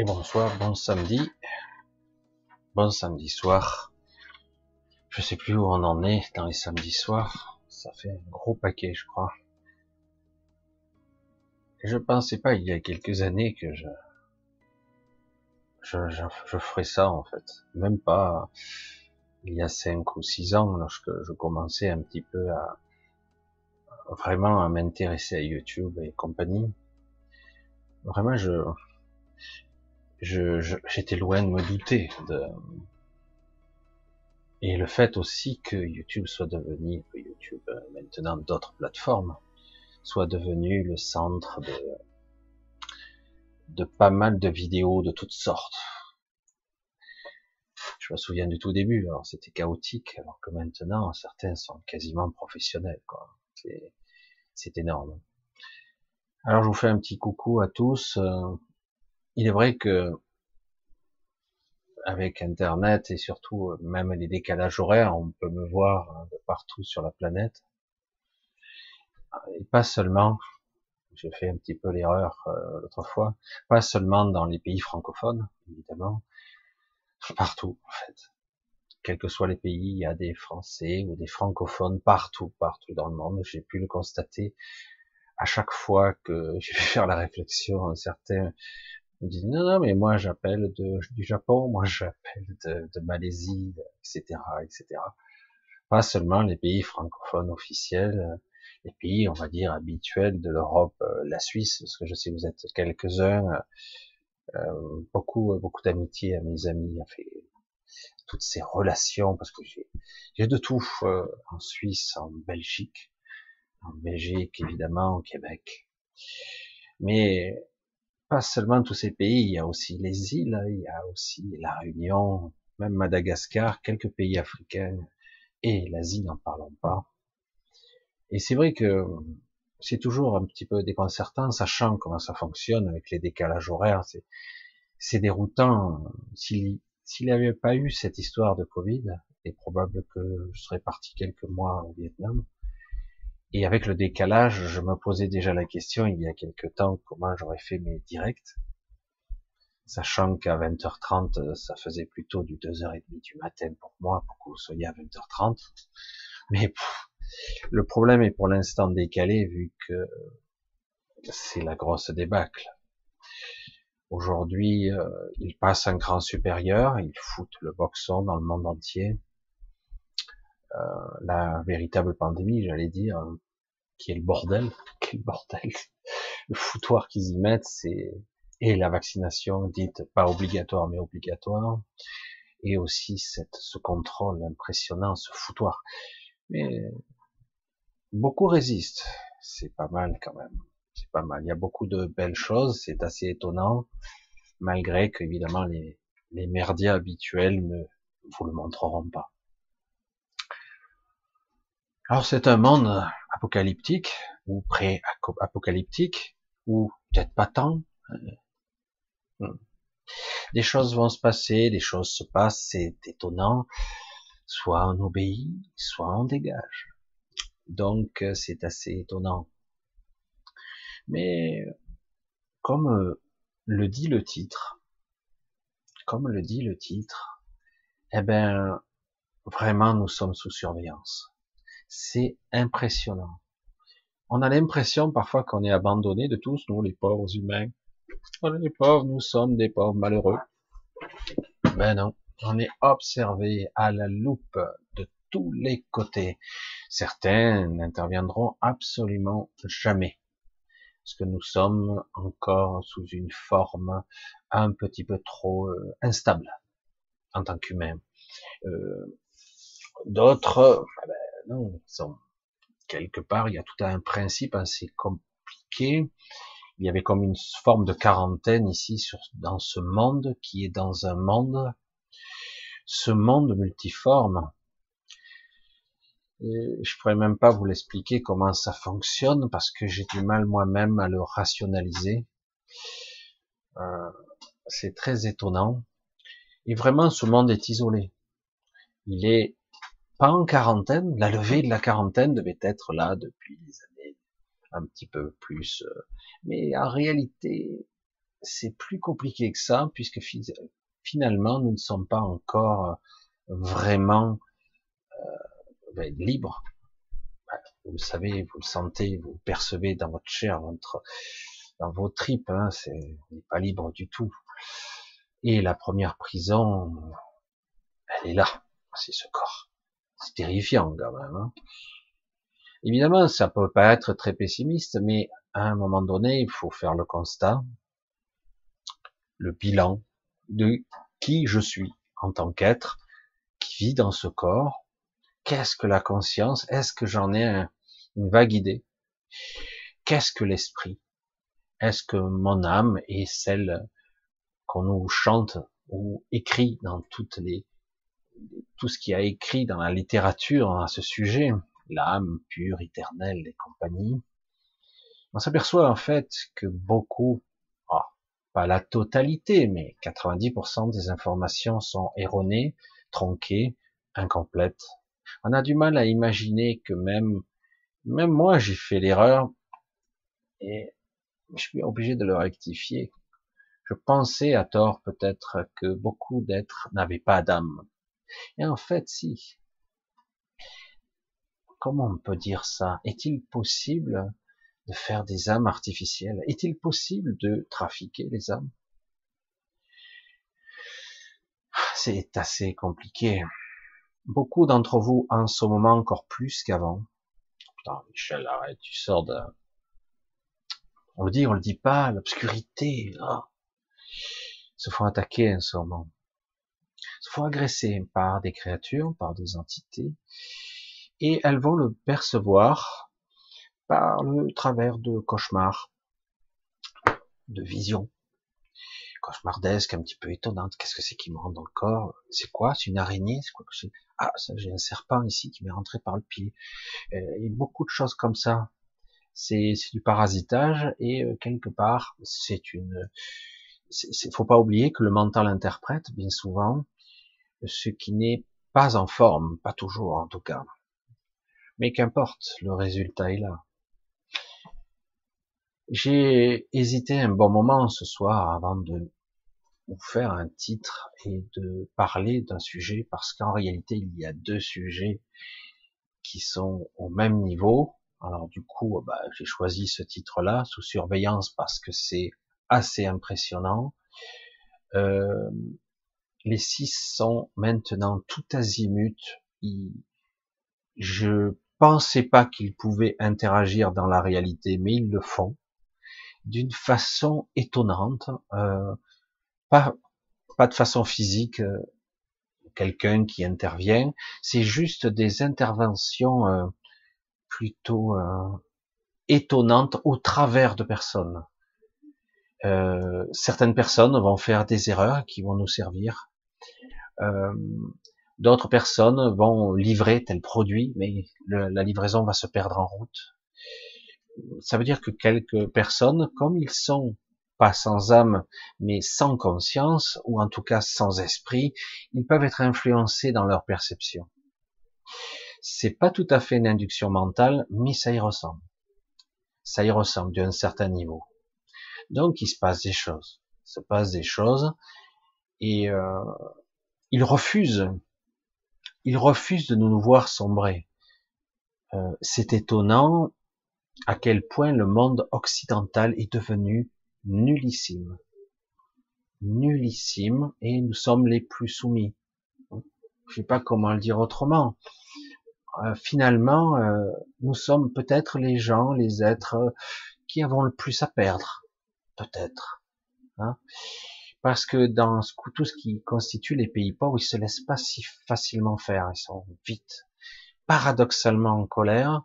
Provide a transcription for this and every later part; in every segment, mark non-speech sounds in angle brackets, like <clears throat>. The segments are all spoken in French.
Et bonsoir, bon samedi, bon samedi soir. Je sais plus où on en est dans les samedis soirs. Ça fait un gros paquet, je crois. je pensais pas il y a quelques années que je, je, je, ferais ça en fait. Même pas il y a cinq ou six ans lorsque je commençais un petit peu à vraiment à m'intéresser à YouTube et compagnie. Vraiment, je, je, j'étais loin de me douter de, et le fait aussi que YouTube soit devenu, YouTube euh, maintenant d'autres plateformes, soit devenu le centre de, de pas mal de vidéos de toutes sortes. Je me souviens du tout début, alors c'était chaotique, alors que maintenant certains sont quasiment professionnels, quoi. C'est énorme. Alors je vous fais un petit coucou à tous. Il est vrai que avec Internet et surtout euh, même les décalages horaires, on peut me voir hein, de partout sur la planète. Et pas seulement, j'ai fait un petit peu l'erreur euh, l'autre fois, pas seulement dans les pays francophones, évidemment, partout en fait. Quels que soient les pays, il y a des Français ou des francophones partout, partout dans le monde. J'ai pu le constater à chaque fois que <laughs> je vais faire la réflexion. Certains me disent non, non, mais moi j'appelle du Japon, moi <laughs> j'appelle de, de, Malaisie, etc., etc. Pas seulement les pays francophones officiels, les pays, on va dire, habituels de l'Europe, euh, la Suisse, parce que je sais que vous êtes quelques-uns, euh, beaucoup, beaucoup d'amitié à mes amis, fait toutes ces relations, parce que j'ai de tout euh, en Suisse, en Belgique, en Belgique évidemment, au Québec. Mais pas seulement tous ces pays, il y a aussi les îles, il y a aussi la Réunion, même Madagascar, quelques pays africains et l'Asie, n'en parlons pas. Et c'est vrai que c'est toujours un petit peu déconcertant, sachant comment ça fonctionne avec les décalages horaires. C'est déroutant. S'il n'y avait pas eu cette histoire de Covid, et probable que je serais parti quelques mois au Vietnam, et avec le décalage, je me posais déjà la question il y a quelque temps comment j'aurais fait mes directs, sachant qu'à 20h30, ça faisait plutôt du 2h30 du matin pour moi, pour que vous soyez à 20h30. Mais le problème est pour l'instant décalé vu que c'est la grosse débâcle. Aujourd'hui, euh, il passe un grand supérieur, il fout le boxon dans le monde entier. Euh, la véritable pandémie, j'allais dire, qui est le bordel, <laughs> qui le bordel, le foutoir qu'ils y mettent, c'est et la vaccination dite pas obligatoire mais obligatoire, et aussi cette, ce contrôle impressionnant, ce foutoir. Mais beaucoup résistent, c'est pas mal quand même, c'est pas mal. Il y a beaucoup de belles choses, c'est assez étonnant, malgré que évidemment les, les merdias habituels ne vous le montreront pas. Alors c'est un monde apocalyptique ou pré-apocalyptique ou peut-être pas tant. Euh, hmm. Des choses vont se passer, des choses se passent, c'est étonnant. Soit on obéit, soit on dégage. Donc euh, c'est assez étonnant. Mais comme euh, le dit le titre, comme le dit le titre, eh ben vraiment nous sommes sous surveillance c'est impressionnant. On a l'impression parfois qu'on est abandonné de tous, nous les pauvres humains. On est les pauvres, nous sommes des pauvres malheureux. Ben non, on est observé à la loupe de tous les côtés. Certains n'interviendront absolument jamais. Parce que nous sommes encore sous une forme un petit peu trop euh, instable en tant qu'humains. Euh, D'autres, non, quelque part, il y a tout un principe assez compliqué. Il y avait comme une forme de quarantaine ici sur, dans ce monde qui est dans un monde, ce monde multiforme. Et je pourrais même pas vous l'expliquer comment ça fonctionne parce que j'ai du mal moi-même à le rationaliser. Euh, c'est très étonnant. Et vraiment, ce monde est isolé. Il est pas en quarantaine. La levée de la quarantaine devait être là depuis des années, un petit peu plus. Euh, mais en réalité, c'est plus compliqué que ça, puisque finalement, nous ne sommes pas encore vraiment euh, ben, libres. Vous le savez, vous le sentez, vous le percevez dans votre chair, dans vos tripes. Hein, c'est, on n'est pas libre du tout. Et la première prison, elle est là, c'est ce corps. C'est terrifiant quand même. Hein. Évidemment, ça peut pas être très pessimiste, mais à un moment donné, il faut faire le constat, le bilan de qui je suis en tant qu'être qui vit dans ce corps. Qu'est-ce que la conscience? Est-ce que j'en ai une vague idée? Qu'est-ce que l'esprit? Est-ce que mon âme est celle qu'on nous chante ou écrit dans toutes les tout ce qui a écrit dans la littérature à ce sujet, l'âme pure, éternelle et compagnie, on s'aperçoit en fait que beaucoup, ah, pas la totalité, mais 90% des informations sont erronées, tronquées, incomplètes. On a du mal à imaginer que même, même moi j'ai fait l'erreur et je suis obligé de le rectifier. Je pensais à tort peut-être que beaucoup d'êtres n'avaient pas d'âme. Et en fait, si. Comment on peut dire ça? Est-il possible de faire des âmes artificielles? Est-il possible de trafiquer les âmes C'est assez compliqué. Beaucoup d'entre vous, en ce moment encore plus qu'avant, putain, Michel, arrête, tu sors de... On le dit, on le dit pas, l'obscurité, se font attaquer en ce moment, se font agresser par des créatures, par des entités, et elles vont le percevoir par le travers de cauchemars, de visions cauchemardesques, un petit peu étonnantes. Qu'est-ce que c'est qui me rentre dans le corps? C'est quoi? C'est une araignée? C'est quoi Ah, j'ai un serpent ici qui m'est rentré par le pied. Euh, il a beaucoup de choses comme ça. C'est du parasitage et euh, quelque part, c'est une il faut pas oublier que le mental interprète bien souvent ce qui n'est pas en forme, pas toujours en tout cas. Mais qu'importe, le résultat est là. J'ai hésité un bon moment ce soir avant de vous faire un titre et de parler d'un sujet parce qu'en réalité il y a deux sujets qui sont au même niveau. Alors du coup, bah, j'ai choisi ce titre-là sous surveillance parce que c'est assez impressionnant. Euh, les six sont maintenant tout azimut. je pensais pas qu'ils pouvaient interagir dans la réalité, mais ils le font d'une façon étonnante. Euh, pas, pas de façon physique, euh, quelqu'un qui intervient. C'est juste des interventions euh, plutôt étonnantes au travers de personnes. Certaines personnes vont faire des erreurs qui vont nous servir. Euh, D'autres personnes vont livrer tel produit, mais la livraison va se perdre en route. Ça veut dire que quelques personnes, comme ils sont pas sans âme, mais sans conscience, ou en tout cas sans esprit, ils peuvent être influencés dans leur perception. C'est pas tout à fait une induction mentale, mais ça y ressemble. Ça y ressemble d'un certain niveau. Donc il se passe des choses, se passe des choses, et euh, il refuse, il refuse de nous voir sombrer. Euh, c'est étonnant à quel point le monde occidental est devenu nullissime, nullissime, et nous sommes les plus soumis. Je sais pas comment le dire autrement. Euh, finalement, euh, nous sommes peut-être les gens, les êtres qui avons le plus à perdre peut-être. Hein Parce que dans tout ce qui constitue les pays pauvres, ils se laissent pas si facilement faire. Ils sont vite, paradoxalement en colère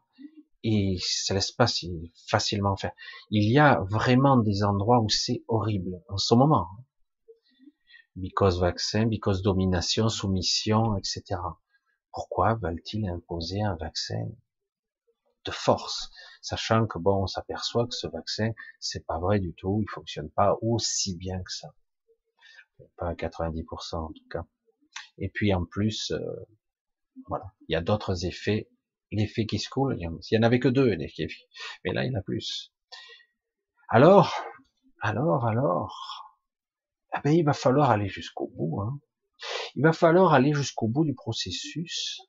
et ils se laissent pas si facilement faire. Il y a vraiment des endroits où c'est horrible en ce moment. Hein. Because vaccin, because domination, soumission, etc. Pourquoi veulent-ils imposer un vaccin de force, sachant que bon, on s'aperçoit que ce vaccin, c'est pas vrai du tout, il fonctionne pas aussi bien que ça, pas à 90% en tout cas. Et puis en plus, euh, voilà, il y a d'autres effets, l'effet qui se coule, il y en avait que deux, mais là il y en a plus. Alors, alors, alors, eh ben, il va falloir aller jusqu'au bout. Hein. Il va falloir aller jusqu'au bout du processus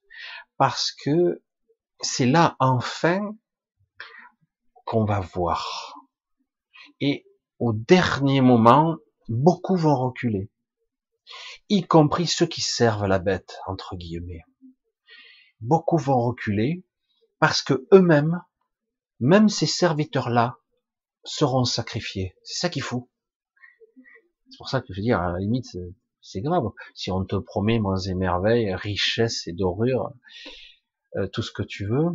parce que c'est là enfin qu'on va voir. Et au dernier moment, beaucoup vont reculer, y compris ceux qui servent la bête, entre guillemets. Beaucoup vont reculer parce que eux-mêmes, même ces serviteurs-là, seront sacrifiés. C'est ça qu'il faut. C'est pour ça que je veux dire, à la limite, c'est grave. Si on te promet moins et merveilles, richesse et dorure, euh, tout ce que tu veux,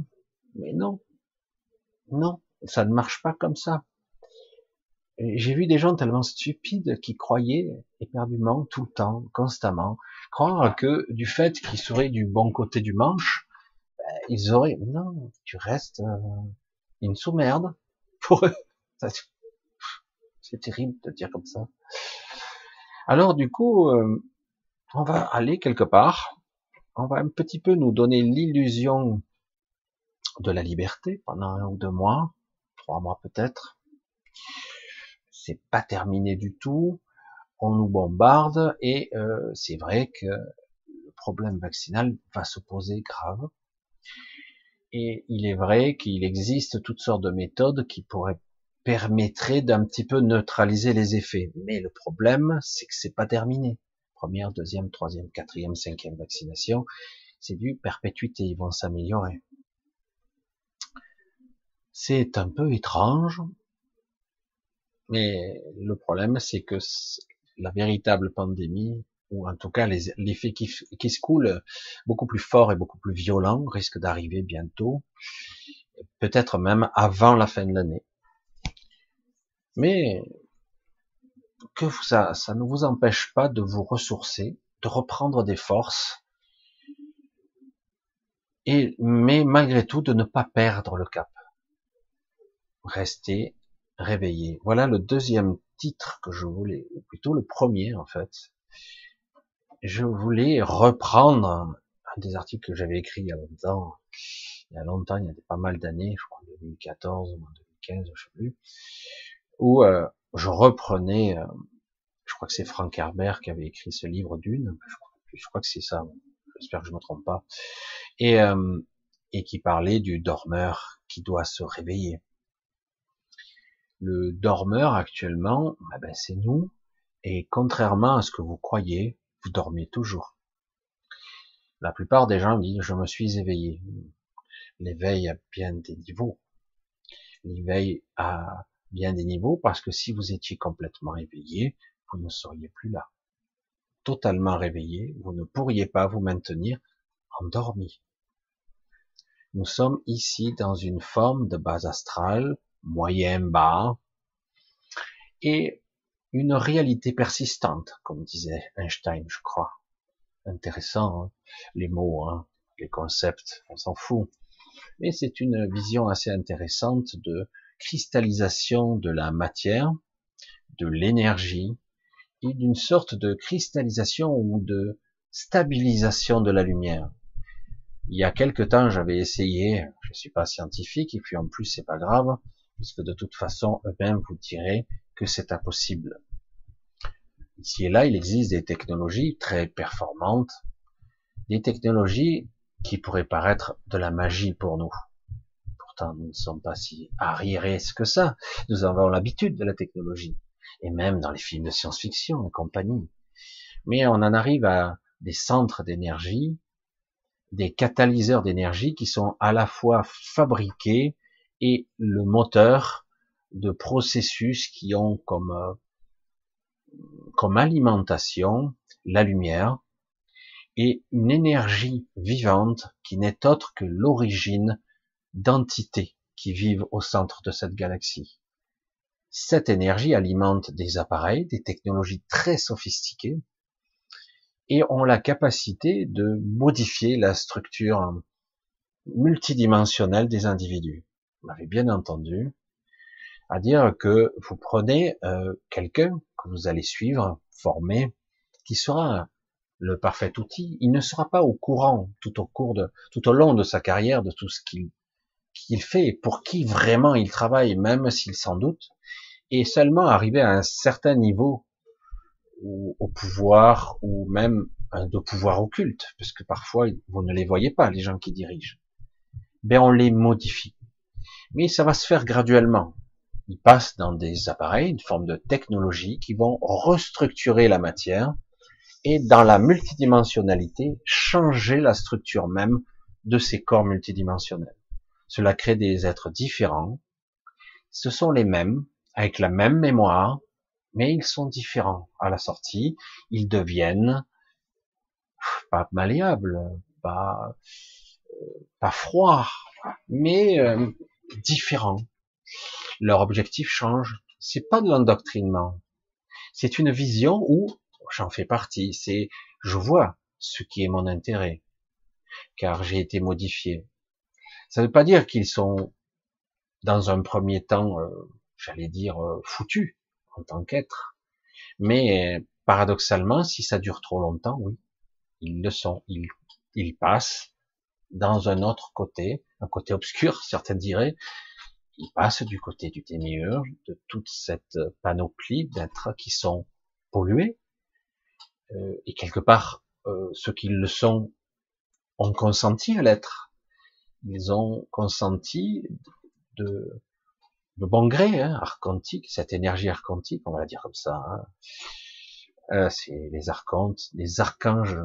mais non, non, ça ne marche pas comme ça. J'ai vu des gens tellement stupides qui croyaient éperdument, tout le temps, constamment, croire que du fait qu'ils seraient du bon côté du manche, ben, ils auraient... Non, tu restes euh, une sous-merde <laughs> pour eux. <laughs> C'est terrible de dire comme ça. Alors du coup, euh, on va aller quelque part, on va un petit peu nous donner l'illusion de la liberté pendant un ou deux mois, trois mois peut-être. C'est pas terminé du tout. On nous bombarde et euh, c'est vrai que le problème vaccinal va se poser grave. Et il est vrai qu'il existe toutes sortes de méthodes qui pourraient permettraient d'un petit peu neutraliser les effets. Mais le problème, c'est que c'est pas terminé. Première, deuxième, troisième, quatrième, cinquième vaccination, c'est du perpétuité, ils vont s'améliorer. C'est un peu étrange, mais le problème, c'est que la véritable pandémie, ou en tout cas l'effet qui, qui se coule beaucoup plus fort et beaucoup plus violent, risque d'arriver bientôt, peut-être même avant la fin de l'année. Mais que ça, ça ne vous empêche pas de vous ressourcer, de reprendre des forces, et mais malgré tout de ne pas perdre le cap. Rester réveillé. Voilà le deuxième titre que je voulais, ou plutôt le premier en fait. Je voulais reprendre un des articles que j'avais écrit il y a longtemps, il y a longtemps, il y a pas mal d'années, je crois en 2014 ou en 2015, je sais plus, où euh, je reprenais, euh, je crois que c'est Frank Herbert qui avait écrit ce livre d'une, je, crois que c'est ça, j'espère que je me trompe pas, et, euh, et qui parlait du dormeur qui doit se réveiller. Le dormeur actuellement, eh ben c'est nous, et contrairement à ce que vous croyez, vous dormez toujours. La plupart des gens disent je me suis éveillé. L'éveil a bien des niveaux. L'éveil a bien des niveaux parce que si vous étiez complètement éveillé, vous ne seriez plus là. Totalement réveillé, vous ne pourriez pas vous maintenir endormi. Nous sommes ici dans une forme de base astrale, moyen bas, et une réalité persistante, comme disait Einstein, je crois. Intéressant, hein les mots, hein les concepts, on s'en fout. Mais c'est une vision assez intéressante de cristallisation de la matière, de l'énergie et d'une sorte de cristallisation ou de stabilisation de la lumière. Il y a quelque temps, j'avais essayé, je suis pas scientifique, et puis en plus, c'est pas grave, puisque de toute façon, eux-mêmes vous direz que c'est impossible. Ici et là, il existe des technologies très performantes, des technologies qui pourraient paraître de la magie pour nous nous ne sommes pas si arriérés que ça. Nous avons l'habitude de la technologie. Et même dans les films de science-fiction et compagnie. Mais on en arrive à des centres d'énergie, des catalyseurs d'énergie qui sont à la fois fabriqués et le moteur de processus qui ont comme, euh, comme alimentation la lumière et une énergie vivante qui n'est autre que l'origine d'entités qui vivent au centre de cette galaxie. Cette énergie alimente des appareils, des technologies très sophistiquées, et ont la capacité de modifier la structure multidimensionnelle des individus. Vous m'avez bien entendu, à dire que vous prenez euh, quelqu'un que vous allez suivre, former, qui sera le parfait outil. Il ne sera pas au courant tout au cours de, tout au long de sa carrière de tout ce qu'il qu'il fait, pour qui vraiment il travaille, même s'il s'en doute, Et seulement arrivé à un certain niveau au pouvoir ou même de pouvoir occulte, parce que parfois vous ne les voyez pas, les gens qui dirigent. Ben on les modifie. Mais ça va se faire graduellement. Ils passent dans des appareils, une forme de technologie qui vont restructurer la matière et dans la multidimensionnalité, changer la structure même de ces corps multidimensionnels. Cela crée des êtres différents. Ce sont les mêmes, avec la même mémoire, mais ils sont différents à la sortie. Ils deviennent pas malléables, pas pas froids, mais euh, différents. Leur objectif change. C'est pas de l'endoctrinement. C'est une vision où j'en fais partie. C'est je vois ce qui est mon intérêt, car j'ai été modifié. Ça ne veut pas dire qu'ils sont dans un premier temps, euh, j'allais dire, euh, foutus en tant qu'être. Mais paradoxalement, si ça dure trop longtemps, oui, ils le sont. Ils, ils passent dans un autre côté, un côté obscur, certains diraient. Ils passent du côté du démiurge, de toute cette panoplie d'êtres qui sont pollués. Euh, et quelque part, euh, ceux qui le sont ont consenti à l'être. Ils ont consenti de, le bon gré, hein, cette énergie archontique, on va la dire comme ça. Hein. Euh, c'est les archontes, les archanges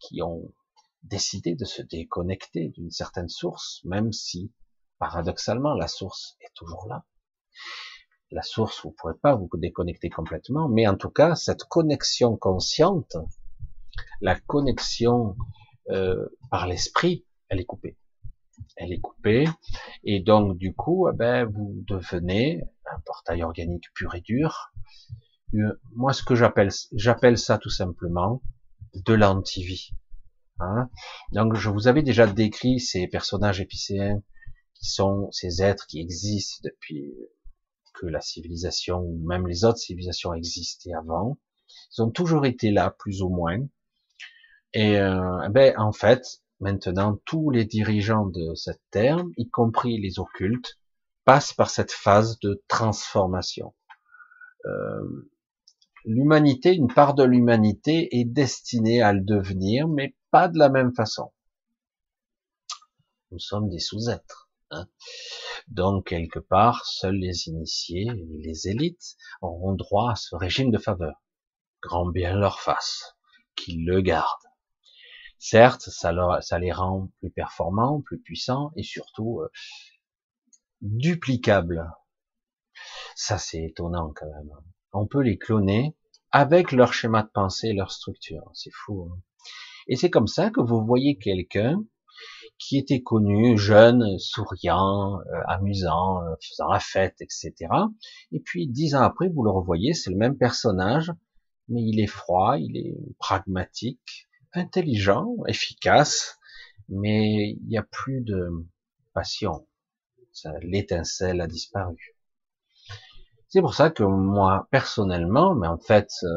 qui ont décidé de se déconnecter d'une certaine source, même si, paradoxalement, la source est toujours là. La source, vous ne pourrez pas vous déconnecter complètement, mais en tout cas, cette connexion consciente, la connexion euh, par l'esprit, elle est coupée elle est coupée, et donc du coup, eh ben, vous devenez un portail organique pur et dur. Euh, moi, ce que j'appelle, j'appelle ça tout simplement de l'antivie. Hein donc, je vous avais déjà décrit ces personnages épicéens qui sont ces êtres qui existent depuis que la civilisation ou même les autres civilisations existaient avant. Ils ont toujours été là, plus ou moins. Et euh, eh ben, en fait, Maintenant, tous les dirigeants de cette terre, y compris les occultes, passent par cette phase de transformation. Euh, l'humanité, une part de l'humanité est destinée à le devenir, mais pas de la même façon. Nous sommes des sous-êtres. Hein. Donc, quelque part, seuls les initiés les élites auront droit à ce régime de faveur. Grand bien leur face, qu'ils le gardent. Certes, ça, ça les rend plus performants, plus puissants et surtout euh, duplicables. Ça, c'est étonnant quand même. On peut les cloner avec leur schéma de pensée, leur structure. C'est fou. Hein. Et c'est comme ça que vous voyez quelqu'un qui était connu, jeune, souriant, euh, amusant, euh, faisant la fête, etc. Et puis dix ans après, vous le revoyez, c'est le même personnage, mais il est froid, il est pragmatique, intelligent, efficace, mais il n'y a plus de passion. L'étincelle a disparu. C'est pour ça que moi, personnellement, mais en fait, euh,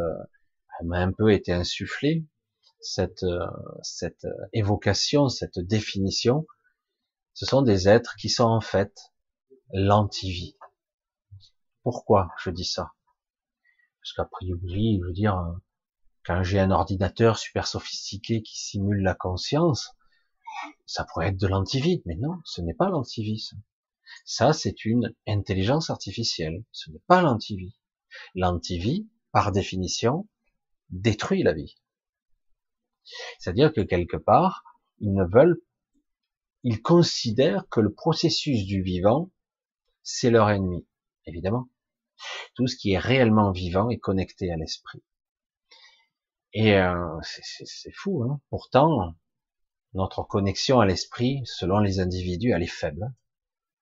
elle m'a un peu été insufflée, cette, euh, cette évocation, cette définition. Ce sont des êtres qui sont en fait l'antivie. Pourquoi je dis ça? Parce qu'a priori, je veux dire, quand j'ai un ordinateur super sophistiqué qui simule la conscience, ça pourrait être de l'antivie, mais non, ce n'est pas l'antivie. Ça, c'est une intelligence artificielle, ce n'est pas l'antivie. L'antivie, par définition, détruit la vie. C'est-à-dire que quelque part, ils ne veulent, ils considèrent que le processus du vivant, c'est leur ennemi, évidemment. Tout ce qui est réellement vivant est connecté à l'esprit. Et euh, c'est fou. Hein Pourtant, notre connexion à l'esprit, selon les individus, elle est faible.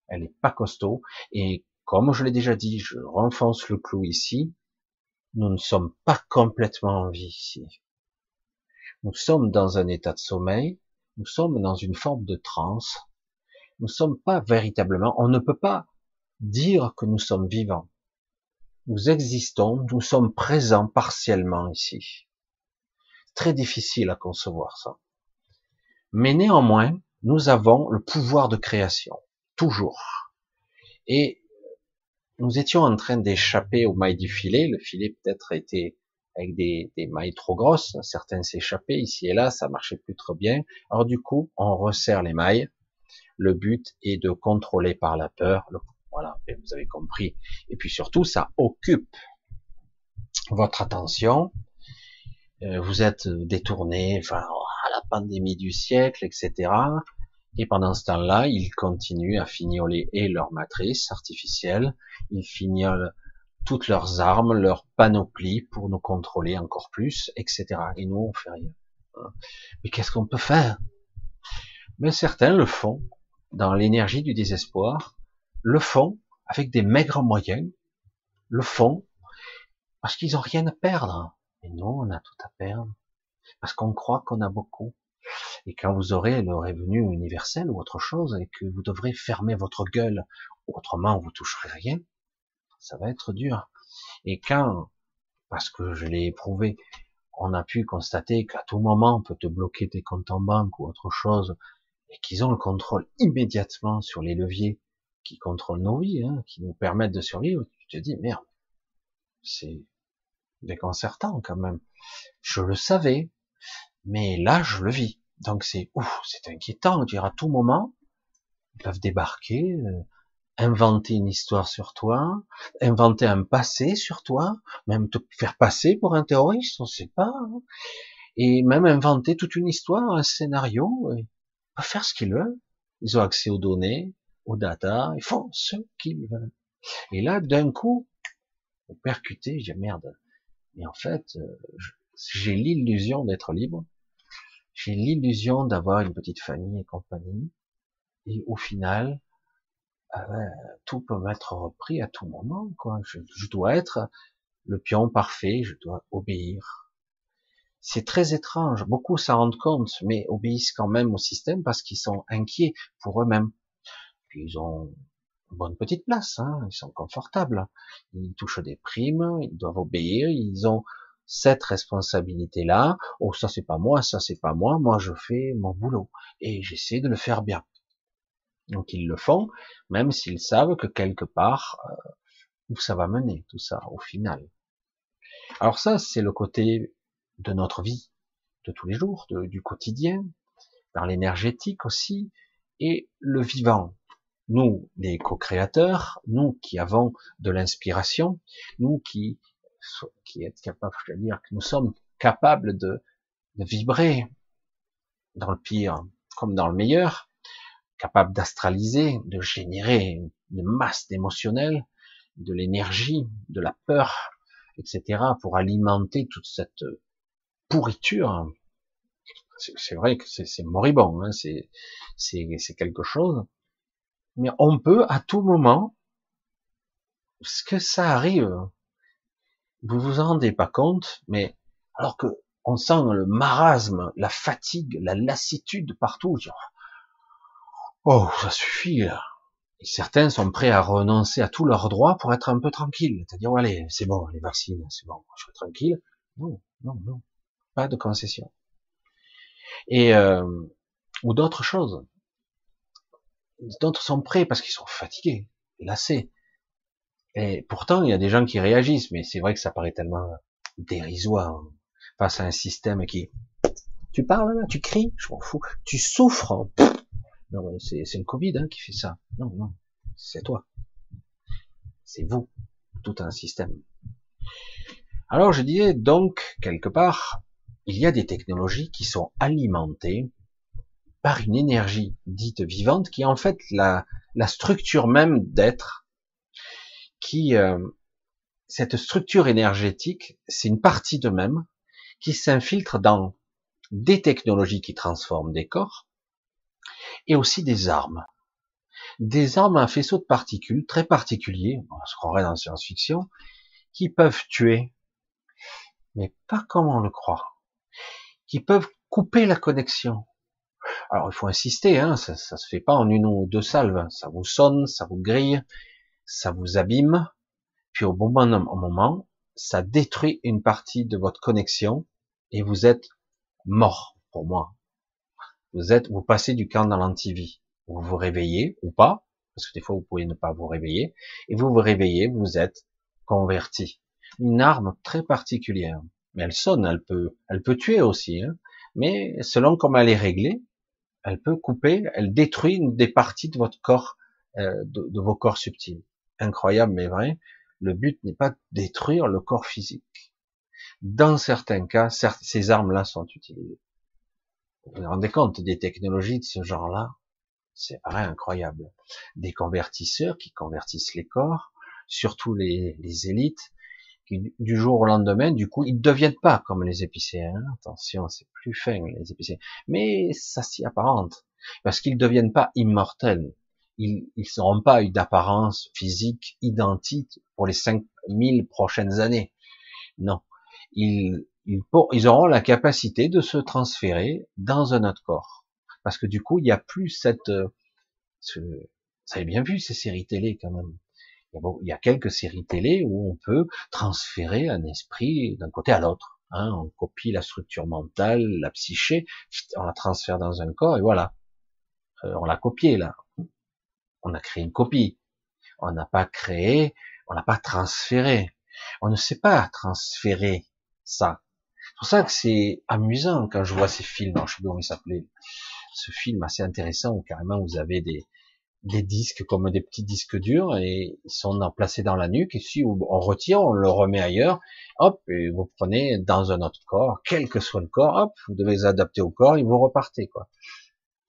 Elle est pas costaud. Et comme je l'ai déjà dit, je renfonce le clou ici. Nous ne sommes pas complètement en vie ici. Nous sommes dans un état de sommeil. Nous sommes dans une forme de transe. Nous ne sommes pas véritablement. On ne peut pas dire que nous sommes vivants. Nous existons. Nous sommes présents partiellement ici très difficile à concevoir ça. Mais néanmoins, nous avons le pouvoir de création, toujours. Et nous étions en train d'échapper au mailles du filet. Le filet peut-être était avec des, des, mailles trop grosses. Certains s'échappaient ici et là, ça marchait plus trop bien. Alors du coup, on resserre les mailles. Le but est de contrôler par la peur. Voilà, vous avez compris. Et puis surtout, ça occupe votre attention. Euh, vous êtes détourné, enfin, à la pandémie du siècle, etc. Et pendant ce temps-là, ils continuent à fignoler et leur matrice artificielle, ils fignolent toutes leurs armes, leur panoplie pour nous contrôler encore plus, etc. Et nous, on fait rien. Mais qu'est-ce qu'on peut faire? Mais certains le font dans l'énergie du désespoir, le font avec des maigres moyens, le font parce qu'ils ont rien à perdre. Et nous, on a tout à perdre parce qu'on croit qu'on a beaucoup. Et quand vous aurez le revenu universel ou autre chose et que vous devrez fermer votre gueule, autrement vous toucherez rien, ça va être dur. Et quand, parce que je l'ai éprouvé, on a pu constater qu'à tout moment on peut te bloquer tes comptes en banque ou autre chose, et qu'ils ont le contrôle immédiatement sur les leviers qui contrôlent nos vies, hein, qui nous permettent de survivre, tu te dis merde, c'est déconcertant quand même. Je le savais, mais là je le vis. Donc c'est ouf, c'est inquiétant. dire à tout moment, ils peuvent débarquer, euh, inventer une histoire sur toi, inventer un passé sur toi, même te faire passer pour un terroriste, on sait pas, hein. et même inventer toute une histoire, un scénario, et faire ce qu'ils veulent. Ils ont accès aux données, aux data, ils font ce qu'ils veulent. Et là, d'un coup, vous percutez, j'ai merde. Mais en fait, euh, j'ai l'illusion d'être libre, j'ai l'illusion d'avoir une petite famille et compagnie, et au final, ah tout peut m'être repris à tout moment, quoi. Je, dois être le pion parfait, je dois obéir. C'est très étrange. Beaucoup s'en rendent compte, mais obéissent quand même au système parce qu'ils sont inquiets pour eux-mêmes. Ils ont une bonne petite place, hein. ils sont confortables. Ils touchent des primes, ils doivent obéir, ils ont cette responsabilité-là. Oh, ça c'est pas moi, ça c'est pas moi. Moi je fais mon boulot et j'essaie de le faire bien. Donc ils le font, même s'ils savent que quelque part, euh, où ça va mener tout ça au final. Alors ça, c'est le côté de notre vie, de tous les jours, du quotidien, dans l'énergétique aussi, et le vivant. Nous, les co-créateurs, nous qui avons de l'inspiration, nous qui, qui êtes capables, je dire, que nous sommes capables de vibrer dans le pire comme dans le meilleur, capable d'astraliser, de générer une masse d'émotionnel, de l'énergie, de la peur, etc., pour alimenter toute cette pourriture. C'est vrai que c'est moribond, hein, c'est quelque chose. Mais on peut à tout moment, ce que ça arrive, vous vous en rendez pas compte, mais alors que on sent le marasme, la fatigue, la lassitude partout, Oh, ça suffit là. Certains sont prêts à renoncer à tous leurs droits pour être un peu tranquilles. C'est-à-dire, allez, c'est bon, les vaccins, c'est bon, je suis tranquille. Non, non, non. Pas de concession. Et euh, ou d'autres choses. D'autres sont prêts parce qu'ils sont fatigués, lassés. Et pourtant, il y a des gens qui réagissent, mais c'est vrai que ça paraît tellement dérisoire face à un système qui... Tu parles là, tu cries, je m'en fous. Tu souffres, non, c'est le Covid hein, qui fait ça. Non, non, c'est toi. C'est vous, tout un système. Alors je disais donc, quelque part, il y a des technologies qui sont alimentées par une énergie dite vivante qui est en fait la, la structure même d'être, qui euh, cette structure énergétique, c'est une partie de même qui s'infiltre dans des technologies qui transforment des corps, et aussi des armes. Des armes à faisceau de particules très particuliers, on se croirait dans la science-fiction, qui peuvent tuer, mais pas comme on le croit, qui peuvent couper la connexion. Alors il faut insister, hein, ça, ça se fait pas en une ou deux salves, ça vous sonne, ça vous grille, ça vous abîme, puis au bon moment, ça détruit une partie de votre connexion et vous êtes mort pour moi. Vous êtes, vous passez du camp dans l'antivie. Vous vous réveillez ou pas, parce que des fois vous pouvez ne pas vous réveiller, et vous vous réveillez, vous êtes converti. Une arme très particulière, mais elle sonne, elle peut, elle peut tuer aussi, hein. mais selon comment elle est réglée, elle peut couper, elle détruit des parties de votre corps, euh, de, de, vos corps subtils. Incroyable mais vrai. Le but n'est pas de détruire le corps physique. Dans certains cas, ces armes-là sont utilisées. Vous vous rendez compte des technologies de ce genre-là C'est vrai incroyable. Des convertisseurs qui convertissent les corps, surtout les, élites, qui du jour au lendemain, du coup, ils ne deviennent pas comme les épicéens. Attention, c'est plus fin les épicéens. Mais ça s'y apparente. Parce qu'ils ne deviennent pas immortels. Ils n'auront pas eu d'apparence physique identique pour les 5000 prochaines années. Non. Ils, ils, auront la capacité de se transférer dans un autre corps. Parce que du coup, il n'y a plus cette... Euh, ce, vous avez bien vu ces séries télé quand même. Il y a quelques séries télé où on peut transférer un esprit d'un côté à l'autre. Hein, on copie la structure mentale, la psyché, on la transfère dans un corps et voilà. Euh, on l'a copié là. On a créé une copie. On n'a pas créé, on n'a pas transféré. On ne sait pas transférer ça pour ça que c'est amusant quand je vois ces films. je sais plus comment il s'appelait. Ce film assez intéressant où carrément vous avez des, des disques comme des petits disques durs et ils sont placés dans la nuque et si on retire, on le remet ailleurs, hop, et vous prenez dans un autre corps, quel que soit le corps, hop, vous devez les adapter au corps et vous repartez, quoi.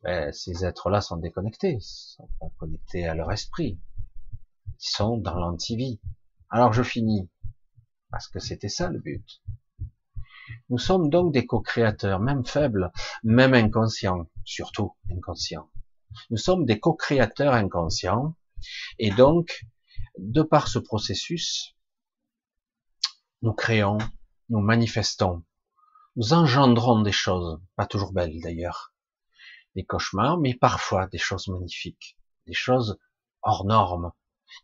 Ben, ces êtres-là sont déconnectés, ils sont pas connectés à leur esprit. Ils sont dans l'antivie. Alors je finis. Parce que c'était ça le but. Nous sommes donc des co-créateurs, même faibles, même inconscients, surtout inconscients. Nous sommes des co-créateurs inconscients, et donc, de par ce processus, nous créons, nous manifestons, nous engendrons des choses, pas toujours belles d'ailleurs, des cauchemars, mais parfois des choses magnifiques, des choses hors normes,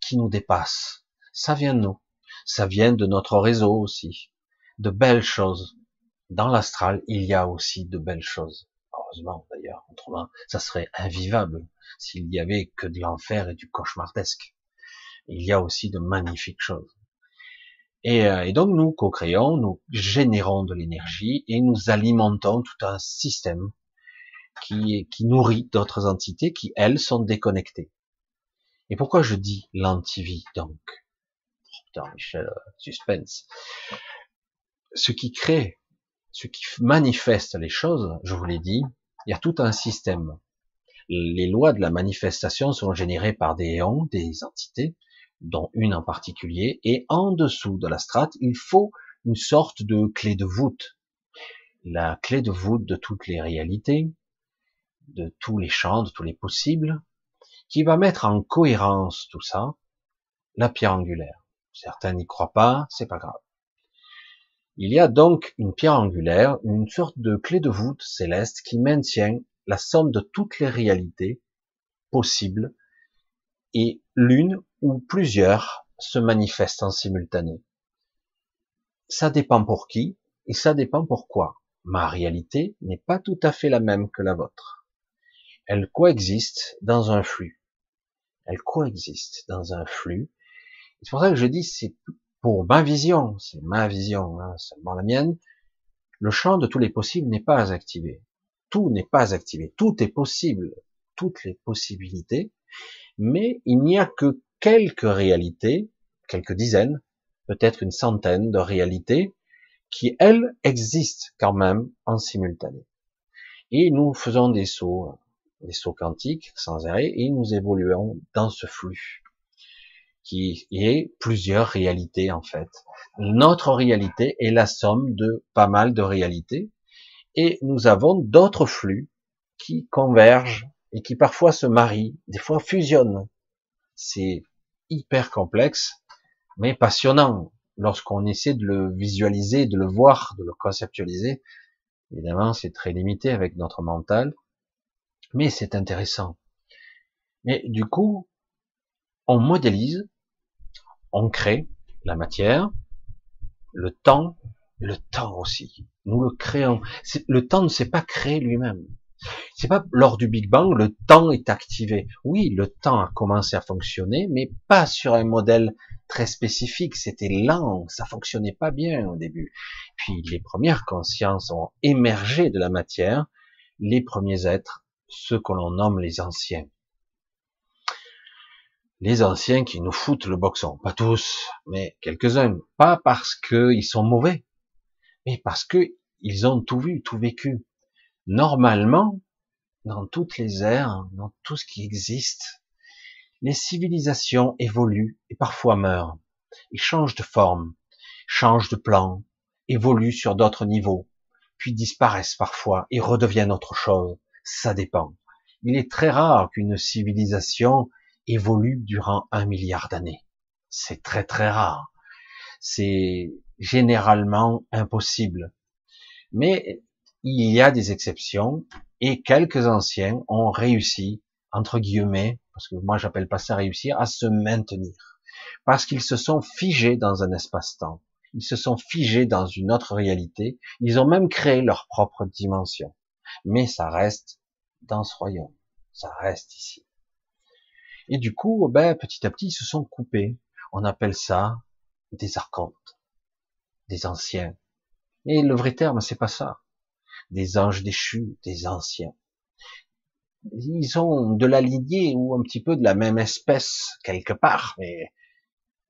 qui nous dépassent. Ça vient de nous, ça vient de notre réseau aussi, de belles choses, dans l'astral, il y a aussi de belles choses. Heureusement d'ailleurs, autrement, ça serait invivable s'il y avait que de l'enfer et du cauchemardesque. Il y a aussi de magnifiques choses. Et, euh, et donc nous co-créons, nous générons de l'énergie et nous alimentons tout un système qui, qui nourrit d'autres entités qui, elles, sont déconnectées. Et pourquoi je dis l'antivie donc? Michel, suspense. Ce qui crée ce qui manifeste les choses, je vous l'ai dit, il y a tout un système. Les lois de la manifestation sont générées par des éons, des entités, dont une en particulier, et en dessous de la strate, il faut une sorte de clé de voûte. La clé de voûte de toutes les réalités, de tous les champs, de tous les possibles, qui va mettre en cohérence tout ça, la pierre angulaire. Certains n'y croient pas, c'est pas grave. Il y a donc une pierre angulaire, une sorte de clé de voûte céleste qui maintient la somme de toutes les réalités possibles et l'une ou plusieurs se manifestent en simultané. Ça dépend pour qui et ça dépend pourquoi. Ma réalité n'est pas tout à fait la même que la vôtre. Elle coexiste dans un flux. Elle coexiste dans un flux. C'est pour ça que je dis c'est pour ma vision, c'est ma vision, hein, seulement la mienne, le champ de tous les possibles n'est pas activé. Tout n'est pas activé. Tout est possible. Toutes les possibilités. Mais il n'y a que quelques réalités, quelques dizaines, peut-être une centaine de réalités, qui, elles, existent quand même en simultané. Et nous faisons des sauts, des sauts quantiques sans arrêt, et nous évoluons dans ce flux qui est plusieurs réalités en fait. Notre réalité est la somme de pas mal de réalités et nous avons d'autres flux qui convergent et qui parfois se marient, des fois fusionnent. C'est hyper complexe, mais passionnant lorsqu'on essaie de le visualiser, de le voir, de le conceptualiser. Évidemment, c'est très limité avec notre mental, mais c'est intéressant. Mais du coup, on modélise on crée la matière, le temps, le temps aussi. Nous le créons. Le temps ne s'est pas créé lui-même. C'est pas lors du Big Bang, le temps est activé. Oui, le temps a commencé à fonctionner, mais pas sur un modèle très spécifique. C'était lent, ça fonctionnait pas bien au début. Puis les premières consciences ont émergé de la matière, les premiers êtres, ceux que l'on nomme les anciens. Les anciens qui nous foutent le boxon, pas tous, mais quelques-uns, pas parce qu'ils sont mauvais, mais parce que ils ont tout vu, tout vécu normalement, dans toutes les ères, dans tout ce qui existe, les civilisations évoluent et parfois meurent. Ils changent de forme, changent de plan, évoluent sur d'autres niveaux, puis disparaissent parfois et redeviennent autre chose. Ça dépend. Il est très rare qu'une civilisation évolue durant un milliard d'années. C'est très très rare. C'est généralement impossible. Mais il y a des exceptions et quelques anciens ont réussi, entre guillemets, parce que moi j'appelle pas ça réussir, à se maintenir. Parce qu'ils se sont figés dans un espace-temps. Ils se sont figés dans une autre réalité. Ils ont même créé leur propre dimension. Mais ça reste dans ce royaume. Ça reste ici. Et du coup, ben, petit à petit, ils se sont coupés. On appelle ça des archontes, des anciens. Et le vrai terme, c'est pas ça des anges déchus, des anciens. Ils sont de la lignée ou un petit peu de la même espèce quelque part, mais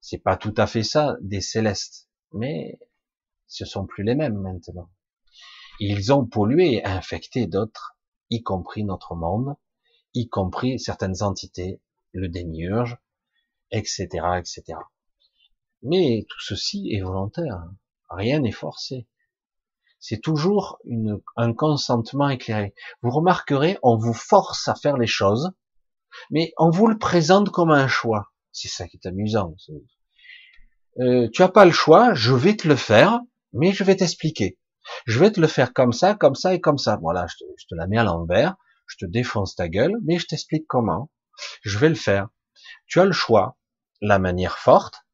c'est pas tout à fait ça, des célestes. Mais ce sont plus les mêmes maintenant. Ils ont pollué infecté d'autres, y compris notre monde, y compris certaines entités, le démiurge, etc., etc. Mais tout ceci est volontaire. Rien n'est forcé c'est toujours un consentement éclairé. Vous remarquerez, on vous force à faire les choses, mais on vous le présente comme un choix. C'est ça qui est amusant. Euh, tu as pas le choix, je vais te le faire, mais je vais t'expliquer. Je vais te le faire comme ça, comme ça et comme ça. Voilà, je te, je te la mets à l'envers, je te défonce ta gueule, mais je t'explique comment. Je vais le faire. Tu as le choix, la manière forte,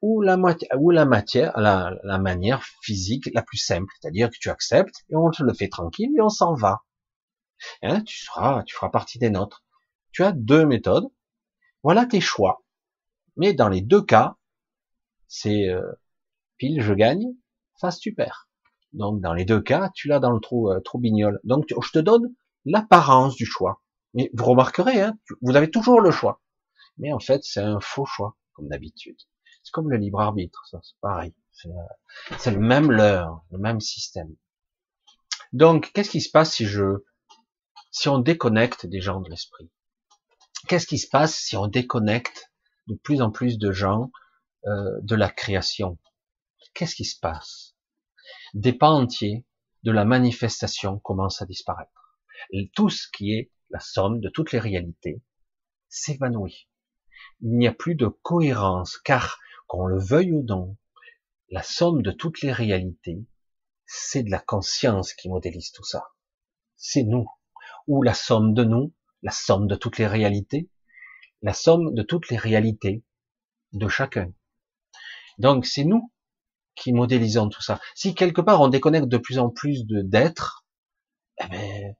ou la, matière, la, la manière physique la plus simple, c'est-à-dire que tu acceptes et on te le fait tranquille et on s'en va. Hein, tu seras, tu feras partie des nôtres. Tu as deux méthodes. Voilà tes choix. Mais dans les deux cas, c'est euh, pile je gagne, face tu perds. Donc dans les deux cas, tu l'as dans le trou, euh, trou bignol. Donc je te donne l'apparence du choix. Mais vous remarquerez, hein, vous avez toujours le choix. Mais en fait, c'est un faux choix, comme d'habitude. C'est comme le libre arbitre, ça, c'est pareil. C'est le même leurre, le même système. Donc, qu'est-ce qui se passe si je, si on déconnecte des gens de l'esprit? Qu'est-ce qui se passe si on déconnecte de plus en plus de gens euh, de la création? Qu'est-ce qui se passe? Des pans entiers de la manifestation commencent à disparaître. tout ce qui est la somme de toutes les réalités s'évanouit. Il n'y a plus de cohérence, car qu'on le veuille ou non, la somme de toutes les réalités, c'est de la conscience qui modélise tout ça. C'est nous. Ou la somme de nous, la somme de toutes les réalités, la somme de toutes les réalités de chacun. Donc c'est nous qui modélisons tout ça. Si quelque part on déconnecte de plus en plus d'êtres, eh ben,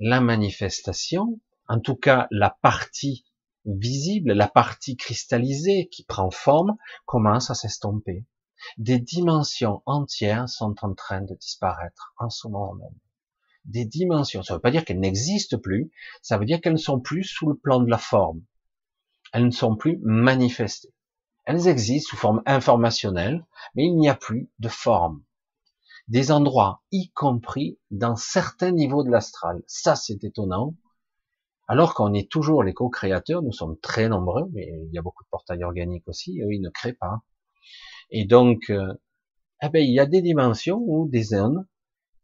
la manifestation, en tout cas la partie visible, la partie cristallisée qui prend forme, commence à s'estomper. Des dimensions entières sont en train de disparaître en ce moment même. Des dimensions. Ça ne veut pas dire qu'elles n'existent plus, ça veut dire qu'elles ne sont plus sous le plan de la forme. Elles ne sont plus manifestées. Elles existent sous forme informationnelle, mais il n'y a plus de forme. Des endroits, y compris dans certains niveaux de l'astral. Ça, c'est étonnant alors qu'on est toujours les co-créateurs, nous sommes très nombreux, mais il y a beaucoup de portails organiques aussi, eux, ils ne créent pas. Et donc, euh, eh ben, il y a des dimensions ou des zones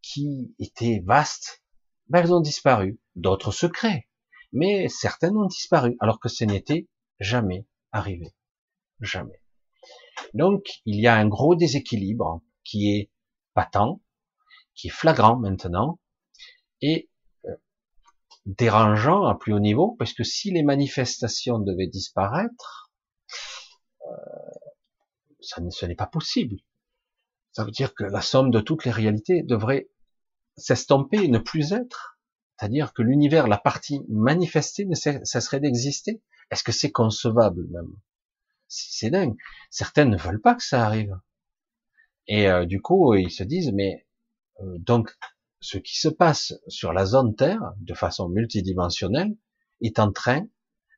qui étaient vastes, ben, elles ont disparu. D'autres se créent, mais certaines ont disparu, alors que ce n'était jamais arrivé. Jamais. Donc, il y a un gros déséquilibre qui est patent, qui est flagrant maintenant, et dérangeant à plus haut niveau, parce que si les manifestations devaient disparaître, euh, ça ne, ce n'est pas possible. Ça veut dire que la somme de toutes les réalités devrait s'estomper, ne plus être. C'est-à-dire que l'univers, la partie manifestée, ça serait d'exister. Est-ce que c'est concevable même? C'est dingue. Certains ne veulent pas que ça arrive. Et euh, du coup, ils se disent, mais euh, donc ce qui se passe sur la zone Terre, de façon multidimensionnelle, est en train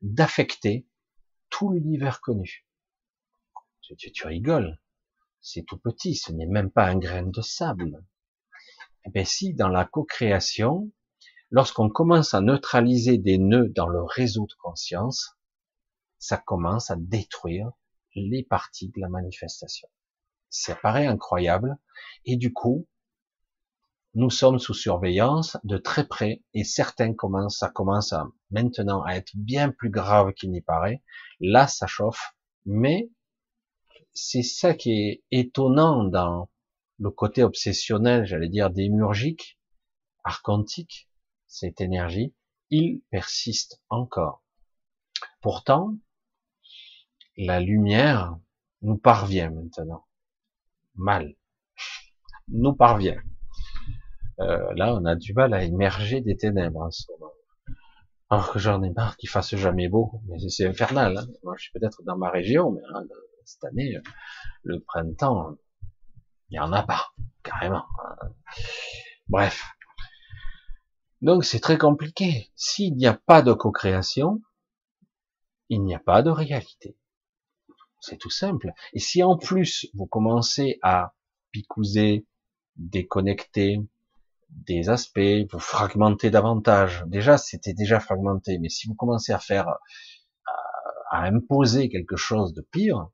d'affecter tout l'univers connu. Tu, tu, rigoles. C'est tout petit, ce n'est même pas un grain de sable. Eh bien si, dans la co-création, lorsqu'on commence à neutraliser des nœuds dans le réseau de conscience, ça commence à détruire les parties de la manifestation. Ça paraît incroyable, et du coup, nous sommes sous surveillance de très près et certains commencent, ça commence à maintenant à être bien plus grave qu'il n'y paraît. Là, ça chauffe, mais c'est ça qui est étonnant dans le côté obsessionnel, j'allais dire démurgique, archontique, cette énergie, il persiste encore. Pourtant, la lumière nous parvient maintenant. Mal. Nous parvient. Euh, là, on a du mal à émerger des ténèbres. Alors que j'en ai marre qu'il fasse jamais beau, mais c'est infernal. Hein. Moi, je suis peut-être dans ma région, mais hein, cette année, le printemps, il y en a pas, carrément. Hein. Bref. Donc c'est très compliqué. S'il n'y a pas de co-création, il n'y a pas de réalité. C'est tout simple. Et si en plus vous commencez à picouser, déconnecter, des aspects, vous fragmentez davantage. Déjà, c'était déjà fragmenté, mais si vous commencez à faire, à, imposer quelque chose de pire,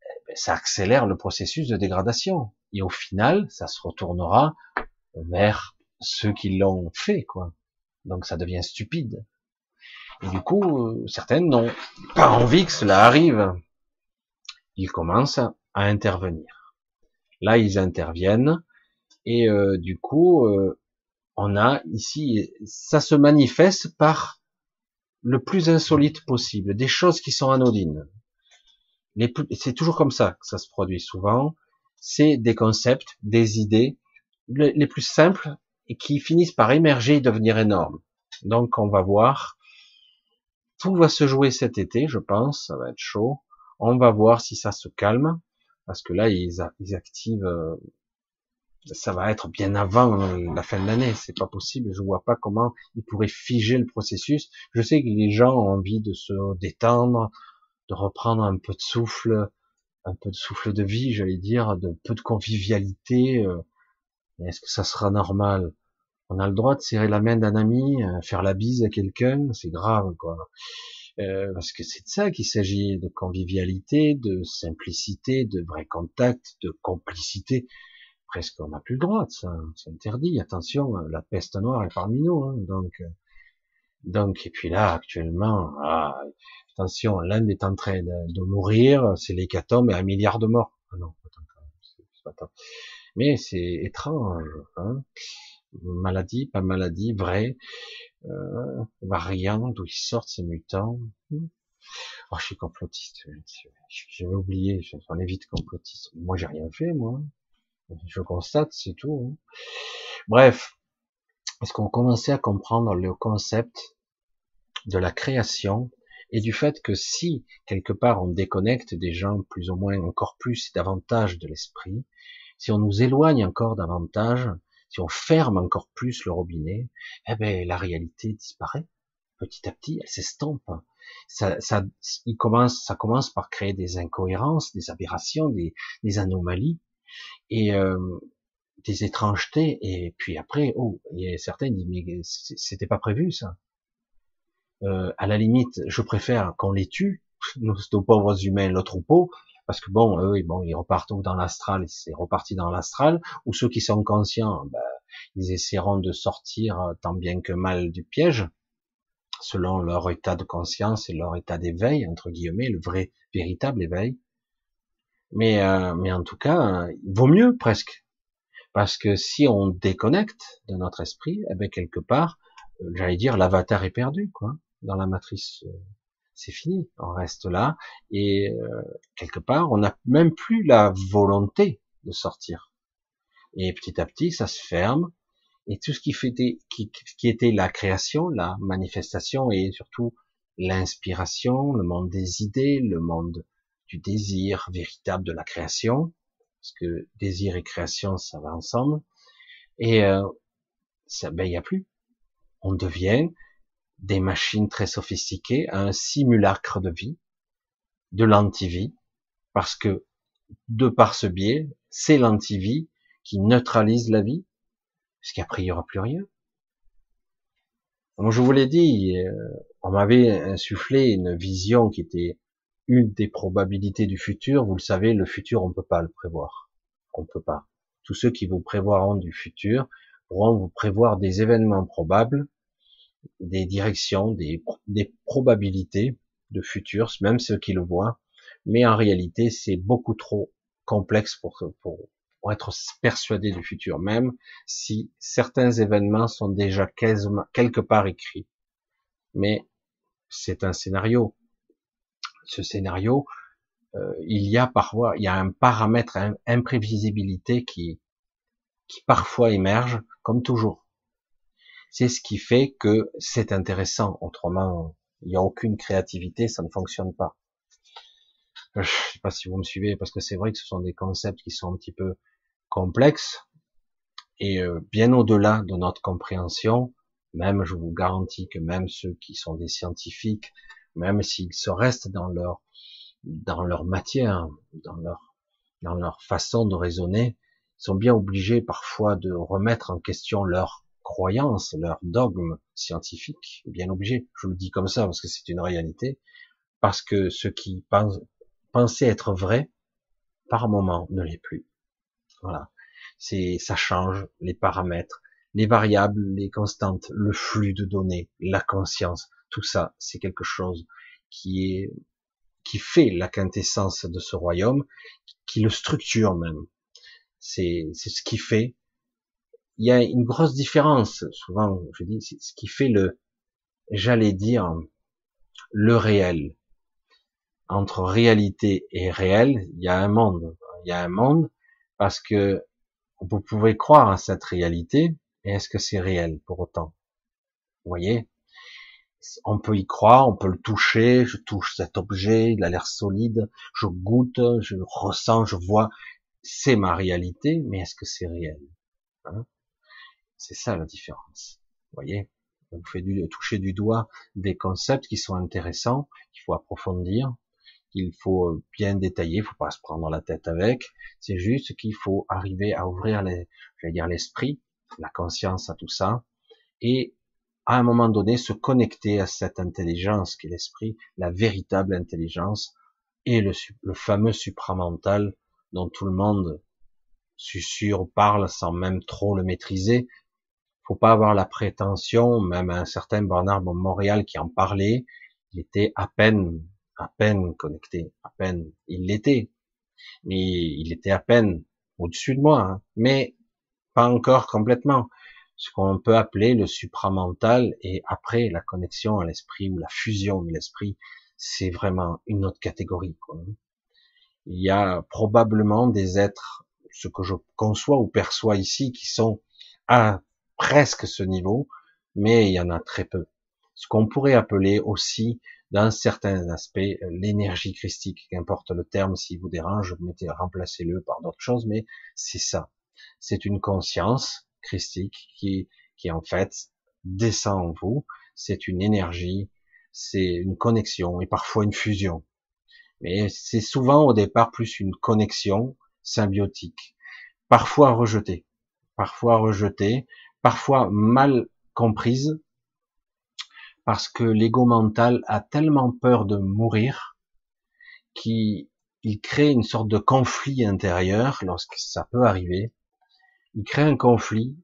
eh ben, ça accélère le processus de dégradation. Et au final, ça se retournera vers ceux qui l'ont fait, quoi. Donc ça devient stupide. Et du coup, euh, certaines n'ont pas envie que cela arrive. Ils commencent à intervenir. Là, ils interviennent et euh, du coup, euh, on a ici, ça se manifeste par le plus insolite possible, des choses qui sont anodines. C'est toujours comme ça que ça se produit souvent. C'est des concepts, des idées, les plus simples et qui finissent par émerger et devenir énormes. Donc on va voir, tout va se jouer cet été, je pense, ça va être chaud. On va voir si ça se calme, parce que là ils, activent euh, ça va être bien avant la fin de l'année. C'est pas possible. Je vois pas comment ils pourraient figer le processus. Je sais que les gens ont envie de se détendre, de reprendre un peu de souffle, un peu de souffle de vie, j'allais dire, de peu de convivialité. Euh. Est-ce que ça sera normal? On a le droit de serrer la main d'un ami, euh, faire la bise à quelqu'un, c'est grave, quoi. Euh, parce que c'est de ça qu'il s'agit, de convivialité, de simplicité, de vrai contact, de complicité. Presque on n'a plus le droit de ça, c'est interdit. Attention, la peste noire est parmi nous, hein, donc euh, donc et puis là actuellement, ah, attention, l'Inde est en train de, mourir, c'est l'hécatombe et un milliard de morts. Ah non, attends, mais c'est étrange, hein. Maladie, pas maladie, vrai, euh, variant, d'où ils sortent ces mutants. Oh, je suis complotiste. J'avais oublié, on est vite complotiste. Moi, j'ai rien fait, moi. Je constate, c'est tout. Hein. Bref, est-ce qu'on commençait à comprendre le concept de la création et du fait que si quelque part on déconnecte des gens plus ou moins encore plus davantage de l'esprit, si on nous éloigne encore davantage, si on ferme encore plus le robinet, eh ben la réalité disparaît petit à petit, elle s'estompe. Ça, ça, il commence, ça commence par créer des incohérences, des aberrations, des, des anomalies, et euh, des étrangetés. Et puis après, oh, a certains disent mais c'était pas prévu ça. Euh, à la limite, je préfère qu'on les tue, <laughs> nos, pauvres humains, le troupeau, parce que bon, eux, ils repartent dans l'astral, c'est reparti dans l'astral, ou ceux qui sont conscients, ben, ils essaieront de sortir tant bien que mal du piège, selon leur état de conscience et leur état d'éveil, entre guillemets, le vrai, véritable éveil. Mais, euh, mais en tout cas, il vaut mieux presque. Parce que si on déconnecte de notre esprit, eh bien quelque part, euh, j'allais dire, l'avatar est perdu, quoi. Dans la matrice, euh, c'est fini. On reste là. Et quelque part, on n'a même plus la volonté de sortir. Et petit à petit, ça se ferme. Et tout ce qui était la création, la manifestation et surtout l'inspiration, le monde des idées, le monde du désir véritable de la création, parce que désir et création, ça va ensemble. Et euh, ça, ben il y a plus. On devient des machines très sophistiquées, un simulacre de vie, de l'antivie, parce que de par ce biais, c'est l'antivie qui neutralise la vie, parce qu'après il n'y aura plus rien. Comme je vous l'ai dit, euh, on m'avait insufflé une vision qui était une des probabilités du futur. Vous le savez, le futur, on ne peut pas le prévoir. On ne peut pas. Tous ceux qui vous prévoiront du futur pourront vous prévoir des événements probables, des directions, des, des probabilités de futur, même ceux qui le voient. Mais en réalité, c'est beaucoup trop complexe pour, pour, pour être persuadé du futur, même si certains événements sont déjà quelque part écrits. Mais c'est un scénario. Ce scénario, euh, il y a parfois, il y a un paramètre imprévisibilité qui, qui parfois émerge, comme toujours. C'est ce qui fait que c'est intéressant. Autrement, il n'y a aucune créativité, ça ne fonctionne pas. Je sais pas si vous me suivez, parce que c'est vrai que ce sont des concepts qui sont un petit peu complexe et euh, bien au-delà de notre compréhension, même je vous garantis que même ceux qui sont des scientifiques, même s'ils se restent dans leur dans leur matière, dans leur dans leur façon de raisonner, sont bien obligés parfois de remettre en question leurs croyances, leurs dogmes scientifiques, bien obligés. Je le dis comme ça parce que c'est une réalité, parce que ce qui pensait être vrai, par moment, ne l'est plus. Voilà. C'est, ça change les paramètres, les variables, les constantes, le flux de données, la conscience, tout ça, c'est quelque chose qui est, qui fait la quintessence de ce royaume, qui le structure même. C'est, c'est ce qui fait. Il y a une grosse différence, souvent, je dis, ce qui fait le, j'allais dire, le réel. Entre réalité et réel, il y a un monde. Il y a un monde parce que vous pouvez croire à cette réalité, et est-ce que c'est réel pour autant? Vous voyez? On peut y croire, on peut le toucher, je touche cet objet, il a l'air solide, je goûte, je ressens, je vois, c'est ma réalité, mais est-ce que c'est réel? Hein? C'est ça la différence. Vous voyez? Faites du, toucher du doigt des concepts qui sont intéressants, qu'il faut approfondir, qu'il faut euh, bien détailler, il faut pas se prendre la tête avec. C'est juste qu'il faut arriver à ouvrir je vais dire l'esprit, la conscience à tout ça, et à un moment donné se connecter à cette intelligence qui est l'esprit, la véritable intelligence, et le, le fameux supramental dont tout le monde susurre, parle sans même trop le maîtriser. Faut pas avoir la prétention, même un certain Bernard Montréal qui en parlait, il était à peine à peine connecté, à peine. Il l'était, mais il était à peine au-dessus de moi, hein. mais pas encore complètement. Ce qu'on peut appeler le supramental et après la connexion à l'esprit ou la fusion de l'esprit, c'est vraiment une autre catégorie. Quoi. Il y a probablement des êtres, ce que je conçois ou perçois ici, qui sont à presque ce niveau, mais il y en a très peu. Ce qu'on pourrait appeler aussi dans certains aspects, euh, l'énergie christique, qu'importe le terme, s'il vous dérange, mettez, remplacez-le par d'autres choses, mais c'est ça. C'est une conscience christique qui, qui en fait descend en vous. C'est une énergie, c'est une connexion et parfois une fusion. Mais c'est souvent au départ plus une connexion symbiotique, parfois rejetée, parfois rejetée, parfois mal comprise, parce que l'ego mental a tellement peur de mourir qu'il crée une sorte de conflit intérieur lorsque ça peut arriver. Il crée un conflit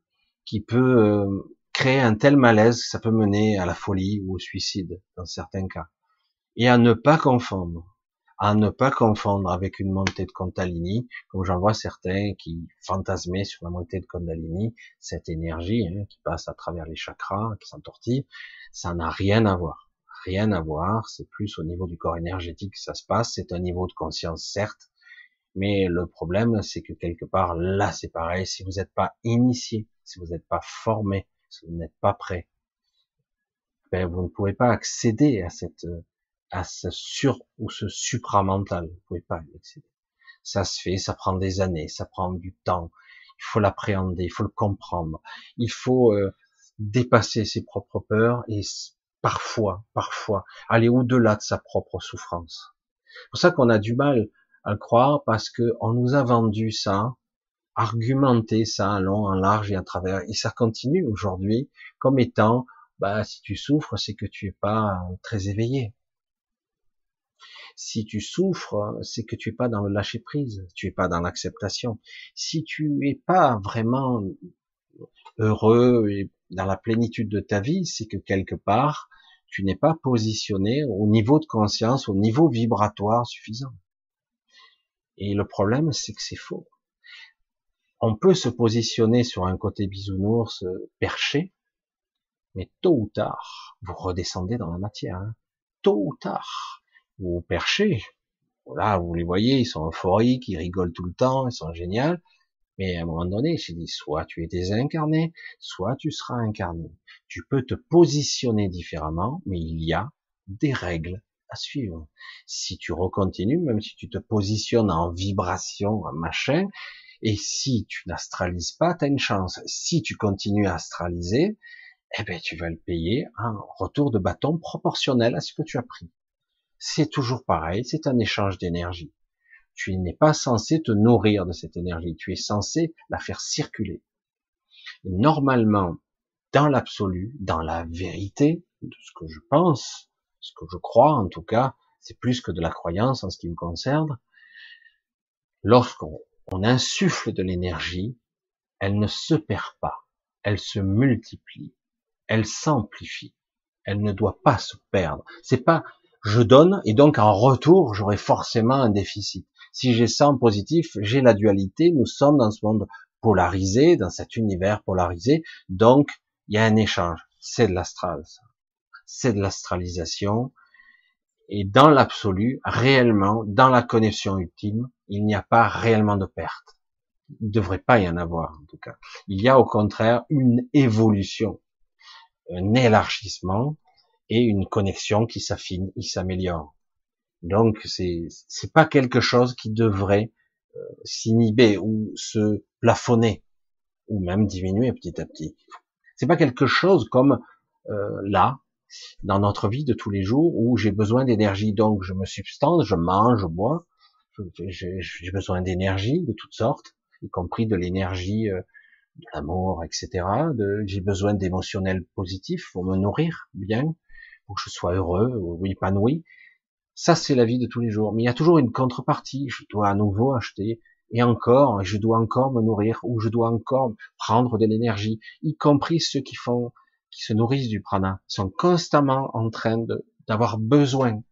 qui peut euh, créer un tel malaise que ça peut mener à la folie ou au suicide dans certains cas. Et à ne pas confondre à ne pas confondre avec une montée de Kundalini, comme j'en vois certains qui fantasmaient sur la montée de Kundalini, cette énergie hein, qui passe à travers les chakras, qui s'entortille, ça n'a rien à voir. Rien à voir, c'est plus au niveau du corps énergétique que ça se passe, c'est un niveau de conscience certes, Mais le problème, c'est que quelque part, là, c'est pareil. Si vous n'êtes pas initié, si vous n'êtes pas formé, si vous n'êtes pas prêt, ben, vous ne pouvez pas accéder à cette, à ce sur ou ce supramental. Vous pouvez pas y accéder. Ça se fait, ça prend des années, ça prend du temps. Il faut l'appréhender, il faut le comprendre. Il faut euh, dépasser ses propres peurs et parfois, parfois, aller au-delà de sa propre souffrance. C'est pour ça qu'on a du mal à le croire parce que on nous a vendu ça, argumenté ça en long, en large et en travers, et ça continue aujourd'hui comme étant, bah, si tu souffres, c'est que tu es pas très éveillé. Si tu souffres, c'est que tu es pas dans le lâcher prise, tu es pas dans l'acceptation. Si tu es pas vraiment heureux et dans la plénitude de ta vie, c'est que quelque part, tu n'es pas positionné au niveau de conscience, au niveau vibratoire suffisant. Et le problème, c'est que c'est faux. On peut se positionner sur un côté bisounours perché, mais tôt ou tard, vous redescendez dans la matière. Hein. Tôt ou tard, vous perchez. Là, vous les voyez, ils sont euphoriques, ils rigolent tout le temps, ils sont géniaux. Mais à un moment donné, j'ai dit, soit tu es désincarné, soit tu seras incarné. Tu peux te positionner différemment, mais il y a des règles à suivre. Si tu recontinues, même si tu te positionnes en vibration, machin, et si tu n'astralises pas, tu as une chance. Si tu continues à astraliser, eh ben, tu vas le payer un retour de bâton proportionnel à ce que tu as pris. C'est toujours pareil, c'est un échange d'énergie. Tu n'es pas censé te nourrir de cette énergie, tu es censé la faire circuler. normalement, dans l'absolu, dans la vérité de ce que je pense, ce que je crois en tout cas, c'est plus que de la croyance en ce qui me concerne, lorsqu'on insuffle de l'énergie, elle ne se perd pas, elle se multiplie, elle s'amplifie, elle ne doit pas se perdre. C'est pas je donne et donc en retour j'aurai forcément un déficit. Si j'ai ça en positif, j'ai la dualité. Nous sommes dans ce monde polarisé, dans cet univers polarisé. Donc, il y a un échange. C'est de l'astral. C'est de l'astralisation. Et dans l'absolu, réellement, dans la connexion ultime, il n'y a pas réellement de perte. Il ne devrait pas y en avoir, en tout cas. Il y a au contraire une évolution, un élargissement et une connexion qui s'affine, qui s'améliore. Donc c'est c'est pas quelque chose qui devrait euh, s'inhiber ou se plafonner ou même diminuer petit à petit. C'est pas quelque chose comme euh, là dans notre vie de tous les jours où j'ai besoin d'énergie donc je me substance, je mange, je bois, j'ai besoin d'énergie de toutes sortes, y compris de l'énergie euh, de l'amour, etc. J'ai besoin d'émotionnel positif pour me nourrir bien, pour que je sois heureux ou épanoui. Ça, c'est la vie de tous les jours. Mais il y a toujours une contrepartie. Je dois à nouveau acheter et encore, je dois encore me nourrir ou je dois encore prendre de l'énergie, y compris ceux qui font, qui se nourrissent du prana, sont constamment en train d'avoir besoin.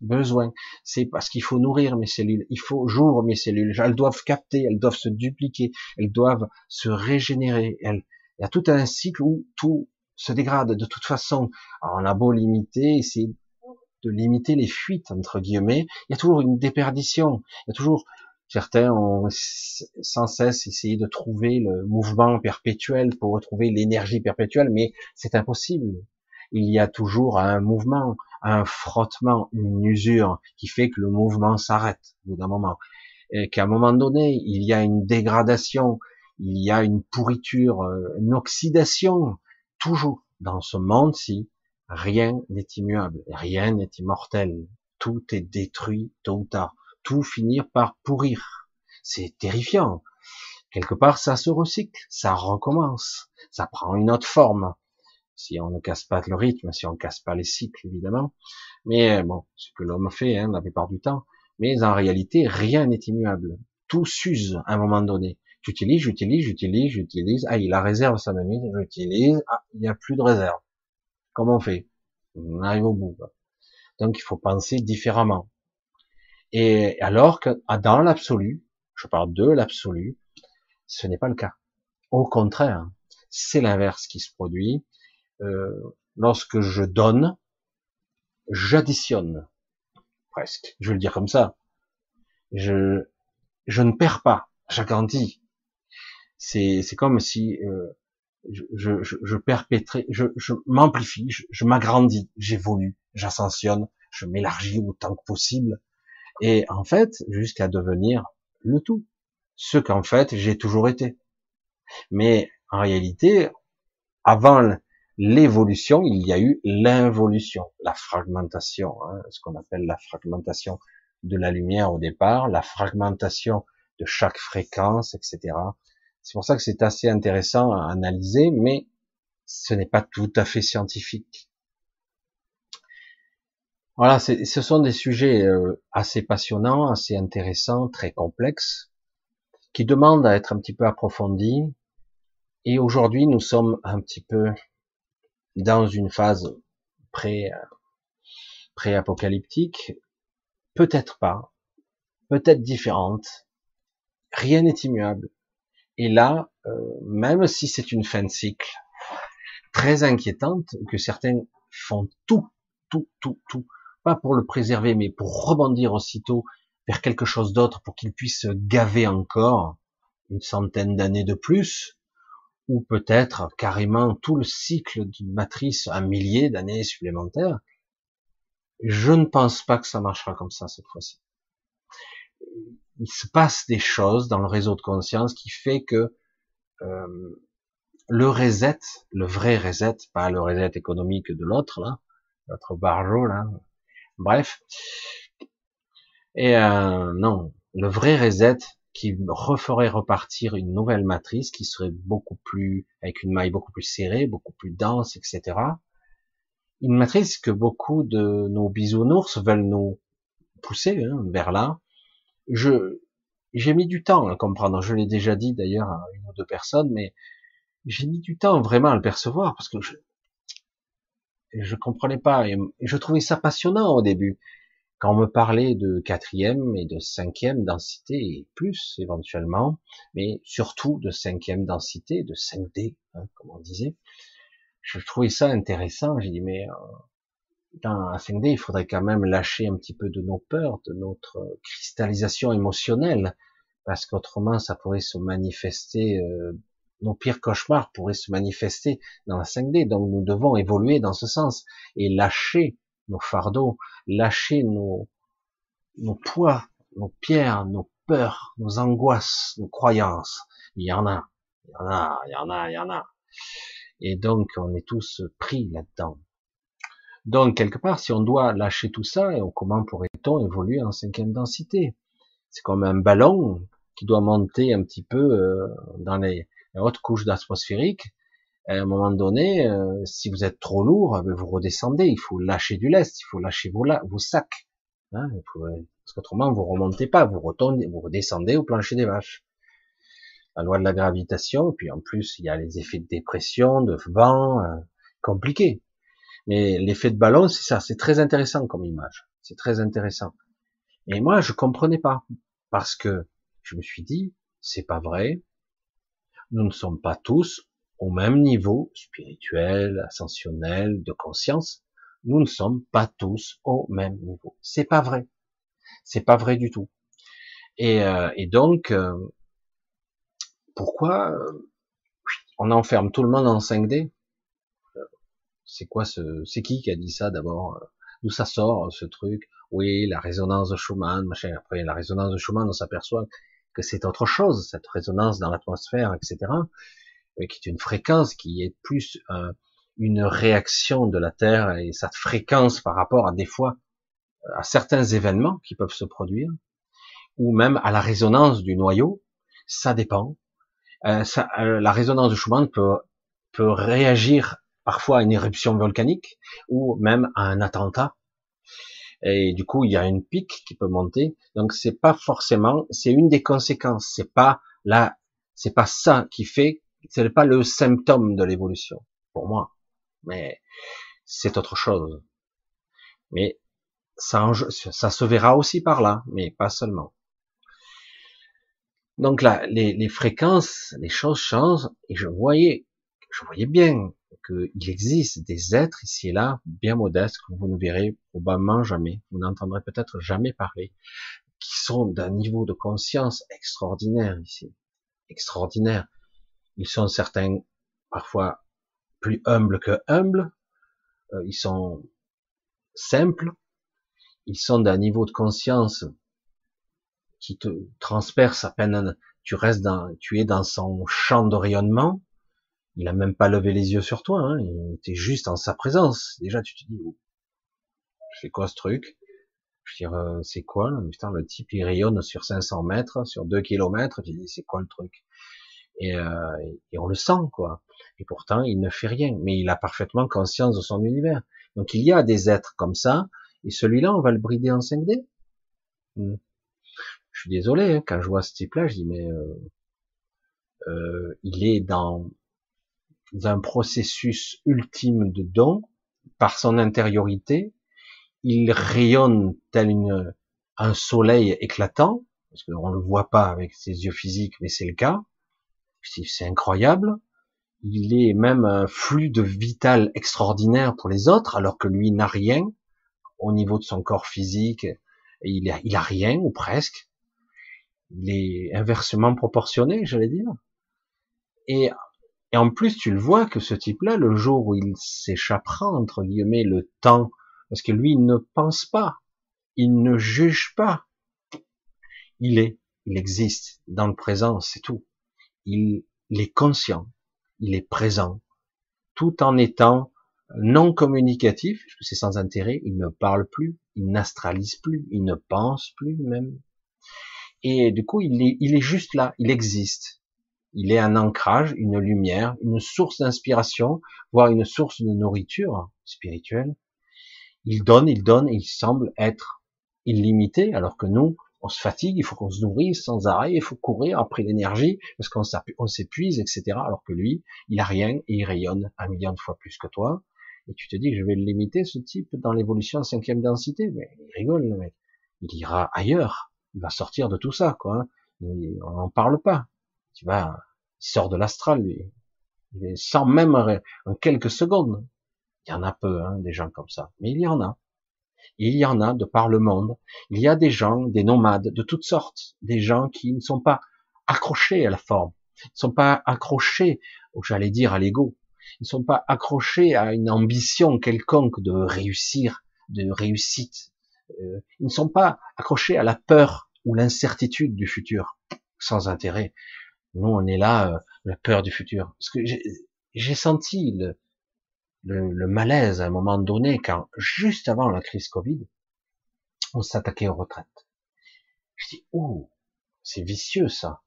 Besoin. C'est parce qu'il faut nourrir mes cellules. Il faut jour mes cellules. Elles doivent capter, elles doivent se dupliquer, elles doivent se régénérer. Elles, il y a tout un cycle où tout se dégrade de toute façon. Alors, on a beau limiter, c'est de limiter les fuites entre guillemets, il y a toujours une déperdition. Il y a toujours certains ont sans cesse essayé de trouver le mouvement perpétuel pour retrouver l'énergie perpétuelle, mais c'est impossible. Il y a toujours un mouvement, un frottement, une usure qui fait que le mouvement s'arrête au bout d'un moment. Et qu'à un moment donné, il y a une dégradation, il y a une pourriture, euh, une oxydation, toujours dans ce monde-ci, Rien n'est immuable, rien n'est immortel. Tout est détruit tôt ou tard. Tout finir par pourrir. C'est terrifiant. Quelque part, ça se recycle, ça recommence, ça prend une autre forme. Si on ne casse pas le rythme, si on ne casse pas les cycles, évidemment. Mais bon, ce que l'homme fait hein, la plupart du temps. Mais en réalité, rien n'est immuable. Tout s'use à un moment donné. J'utilise, j'utilise, j'utilise, j'utilise. Ah, il a réserve sa mamie, j'utilise. Ah, il n'y a plus de réserve. Comment on fait? On arrive au bout. Donc il faut penser différemment. Et alors que ah, dans l'absolu, je parle de l'absolu, ce n'est pas le cas. Au contraire, c'est l'inverse qui se produit. Euh, lorsque je donne, j'additionne presque. Je vais le dire comme ça. Je ne perds pas, j'agrandis. C'est, comme si euh, je, je, je, je perpétrais, je, je m'amplifie, je, je m'agrandis, j'évolue, j'ascensionne, je m'élargis autant que possible, et en fait, jusqu'à devenir le tout, ce qu'en fait j'ai toujours été. Mais en réalité, avant l'évolution, il y a eu l'involution, la fragmentation, hein, ce qu'on appelle la fragmentation de la lumière au départ, la fragmentation de chaque fréquence, etc. C'est pour ça que c'est assez intéressant à analyser, mais ce n'est pas tout à fait scientifique. Voilà, ce sont des sujets euh, assez passionnants, assez intéressants, très complexes, qui demandent à être un petit peu approfondis. Et aujourd'hui, nous sommes un petit peu dans une phase pré, pré-apocalyptique, peut-être pas, peut-être différente. Rien n'est immuable. Et là, euh, même si c'est une fin de cycle très inquiétante, que certains font tout, tout, tout, tout, pas pour le préserver, mais pour rebondir aussitôt vers quelque chose d'autre, pour qu'il puisse gaver encore une centaine d'années de plus, ou peut-être carrément tout le cycle d'une matrice, un millier d'années supplémentaires. Je ne pense pas que ça marchera comme ça cette fois-ci. Il se passe des choses dans le réseau de conscience qui fait que euh, le reset, le vrai reset, pas le reset économique de l'autre là, l'autre barjot là, bref. Et euh, non, le vrai reset, qui referait repartir une nouvelle matrice qui serait beaucoup plus, avec une maille beaucoup plus serrée, beaucoup plus dense, etc. Une matrice que beaucoup de nos bisounours veulent nous pousser hein, vers là. Je, j'ai mis du temps à comprendre. Je l'ai déjà dit d'ailleurs à une ou deux personnes, mais j'ai mis du temps vraiment à le percevoir parce que je, je comprenais pas et je trouvais ça passionnant au début quand on me parlait de quatrième et de cinquième densité et plus éventuellement, mais surtout de cinquième densité, de 5D, hein, comme on disait, je trouvais ça intéressant. J'ai dit mais euh, dans la 5D, il faudrait quand même lâcher un petit peu de nos peurs, de notre cristallisation émotionnelle, parce qu'autrement ça pourrait se manifester. Euh, nos pires cauchemars pourraient se manifester dans la 5D, donc nous devons évoluer dans ce sens et lâcher nos fardeaux, lâcher nos, nos poids, nos pierres, nos peurs, nos angoisses, nos croyances. Il y en a, il y en a, il y en a, il y en a. Et donc, on est tous pris là-dedans. Donc, quelque part, si on doit lâcher tout ça, comment pourrait-on évoluer en cinquième densité? C'est comme un ballon qui doit monter un petit peu euh, dans les hautes couches atmosphériques à un moment donné, euh, si vous êtes trop lourd, ben, vous redescendez. Il faut lâcher du lest, il faut lâcher vos, vos sacs. Hein, parce qu'autrement, vous remontez pas, vous retournez, vous redescendez au plancher des vaches. La loi de la gravitation, puis en plus, il y a les effets de dépression, de vent, euh, compliqués. Mais l'effet de ballon, c'est ça, c'est très intéressant comme image. C'est très intéressant. Et moi, je comprenais pas. Parce que je me suis dit, c'est pas vrai. Nous ne sommes pas tous au même niveau spirituel, ascensionnel, de conscience, nous ne sommes pas tous au même niveau. C'est pas vrai. C'est pas vrai du tout. Et, euh, donc, euh, pourquoi euh, on enferme tout le monde en 5D C'est quoi ce C'est qui qui a dit ça d'abord D'où ça sort ce truc? Oui, la résonance de Schumann, machin. Après, la résonance de Schumann, on s'aperçoit que c'est autre chose, cette résonance dans l'atmosphère, etc qui est une fréquence qui est plus euh, une réaction de la Terre et sa fréquence par rapport à des fois euh, à certains événements qui peuvent se produire, ou même à la résonance du noyau, ça dépend. Euh, euh, la résonance de Schumann peut, peut réagir parfois à une éruption volcanique ou même à un attentat. Et du coup, il y a une pique qui peut monter. Donc, c'est pas forcément, c'est une des conséquences. C'est pas là, c'est pas ça qui fait ce n'est pas le symptôme de l'évolution, pour moi, mais c'est autre chose. Mais ça, ça se verra aussi par là, mais pas seulement. Donc là, les, les, fréquences, les choses changent, et je voyais, je voyais bien qu'il existe des êtres ici et là, bien modestes, que vous ne verrez probablement jamais, vous n'entendrez peut-être jamais parler, qui sont d'un niveau de conscience extraordinaire ici, extraordinaire. Ils sont certains parfois plus humbles que humbles, euh, ils sont simples, ils sont d'un niveau de conscience qui te transperce à peine, tu restes dans, tu es dans son champ de rayonnement, il a même pas levé les yeux sur toi, hein, il était juste en sa présence. Déjà, tu te dis, oh, c'est quoi ce truc? Je veux dire, euh, c'est quoi? Putain, le type il rayonne sur 500 mètres, sur 2 kilomètres. Tu dis, c'est quoi le truc? Et, euh, et on le sent, quoi. Et pourtant, il ne fait rien, mais il a parfaitement conscience de son univers. Donc, il y a des êtres comme ça, et celui-là, on va le brider en 5D. Hmm. Je suis désolé, hein, quand je vois ce type-là, je dis, mais euh, euh, il est dans d'un processus ultime de don, par son intériorité, il rayonne tel une, un soleil éclatant, parce qu'on ne le voit pas avec ses yeux physiques, mais c'est le cas. C'est incroyable. Il est même un flux de vital extraordinaire pour les autres, alors que lui n'a rien au niveau de son corps physique. Il a, il a rien, ou presque. Il est inversement proportionné, j'allais dire. Et et en plus, tu le vois que ce type-là, le jour où il s'échappera, entre guillemets, le temps, parce que lui, il ne pense pas, il ne juge pas. Il est, il existe dans le présent, c'est tout. Il, est conscient, il est présent, tout en étant non communicatif, parce que c'est sans intérêt, il ne parle plus, il n'astralise plus, il ne pense plus même. Et du coup, il est, il est juste là, il existe. Il est un ancrage, une lumière, une source d'inspiration, voire une source de nourriture spirituelle. Il donne, il donne, il semble être illimité, alors que nous, on se fatigue, il faut qu'on se nourrisse sans arrêt, il faut courir après l'énergie, parce qu'on s'épuise, etc. Alors que lui, il a rien et il rayonne un million de fois plus que toi. Et tu te dis, je vais limiter, ce type, dans l'évolution cinquième densité. Mais il rigole, le mec. Il ira ailleurs. Il va sortir de tout ça, quoi. on n'en parle pas. Tu vas, il sort de l'astral, lui. Il sans même en quelques secondes. Il y en a peu, hein, des gens comme ça. Mais il y en a. Il y en a de par le monde. Il y a des gens, des nomades de toutes sortes, des gens qui ne sont pas accrochés à la forme, ils ne sont pas accrochés, j'allais dire, à l'ego. Ils ne sont pas accrochés à une ambition quelconque de réussir, de réussite. Euh, ils ne sont pas accrochés à la peur ou l'incertitude du futur, sans intérêt. Nous, on est là, euh, la peur du futur. Parce que j'ai senti le, le, malaise à un moment donné, quand juste avant la crise Covid, on s'attaquait aux retraites. Je dis, oh, c'est vicieux ça.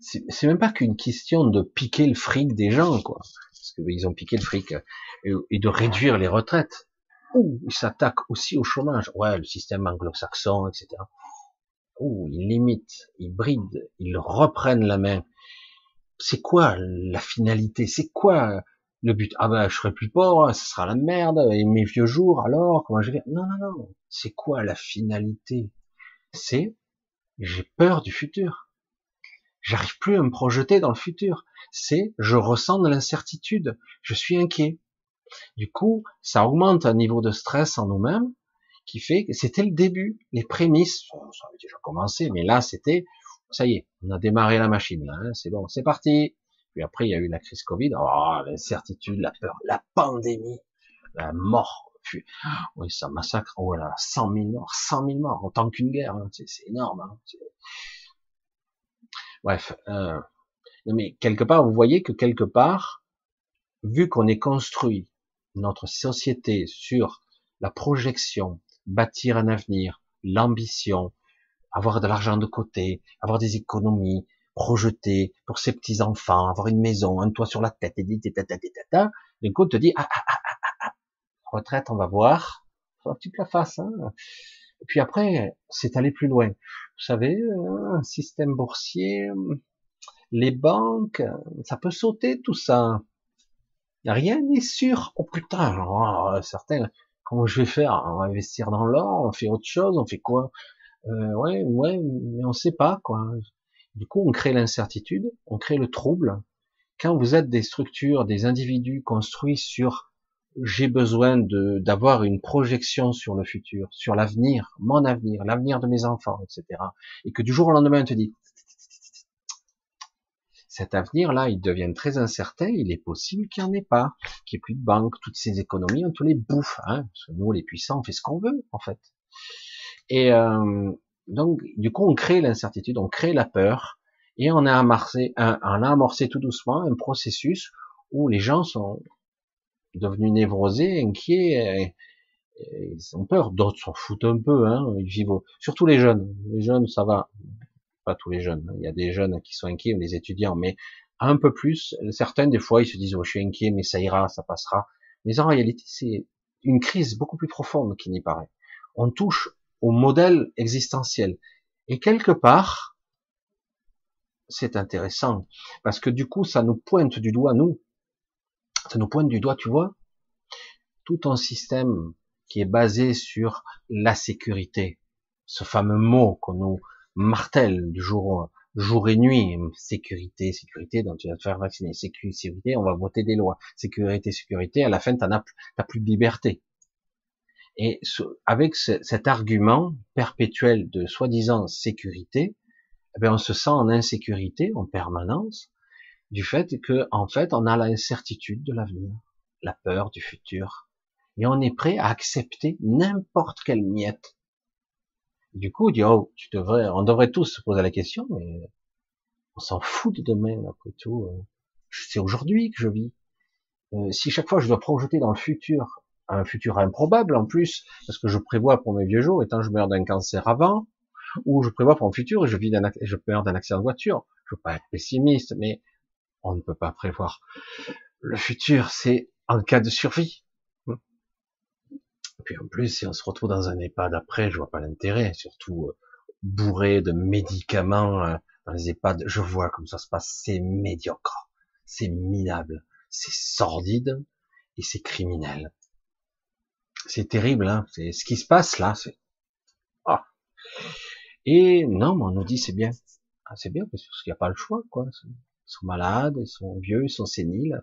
C'est même pas qu'une question de piquer le fric des gens, quoi. Parce qu'ils ont piqué le fric euh, et, de réduire les retraites. Ouh, ils s'attaquent aussi au chômage. Ouais, le système anglo-saxon, etc. Oh, ils limitent, ils brident, ils reprennent la main. C'est quoi la finalité? C'est quoi le but? Ah ben, je serai plus pauvre, ce sera la merde, et mes vieux jours, alors, comment je vais? Non, non, non. C'est quoi la finalité? C'est, j'ai peur du futur. J'arrive plus à me projeter dans le futur. C'est, je ressens de l'incertitude. Je suis inquiet. Du coup, ça augmente un niveau de stress en nous-mêmes, qui fait que c'était le début, les prémices, ça avait déjà commencé, mais là c'était, ça y est, on a démarré la machine, là, hein, c'est bon, c'est parti. Puis après il y a eu la crise Covid, oh, l'incertitude, la peur, la pandémie, la mort, puis, oui ça massacre, oh là, 100 000 morts, 100 000 morts, autant qu'une guerre, hein, c'est énorme. Hein, Bref, euh, mais quelque part, vous voyez que quelque part, vu qu'on est construit notre société sur la projection bâtir un avenir, l'ambition, avoir de l'argent de côté, avoir des économies, projeter pour ses petits enfants, avoir une maison, un toit sur la tête, et dit, d'un coup, te dit, ah, ah, ah, ah, ah, retraite, on va voir, faut que tu te la fasses, hein. Et puis après, c'est aller plus loin. Vous savez, un système boursier, les banques, ça peut sauter tout ça. Rien n'est sûr. Oh putain, genre, certains, Comment je vais faire? On va investir dans l'or, on fait autre chose, on fait quoi? Euh, Ouais, ouais, mais on sait pas quoi. Du coup, on crée l'incertitude, on crée le trouble, quand vous êtes des structures, des individus construits sur j'ai besoin de d'avoir une projection sur le futur, sur l'avenir, mon avenir, l'avenir de mes enfants, etc. Et que du jour au lendemain, on te dit cet avenir-là, il devient très incertain, il est possible qu'il n'y en ait pas, qu'il n'y ait plus de banque, toutes ces économies, on te les bouffe, hein, parce que nous, les puissants, on fait ce qu'on veut, en fait. Et euh, donc, du coup, on crée l'incertitude, on crée la peur, et on a amorcé, on a amorcé tout doucement un processus où les gens sont devenus névrosés, inquiets, et, ils ont peur. D'autres s'en foutent un peu, hein, ils vivent, surtout les jeunes. Les jeunes, ça va pas tous les jeunes. Il y a des jeunes qui sont inquiets, les étudiants, mais un peu plus. Certains, des fois, ils se disent, oh, je suis inquiet, mais ça ira, ça passera. Mais en réalité, c'est une crise beaucoup plus profonde qui n'y paraît. On touche au modèle existentiel. Et quelque part, c'est intéressant, parce que du coup, ça nous pointe du doigt, nous. Ça nous pointe du doigt, tu vois, tout un système qui est basé sur la sécurité, ce fameux mot qu'on nous martel du jour, jour et nuit. Sécurité, sécurité, donc tu vas te faire vacciner. Sécurité, on va voter des lois. Sécurité, sécurité, à la fin, t'en as, as plus de liberté. Et avec cet argument perpétuel de soi-disant sécurité, eh bien, on se sent en insécurité en permanence du fait que, en fait, on a l'incertitude de l'avenir, la peur du futur, et on est prêt à accepter n'importe quelle miette du coup, dit, oh, tu devrais, on devrait tous se poser la question, mais on s'en fout de demain, après tout. Euh. C'est aujourd'hui que je vis. Euh, si chaque fois je dois projeter dans le futur, un futur improbable en plus, parce que je prévois pour mes vieux jours, étant je meurs d'un cancer avant, ou je prévois pour mon futur et je vis d'un, je meurs d'un accident de voiture. Je veux pas être pessimiste, mais on ne peut pas prévoir. Le futur, c'est en cas de survie. Et puis en plus, si on se retrouve dans un EHPAD après, je vois pas l'intérêt, surtout euh, bourré de médicaments euh, dans les EHPAD. Je vois comme ça se passe, c'est médiocre, c'est minable, c'est sordide et c'est criminel. C'est terrible, hein c'est ce qui se passe là. C'est ah. Et non, mais on nous dit c'est bien, ah, c'est bien parce qu'il n'y a pas le choix, quoi. Ils sont malades, ils sont vieux, ils sont séniles.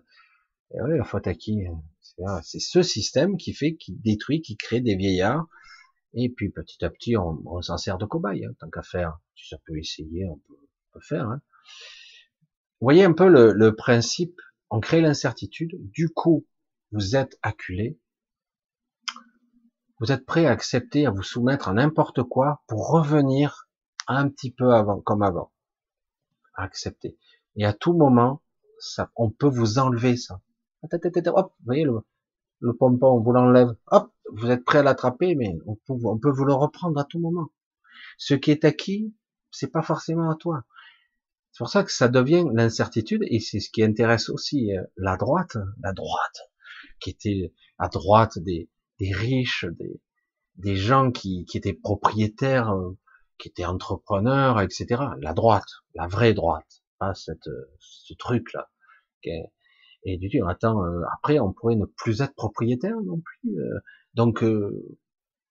Et ouais, la faute à qui c'est ce système qui fait, qui détruit, qui crée des vieillards. Et puis petit à petit, on, s'en sert de cobaye, hein, tant qu'à faire. Si ça peut essayer, on peut, faire. Hein. Vous voyez un peu le, principe. On crée l'incertitude. Du coup, vous êtes acculé. Vous êtes prêt à accepter, à vous soumettre à n'importe quoi pour revenir un petit peu avant, comme avant. Accepter. Et à tout moment, ça, on peut vous enlever ça. Hop, vous voyez le, le pompon, on vous l'enlève. Hop, vous êtes prêt à l'attraper, mais on peut, on peut vous le reprendre à tout moment. Ce qui est acquis, c'est pas forcément à toi. C'est pour ça que ça devient l'incertitude, et c'est ce qui intéresse aussi euh, la droite, la droite, qui était à droite des, des riches, des, des gens qui, qui étaent propriétaires, euh, qui étaient entrepreneurs, etc. La droite, la vraie droite, pas cette, ce truc-là, et du coup, attends, euh, après, on pourrait ne plus être propriétaire non plus. Euh. donc, euh,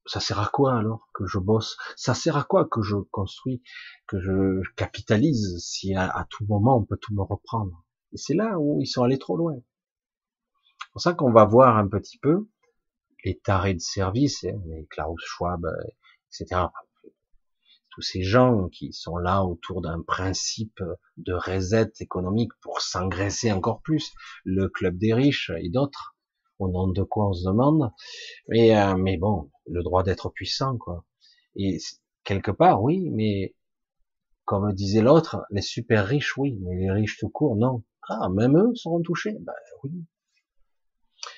ça sert à quoi alors que je bosse? Ça sert à quoi que je construis, que je capitalise si à, tout moment on peut tout me reprendre? Et c'est là où ils sont allés trop loin. C'est pour ça qu'on va voir un petit peu les tarés de service, hein, les Klaus Schwab, etc tous ces gens qui sont là autour d'un principe de reset économique pour s'engraisser encore plus, le club des riches et d'autres, au nom de quoi on se demande. Mais, euh, mais bon, le droit d'être puissant, quoi. Et quelque part, oui, mais comme disait l'autre, les super riches, oui, mais les riches tout court, non. Ah, même eux seront touchés. Ben oui.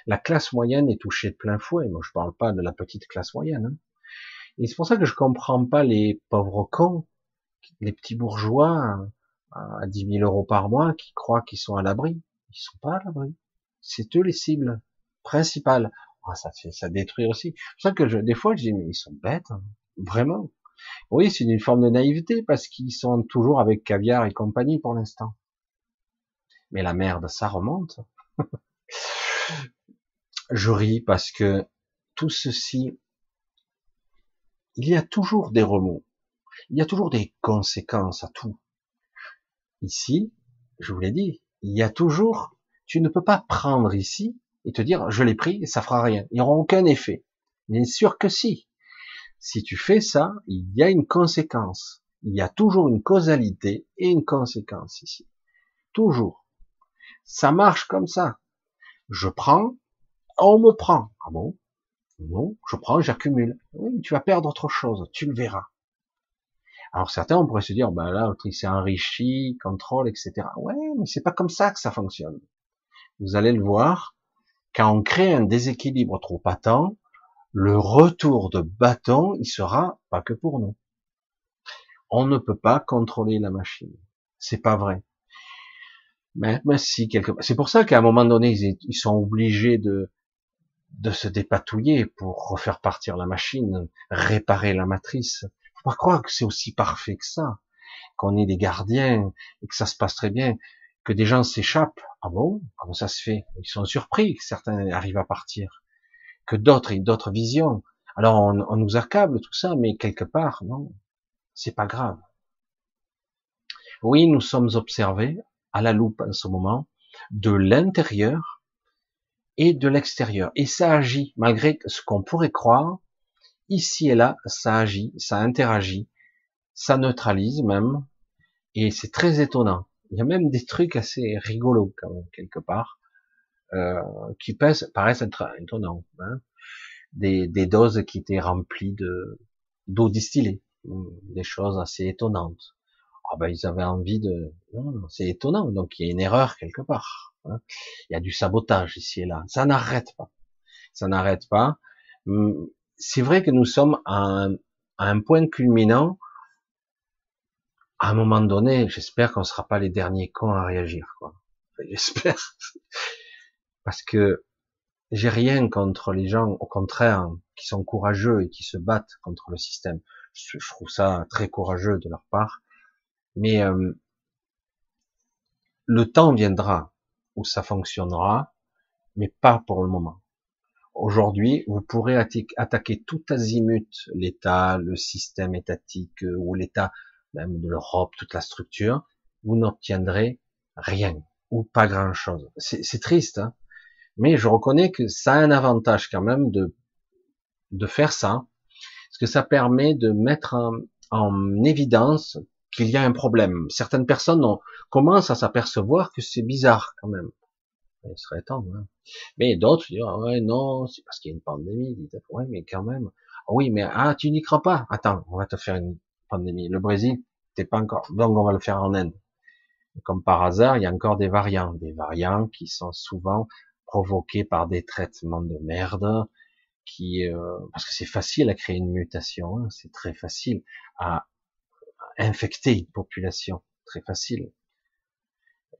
La classe moyenne est touchée de plein fouet. Moi, je parle pas de la petite classe moyenne. Hein. Et c'est pour ça que je comprends pas les pauvres cons, les petits bourgeois à 10 000 euros par mois qui croient qu'ils sont à l'abri. Ils sont pas à l'abri. C'est eux les cibles principales. Ah, ça ça détruit aussi. C'est pour ça que je, des fois, je dis, mais ils sont bêtes, hein. vraiment. Oui, c'est une forme de naïveté parce qu'ils sont toujours avec caviar et compagnie pour l'instant. Mais la merde, ça remonte. <laughs> je ris parce que tout ceci il y a toujours des remous, il y a toujours des conséquences à tout. Ici, je vous l'ai dit, il y a toujours, tu ne peux pas prendre ici et te dire, je l'ai pris ça fera rien. Il n'y aucun effet. Bien sûr que si. Si tu fais ça, il y a une conséquence. Il y a toujours une causalité et une conséquence ici. Toujours. Ça marche comme ça. Je prends, on me prend. Ah bon? Non, je prends, j'accumule. Oui, tu vas perdre autre chose, tu le verras. Alors certains, on pourrait se dire, ben là, il s'est enrichi, contrôle, etc. Ouais, mais c'est pas comme ça que ça fonctionne. Vous allez le voir, quand on crée un déséquilibre trop patent, le retour de bâton, il sera pas que pour nous. On ne peut pas contrôler la machine. C'est pas vrai. Si quelque c'est pour ça qu'à un moment donné, ils, sont obligés de, de se dépatouiller pour refaire partir la machine, réparer la matrice. Faut pas croire que c'est aussi parfait que ça, qu'on est des gardiens et que ça se passe très bien, que des gens s'échappent. Ah bon? Comment ça se fait? Ils sont surpris que certains arrivent à partir, que d'autres aient d'autres visions. Alors on, on nous accable tout ça, mais quelque part, non, c'est pas grave. Oui, nous sommes observés à la loupe en ce moment de l'intérieur et de l'extérieur. Et ça agit, malgré ce qu'on pourrait croire, ici et là, ça agit, ça interagit, ça neutralise même, et c'est très étonnant. Il y a même des trucs assez rigolos quand même, quelque part, euh, qui pèsent, paraissent être étonnants. Hein. Des, des doses qui étaient remplies de d'eau distillée, des choses assez étonnantes. Ah ben ils avaient envie de, c'est étonnant. Donc il y a une erreur quelque part. Hein. Il y a du sabotage ici et là. Ça n'arrête pas. Ça n'arrête pas. Hum, c'est vrai que nous sommes à un, point culminant. À un moment donné, j'espère qu'on ne sera pas les derniers cons à réagir. Quoi. <laughs> J'espère. Parce que j'ai rien contre les gens, au contraire, qui sont courageux et qui se battent contre le système. Je trouve ça très courageux de leur part. Mais euh, le temps viendra où ça fonctionnera, mais pas pour le moment. Aujourd'hui, vous pourrez attaquer tout azimut l'État, le système étatique euh, ou l'État même de l'Europe, toute la structure, vous n'obtiendrez rien ou pas grand-chose. C'est triste, hein mais je reconnais que ça a un avantage quand même de de faire ça, parce que ça permet de mettre en, en évidence qu'il y a un problème. Certaines personnes ont, commencent à s'apercevoir que c'est bizarre quand même. Il serait temps. Hein. Mais d'autres disent ah ouais non, c'est parce qu'il y a une pandémie. ouais mais quand même. Ah oui mais ah tu n'y crois pas. Attends, on va te faire une pandémie. Le Brésil, t'es pas encore. Donc on va le faire en Inde. Comme par hasard, il y a encore des variants, des variants qui sont souvent provoqués par des traitements de merde, qui euh, parce que c'est facile à créer une mutation, hein, c'est très facile à infecter une population, très facile,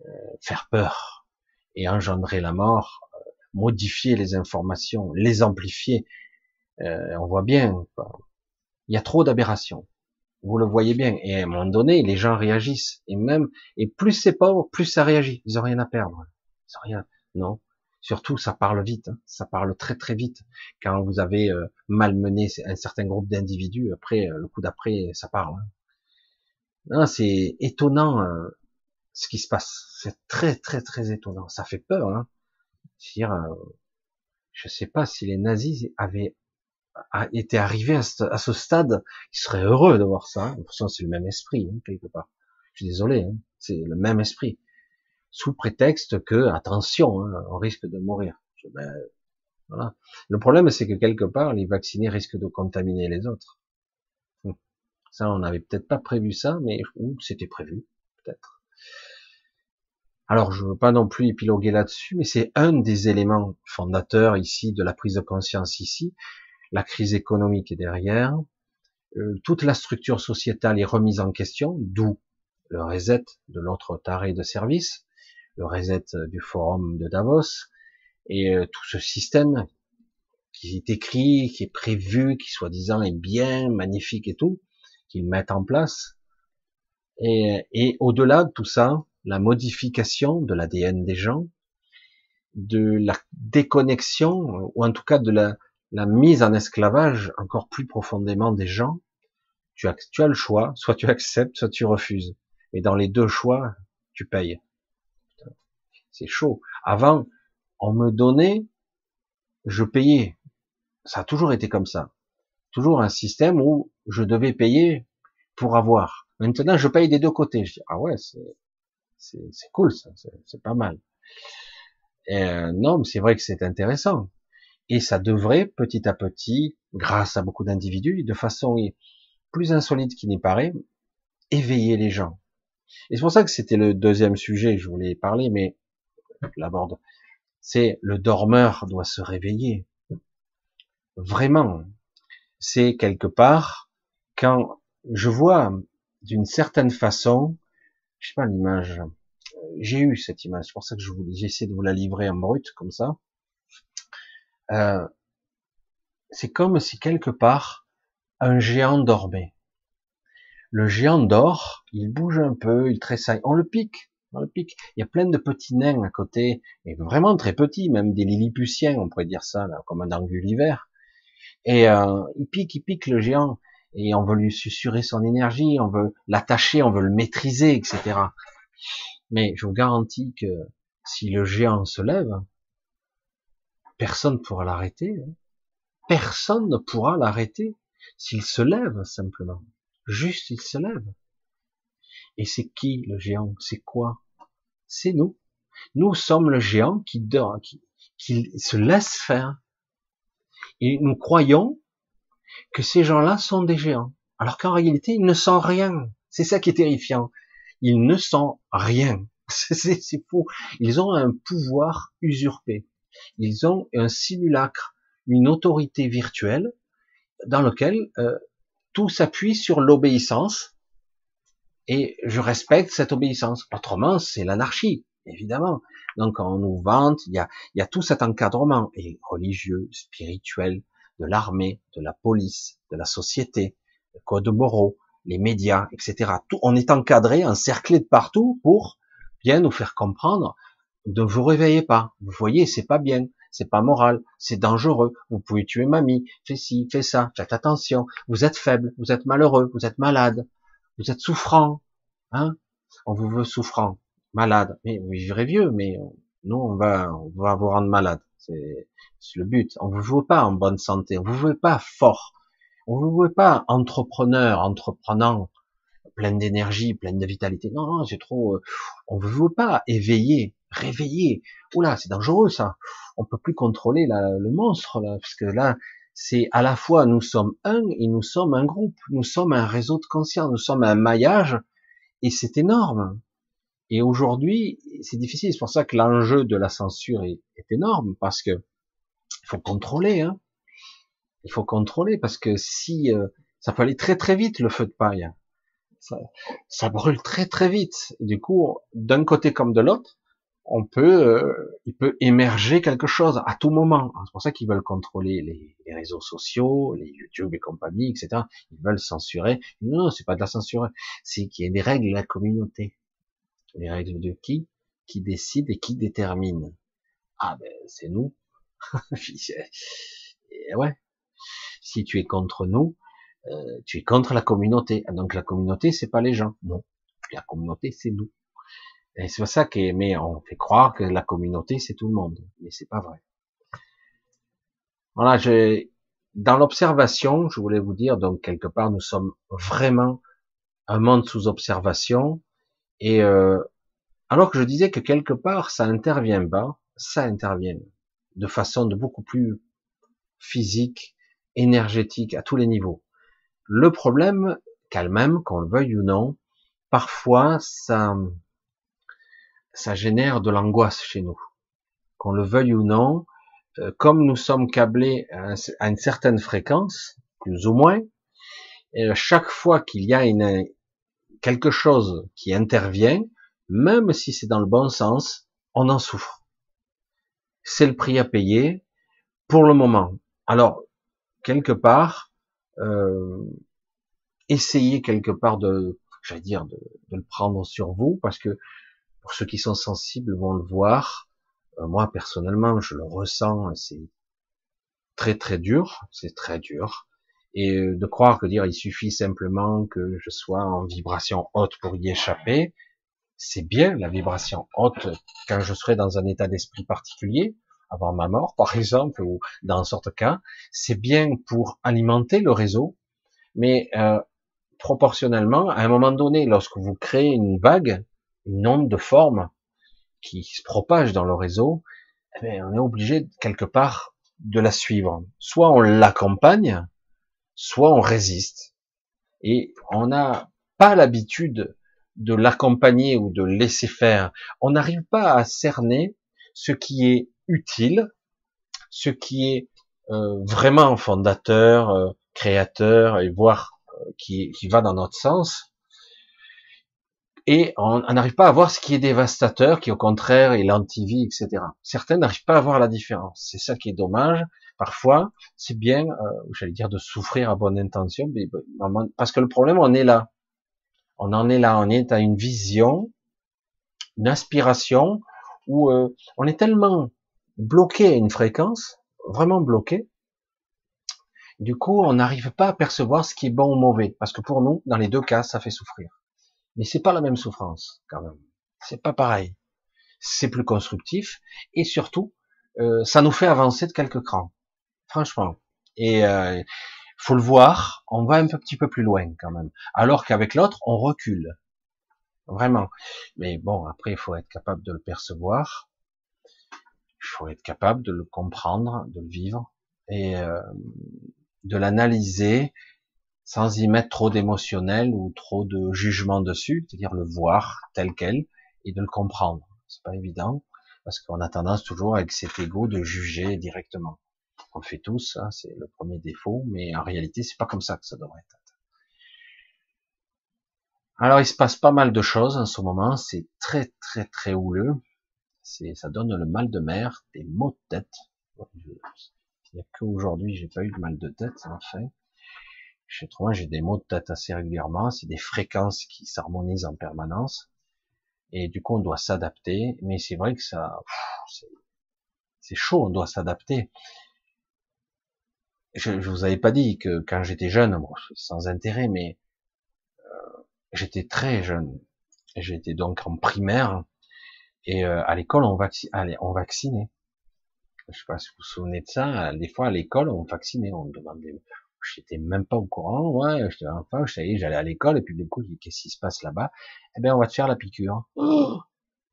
euh, faire peur et engendrer la mort, euh, modifier les informations, les amplifier. Euh, on voit bien, il y a trop d'aberrations. Vous le voyez bien. Et à un moment donné, les gens réagissent. Et même, et plus c'est pauvre, plus ça réagit. Ils ont rien à perdre. Ils ont rien. Non. Surtout, ça parle vite. Hein. Ça parle très très vite. Quand vous avez malmené un certain groupe d'individus, après, le coup d'après, ça parle. Hein c'est étonnant euh, ce qui se passe. C'est très très très étonnant. Ça fait peur. Hein. dire, euh, je sais pas si les nazis avaient été arrivés à ce, stade, ils seraient heureux de voir ça. Façon, c'est le même esprit hein, quelque part. Je suis désolé, hein, c'est le même esprit. Sous prétexte que, attention, hein, on risque de mourir. Ben, voilà. Le problème, c'est que quelque part, les vaccinés risquent de contaminer les autres. Ça, on n'avait peut-être pas prévu ça, mais ou c'était prévu, peut-être. Alors, je veux pas non plus épiloguer là-dessus, mais c'est un des éléments fondateurs ici de la prise de conscience ici. La crise économique est derrière. Euh, toute la structure sociétale est remise en question, d'où le reset de l'autre taré de service, le reset du forum de Davos, et euh, tout ce système qui est écrit, qui est prévu, qui soi-disant est bien, magnifique et tout, qu'ils mettent en place. Et, et au-delà de tout ça, la modification de l'ADN des gens, de la déconnexion, ou en tout cas de la, la mise en esclavage encore plus profondément des gens, tu as, tu as le choix, soit tu acceptes, soit tu refuses. Et dans les deux choix, tu payes. c'est chaud. Avant, on me donnait, je payais. Ça a toujours été comme ça. Toujours un système où je devais payer pour avoir. Maintenant, je paye des deux côtés. Je dis, ah ouais, c'est, cool, ça, c'est, pas mal. Et euh, non, mais c'est vrai que c'est intéressant. Et ça devrait, petit à petit, grâce à beaucoup d'individus, de façon plus insolite qu'il n'y paraît, éveiller les gens. Et c'est pour ça que c'était le deuxième sujet que je voulais parler, mais l'aborde. C'est le dormeur doit se réveiller. Vraiment. C'est quelque part, quand je vois d'une certaine façon, je sais pas l'image, j'ai eu cette image, c'est pour ça que je voulais, j'essaie de vous la livrer en brut, comme ça. Euh, c'est comme si quelque part, un géant dormait. Le géant dort, il bouge un peu, il tressaille. On le pique, on le pique. Il y a plein de petits nains à côté, mais vraiment très petits, même des lilliputiens, on pourrait dire ça, comme un anguliver. Et euh, il pique, il pique le géant, et on veut lui susurrer son énergie, on veut l'attacher, on veut le maîtriser, etc. Mais je vous garantis que si le géant se lève, personne ne pourra l'arrêter. Hein. Personne ne pourra l'arrêter s'il se lève simplement. Juste, il se lève. Et c'est qui le géant? C'est quoi? C'est nous. Nous sommes le géant qui dort, qui, qui se laisse faire. Et nous croyons que ces gens-là sont des géants. Alors qu'en réalité, ils ne sont rien. C'est ça qui est terrifiant. Ils ne sont rien. <laughs> C'est fou. Ils ont un pouvoir usurpé. Ils ont un simulacre, une autorité virtuelle dans lequel euh, tout s'appuie sur l'obéissance et je respecte cette obéissance. Autrement, c'est l'anarchie, évidemment. Donc, on nous vante, il y a, il y a tout cet encadrement, et religieux, spirituel, de l'armée, de la police, de la société, le code moraux, les médias, etc. Tout, on est encadré, encerclé de partout pour bien nous faire comprendre. Ne vous réveillez pas. Vous voyez, c'est pas bien. C'est pas moral, c'est dangereux, vous pouvez tuer mamie, fais ci, fais ça, faites attention, vous êtes faible, vous êtes malheureux, vous êtes malade, vous êtes souffrant, hein, on vous veut souffrant, malade, mais vous vivrez vieux, mais nous, on va, on va vous rendre malade, c'est le but, on vous veut pas en bonne santé, on vous veut pas fort, on vous veut pas entrepreneur, entreprenant, plein d'énergie, plein de vitalité, non, non, c'est trop, euh, on vous veut pas éveillé, réveillé, oula, c'est dangereux ça, on peut plus contrôler le monstre là, parce que là, c'est à la fois nous sommes un et nous sommes un groupe, nous sommes un réseau de conscience, nous sommes un maillage et c'est énorme. Et aujourd'hui, c'est difficile. C'est pour ça que l'enjeu de la censure est, énorme parce que il faut contrôler. Hein. Il faut contrôler parce que si euh, ça peut aller très très vite le feu de paille, ça, ça brûle très très vite. Du coup, d'un côté comme de l'autre, on peut, euh, il peut émerger quelque chose à tout moment. C'est pour ça qu'ils veulent contrôler les, réseaux sociaux, les YouTube et compagnie, etc. Ils veulent censurer. Non, c'est pas de la censure, c'est qu'il y ait des règles de la communauté. Les règles de qui Qui décide et qui détermine Ah ben c'est nous. <laughs> et ouais. Si tu es contre nous, euh, tu es contre la communauté. Donc la communauté, c'est pas les gens. Non. La communauté, c'est nous. Et c'est pour ça que, mais on fait croire que la communauté c'est tout le monde, mais c'est pas vrai. Voilà, j'ai, dans l'observation, je voulais vous dire, donc quelque part, nous sommes vraiment un monde sous observation, et euh, alors que je disais que quelque part ça intervient pas, ça intervient de façon de beaucoup plus physique, énergétique, à tous les niveaux. Le problème, qu'elle même, qu'on le veuille ou non, parfois ça, ça génère de l'angoisse chez nous. Qu'on le veuille ou non, euh, comme nous sommes câblés à, une certaine fréquence, plus ou moins, chaque fois qu'il y a une, quelque chose qui intervient, même si c'est dans le bon sens, on en souffre. C'est le prix à payer pour le moment. Alors, quelque part, euh, essayez quelque part de, j'allais dire, de, le prendre sur vous, parce que pour ceux qui sont sensibles vont le voir. Euh, moi personnellement, je le ressens, c'est très très dur, c'est très dur. Et euh, de croire que dire il suffit simplement que je sois en vibration haute pour y échapper, c'est bien la vibration haute quand je serai dans un état d'esprit particulier, avant ma mort par exemple, ou dans sorte cas, c'est bien pour alimenter le réseau, mais euh, proportionnellement, à un moment donné, lorsque vous créez une vague, une onde de forme qui se propage dans le réseau, eh on est obligé quelque part de la suivre. Soit on l'accompagne, soit on résiste. Et on n'a pas l'habitude de l'accompagner ou de laisser faire. On n'arrive pas à cerner ce qui est utile, ce qui est euh, vraiment fondateur, euh, créateur, et voire euh, qui, va dans notre sens, et on n'arrive pas à voir ce qui est dévastateur, qui au contraire est l'antivie, etc. Certains n'arrivent pas à voir la différence. C'est ça qui est dommage. Parfois, c'est bien, euh, j'allais dire, de souffrir à bonne intention, mais, parce que le problème, on est là. On en est là, on est à une vision, une aspiration, où euh, on est tellement bloqué à une fréquence, vraiment bloqué, du coup, on n'arrive pas à percevoir ce qui est bon ou mauvais, parce que pour nous, dans les deux cas, ça fait souffrir mais c'est pas la même souffrance quand même. C'est pas pareil. C'est plus constructif et surtout, euh, ça nous fait avancer de quelques crans, franchement. Et euh, faut le voir, on va un petit peu plus loin quand même. Alors qu'avec l'autre, on recule, vraiment. Mais bon, après, il faut être capable de le percevoir, il faut être capable de le comprendre, de le vivre et euh, de l'analyser sans y mettre trop d'émotionnel ou trop de jugement dessus, c'est-à-dire le voir tel quel et de le comprendre. C'est pas évident parce qu'on a tendance toujours avec cet ego de juger directement. On fait tous, hein, c'est le premier défaut, mais en réalité c'est pas comme ça que ça devrait être. Alors il se passe pas mal de choses en ce moment, c'est très très très houleux, c'est ça donne le mal de mer, des maux de tête. Il n'y a qu'aujourd'hui j'ai pas eu de mal de tête en fait. Chez moi, j'ai des maux de tête assez régulièrement. C'est des fréquences qui s'harmonisent en permanence. Et du coup, on doit s'adapter. Mais c'est vrai que ça, c'est chaud. On doit s'adapter. Je, je vous avais pas dit que quand j'étais jeune, bon, sans intérêt, mais euh, j'étais très jeune. J'étais donc en primaire. Et euh, à l'école, on, on vaccinait. Je sais pas si vous vous souvenez de ça. Des fois, à l'école, on vaccinait. On demandait j'étais même pas au courant, ouais, j'étais enfant, je savais, j'allais à l'école, et puis du coup, qu'est-ce qui se passe là-bas? Eh ben, on va te faire la piqûre. Oh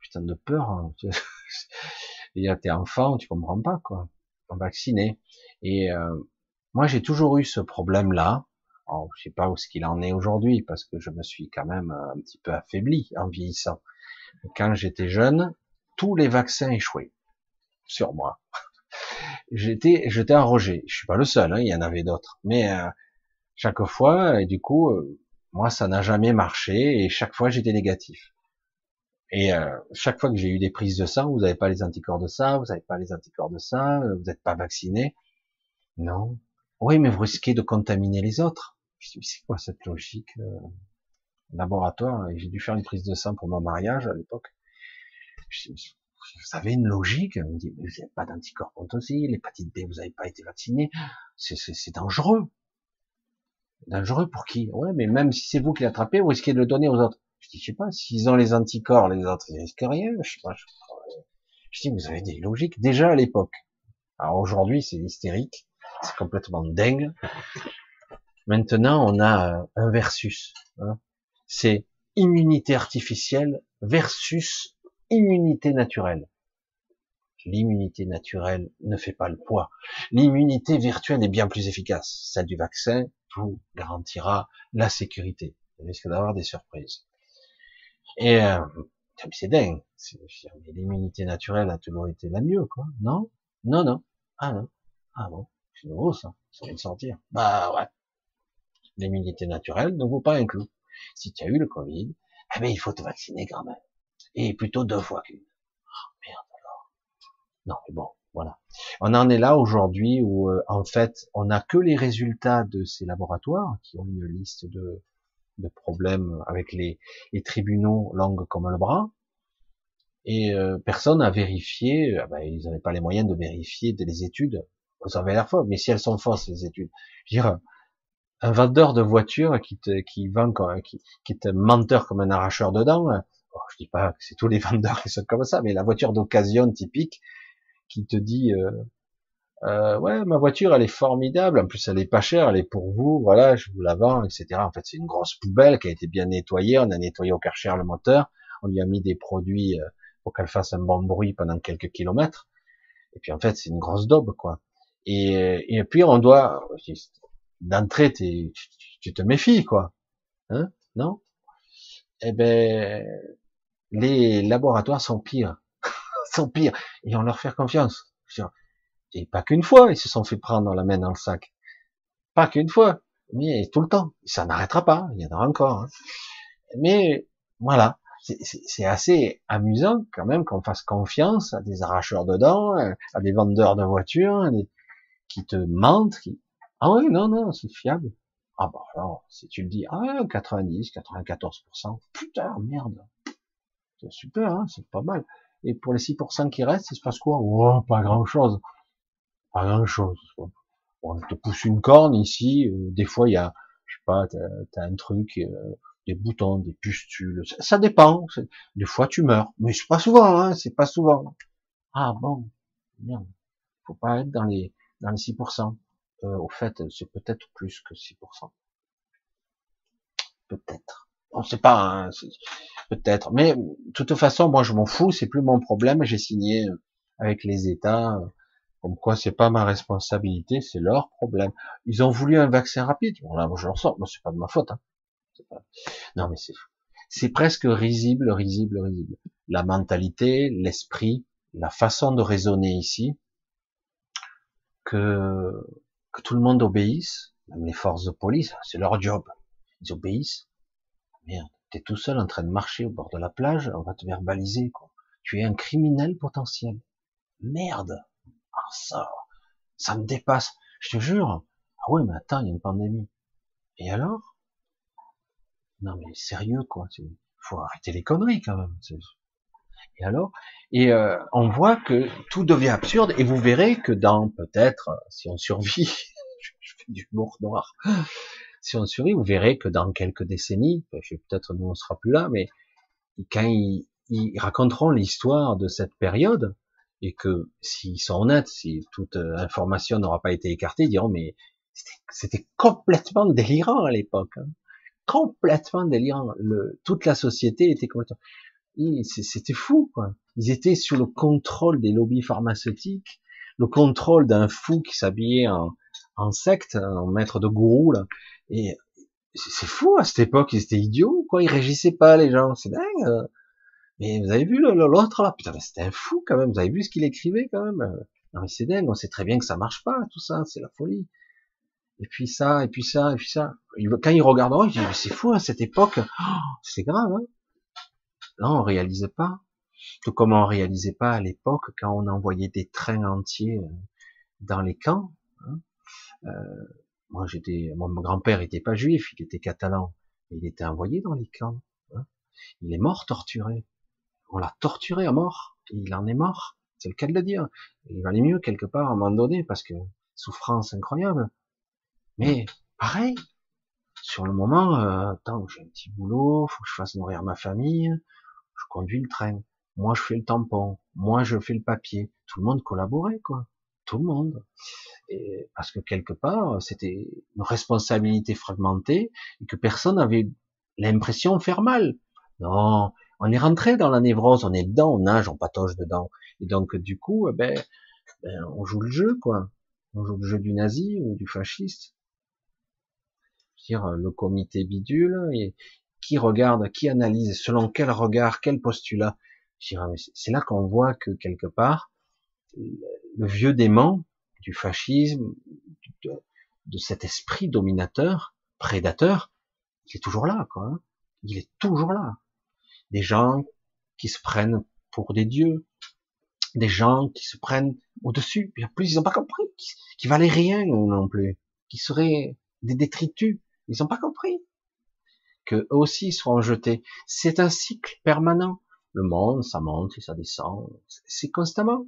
putain de peur, hein. <laughs> et t'es enfant, tu comprends pas, quoi. On vacciné. Et, euh, moi, j'ai toujours eu ce problème-là. Alors, je sais pas où ce qu'il en est aujourd'hui, parce que je me suis quand même un petit peu affaibli en vieillissant. Quand j'étais jeune, tous les vaccins échouaient sur moi <laughs> j'étais j'étais un rejet. Je suis pas le seul, hein, il y en avait d'autres. Mais euh, chaque fois, et du coup, euh, moi, ça n'a jamais marché et chaque fois, j'étais négatif. Et euh, chaque fois que j'ai eu des prises de sang, vous n'avez pas les anticorps de ça, vous n'avez pas les anticorps de ça, vous n'êtes pas vacciné. Non. Oui, mais vous risquez de contaminer les autres. Je dis, c'est quoi cette logique Laboratoire, j'ai dû faire une prise de sang pour mon mariage à l'époque vous avez une logique? On dit, vous n'avez pas d'anticorps contre aussi, l'hépatite B, vous n'avez pas été vacciné. C'est dangereux. Dangereux pour qui? Ouais, mais même si c'est vous qui l'attrapez, vous risquez de le donner aux autres. Je dis, je sais pas, s'ils ont les anticorps, les autres, ils risquent rien. Je sais pas. Je, dis, vous avez des logiques déjà à l'époque. Alors aujourd'hui, c'est hystérique, c'est complètement dingue. Maintenant, on a un versus. Hein. C'est immunité artificielle versus immunité naturelle. L'immunité naturelle ne fait pas le poids. L'immunité virtuelle est bien plus efficace. Celle du vaccin vous garantira la sécurité. Vous risque d'avoir des surprises. Et euh, c'est dingue. L'immunité naturelle a toujours été la mieux, quoi. Non? Non, non. Ah non. Ah bon C'est nouveau ça. Ça vient de sortir. Bah ouais. L'immunité naturelle ne vaut pas un clou. Si tu as eu le Covid, eh ben, il faut te vacciner quand même et plutôt deux fois qu'une. Oh, merde alors. Non, mais bon, voilà. On en est là aujourd'hui où euh, en fait on n'a que les résultats de ces laboratoires qui ont une liste de, de problèmes avec les, tribunaux langue comme le bras et euh, personne n'a vérifié. Ah ben, ils n'avaient pas les moyens de vérifier les études. Ça avait l'air faux, mais si elles sont fausses les études, je veux dire, un vendeur de voitures qui te qui vend qui, qui est menteur comme un arracheur de dents, oh, je dis pas que c'est tous les <laughs> vendeurs qui sont comme ça, mais la voiture d'occasion typique qui te dit euh, euh, ouais ma voiture elle est formidable, en plus elle est pas chère, elle est pour vous, voilà je vous la vends, etc. En fait c'est une grosse poubelle qui a été bien nettoyée, on a nettoyé au karcher le moteur, on lui a mis des produits euh, pour qu'elle fasse un bon bruit pendant quelques kilomètres, et puis en fait c'est une grosse daube quoi. Et, et puis on doit d'entrée tu, tu te méfies quoi, hein? Non? Eh ben les laboratoires sont pires, <laughs> sont pires, et on leur fait confiance. Et pas qu'une fois, ils se sont fait prendre la main dans le sac. Pas qu'une fois, mais tout le temps. Ça n'arrêtera pas, il y en aura encore. Hein. Mais voilà, c'est assez amusant quand même qu'on fasse confiance à des arracheurs de dents, à des vendeurs de voitures, qui te mentent. Qui... Ah oui, non, non, c'est fiable. Ah bah alors, si tu le dis, ah 90, 94%, putain, merde. C'est super, hein, c'est pas mal. Et pour les 6% qui restent, il se passe quoi? Oh, pas grand chose. Pas grand chose. On te pousse une corne ici, euh, des fois il y a, je sais pas, t'as as un truc, euh, des boutons, des pustules, ça, dépend. Des fois tu meurs, mais c'est pas souvent, hein, c'est pas souvent. Ah bon, merde. Faut pas être dans les dans les 6%. Euh, au fait, c'est peut-être plus que 6%. Peut-être. On sait pas, hein, peut-être. Mais de toute façon, moi je m'en fous, c'est plus mon problème. J'ai signé avec les États, comme quoi c'est pas ma responsabilité, c'est leur problème. Ils ont voulu un vaccin rapide. Bon là, moi je leur sors, moi c'est pas de ma faute. Hein. Non mais c'est c'est presque risible, risible, risible. La mentalité, l'esprit, la façon de raisonner ici, que tout le monde obéisse, même les forces de police, c'est leur job. Ils obéissent. Merde, t'es tout seul en train de marcher au bord de la plage, on va te verbaliser, quoi. Tu es un criminel potentiel. Merde. Ah, ça, ça me dépasse. Je te jure. Ah ouais, mais attends, il y a une pandémie. Et alors? Non, mais sérieux, quoi. Faut arrêter les conneries, quand même. Et alors Et euh, on voit que tout devient absurde, et vous verrez que dans peut-être, si on survit, <laughs> je fais du mort noir, si on survit, vous verrez que dans quelques décennies, peut-être nous on sera plus là, mais quand ils, raconteront l'histoire de cette période, et que s'ils sont honnêtes, si toute euh, information n'aura pas été écartée, ils diront mais c'était complètement délirant à l'époque, hein. complètement délirant. Toute la société était complètement c'était fou, quoi. Ils étaient sous le contrôle des lobbies pharmaceutiques, le contrôle d'un fou qui s'habillait en, secte, en maître de gourou, là. Et c'est fou, à cette époque, ils étaient idiots, quoi. Ils régissaient pas, les gens. C'est dingue. Mais vous avez vu l'autre, là? Putain, c'était un fou, quand même. Vous avez vu ce qu'il écrivait, quand même? Non, mais c'est dingue. On sait très bien que ça marche pas, tout ça. C'est la folie. Et puis ça, et puis ça, et puis ça. Quand ils regarderont, ils disent, c'est fou, à cette époque. Oh, c'est grave, hein. Non, on réalisait pas. Tout comme on réalisait pas à l'époque quand on envoyait des trains entiers euh, dans les camps. Hein. Euh, moi, j'étais, mon grand-père était pas juif, il était catalan, il était envoyé dans les camps. Hein. Il est mort torturé. On l'a torturé à mort. il en est mort. C'est le cas de le dire. Il valait mieux quelque part à un moment donné parce que souffrance incroyable. Mais pareil, sur le moment, euh, attends, j'ai un petit boulot, faut que je fasse nourrir ma famille, conduis le train, moi je fais le tampon, moi je fais le papier, tout le monde collaborait quoi, tout le monde. Et parce que quelque part c'était une responsabilité fragmentée et que personne n'avait l'impression de faire mal. Non, on est rentré dans la névrose, on est dedans, on nage, on patoche dedans. Et donc du coup, eh ben, ben, on joue le jeu quoi, on joue le jeu du nazi ou du fasciste. Dire le comité bidule qui regarde, qui analyse, selon quel regard, quel postulat. C'est là qu'on voit que quelque part, le vieux démon du fascisme, de, cet esprit dominateur, prédateur, il est toujours là, quoi. Hein. Il est toujours là. Des gens qui se prennent pour des dieux, des gens qui se prennent au-dessus, et en plus ils n'ont pas compris, qui, valaient rien non plus, qui seraient des détritus, ils n'ont pas compris que eux aussi seront jetés. C'est un cycle permanent. Le monde, ça monte et ça descend. C'est constamment.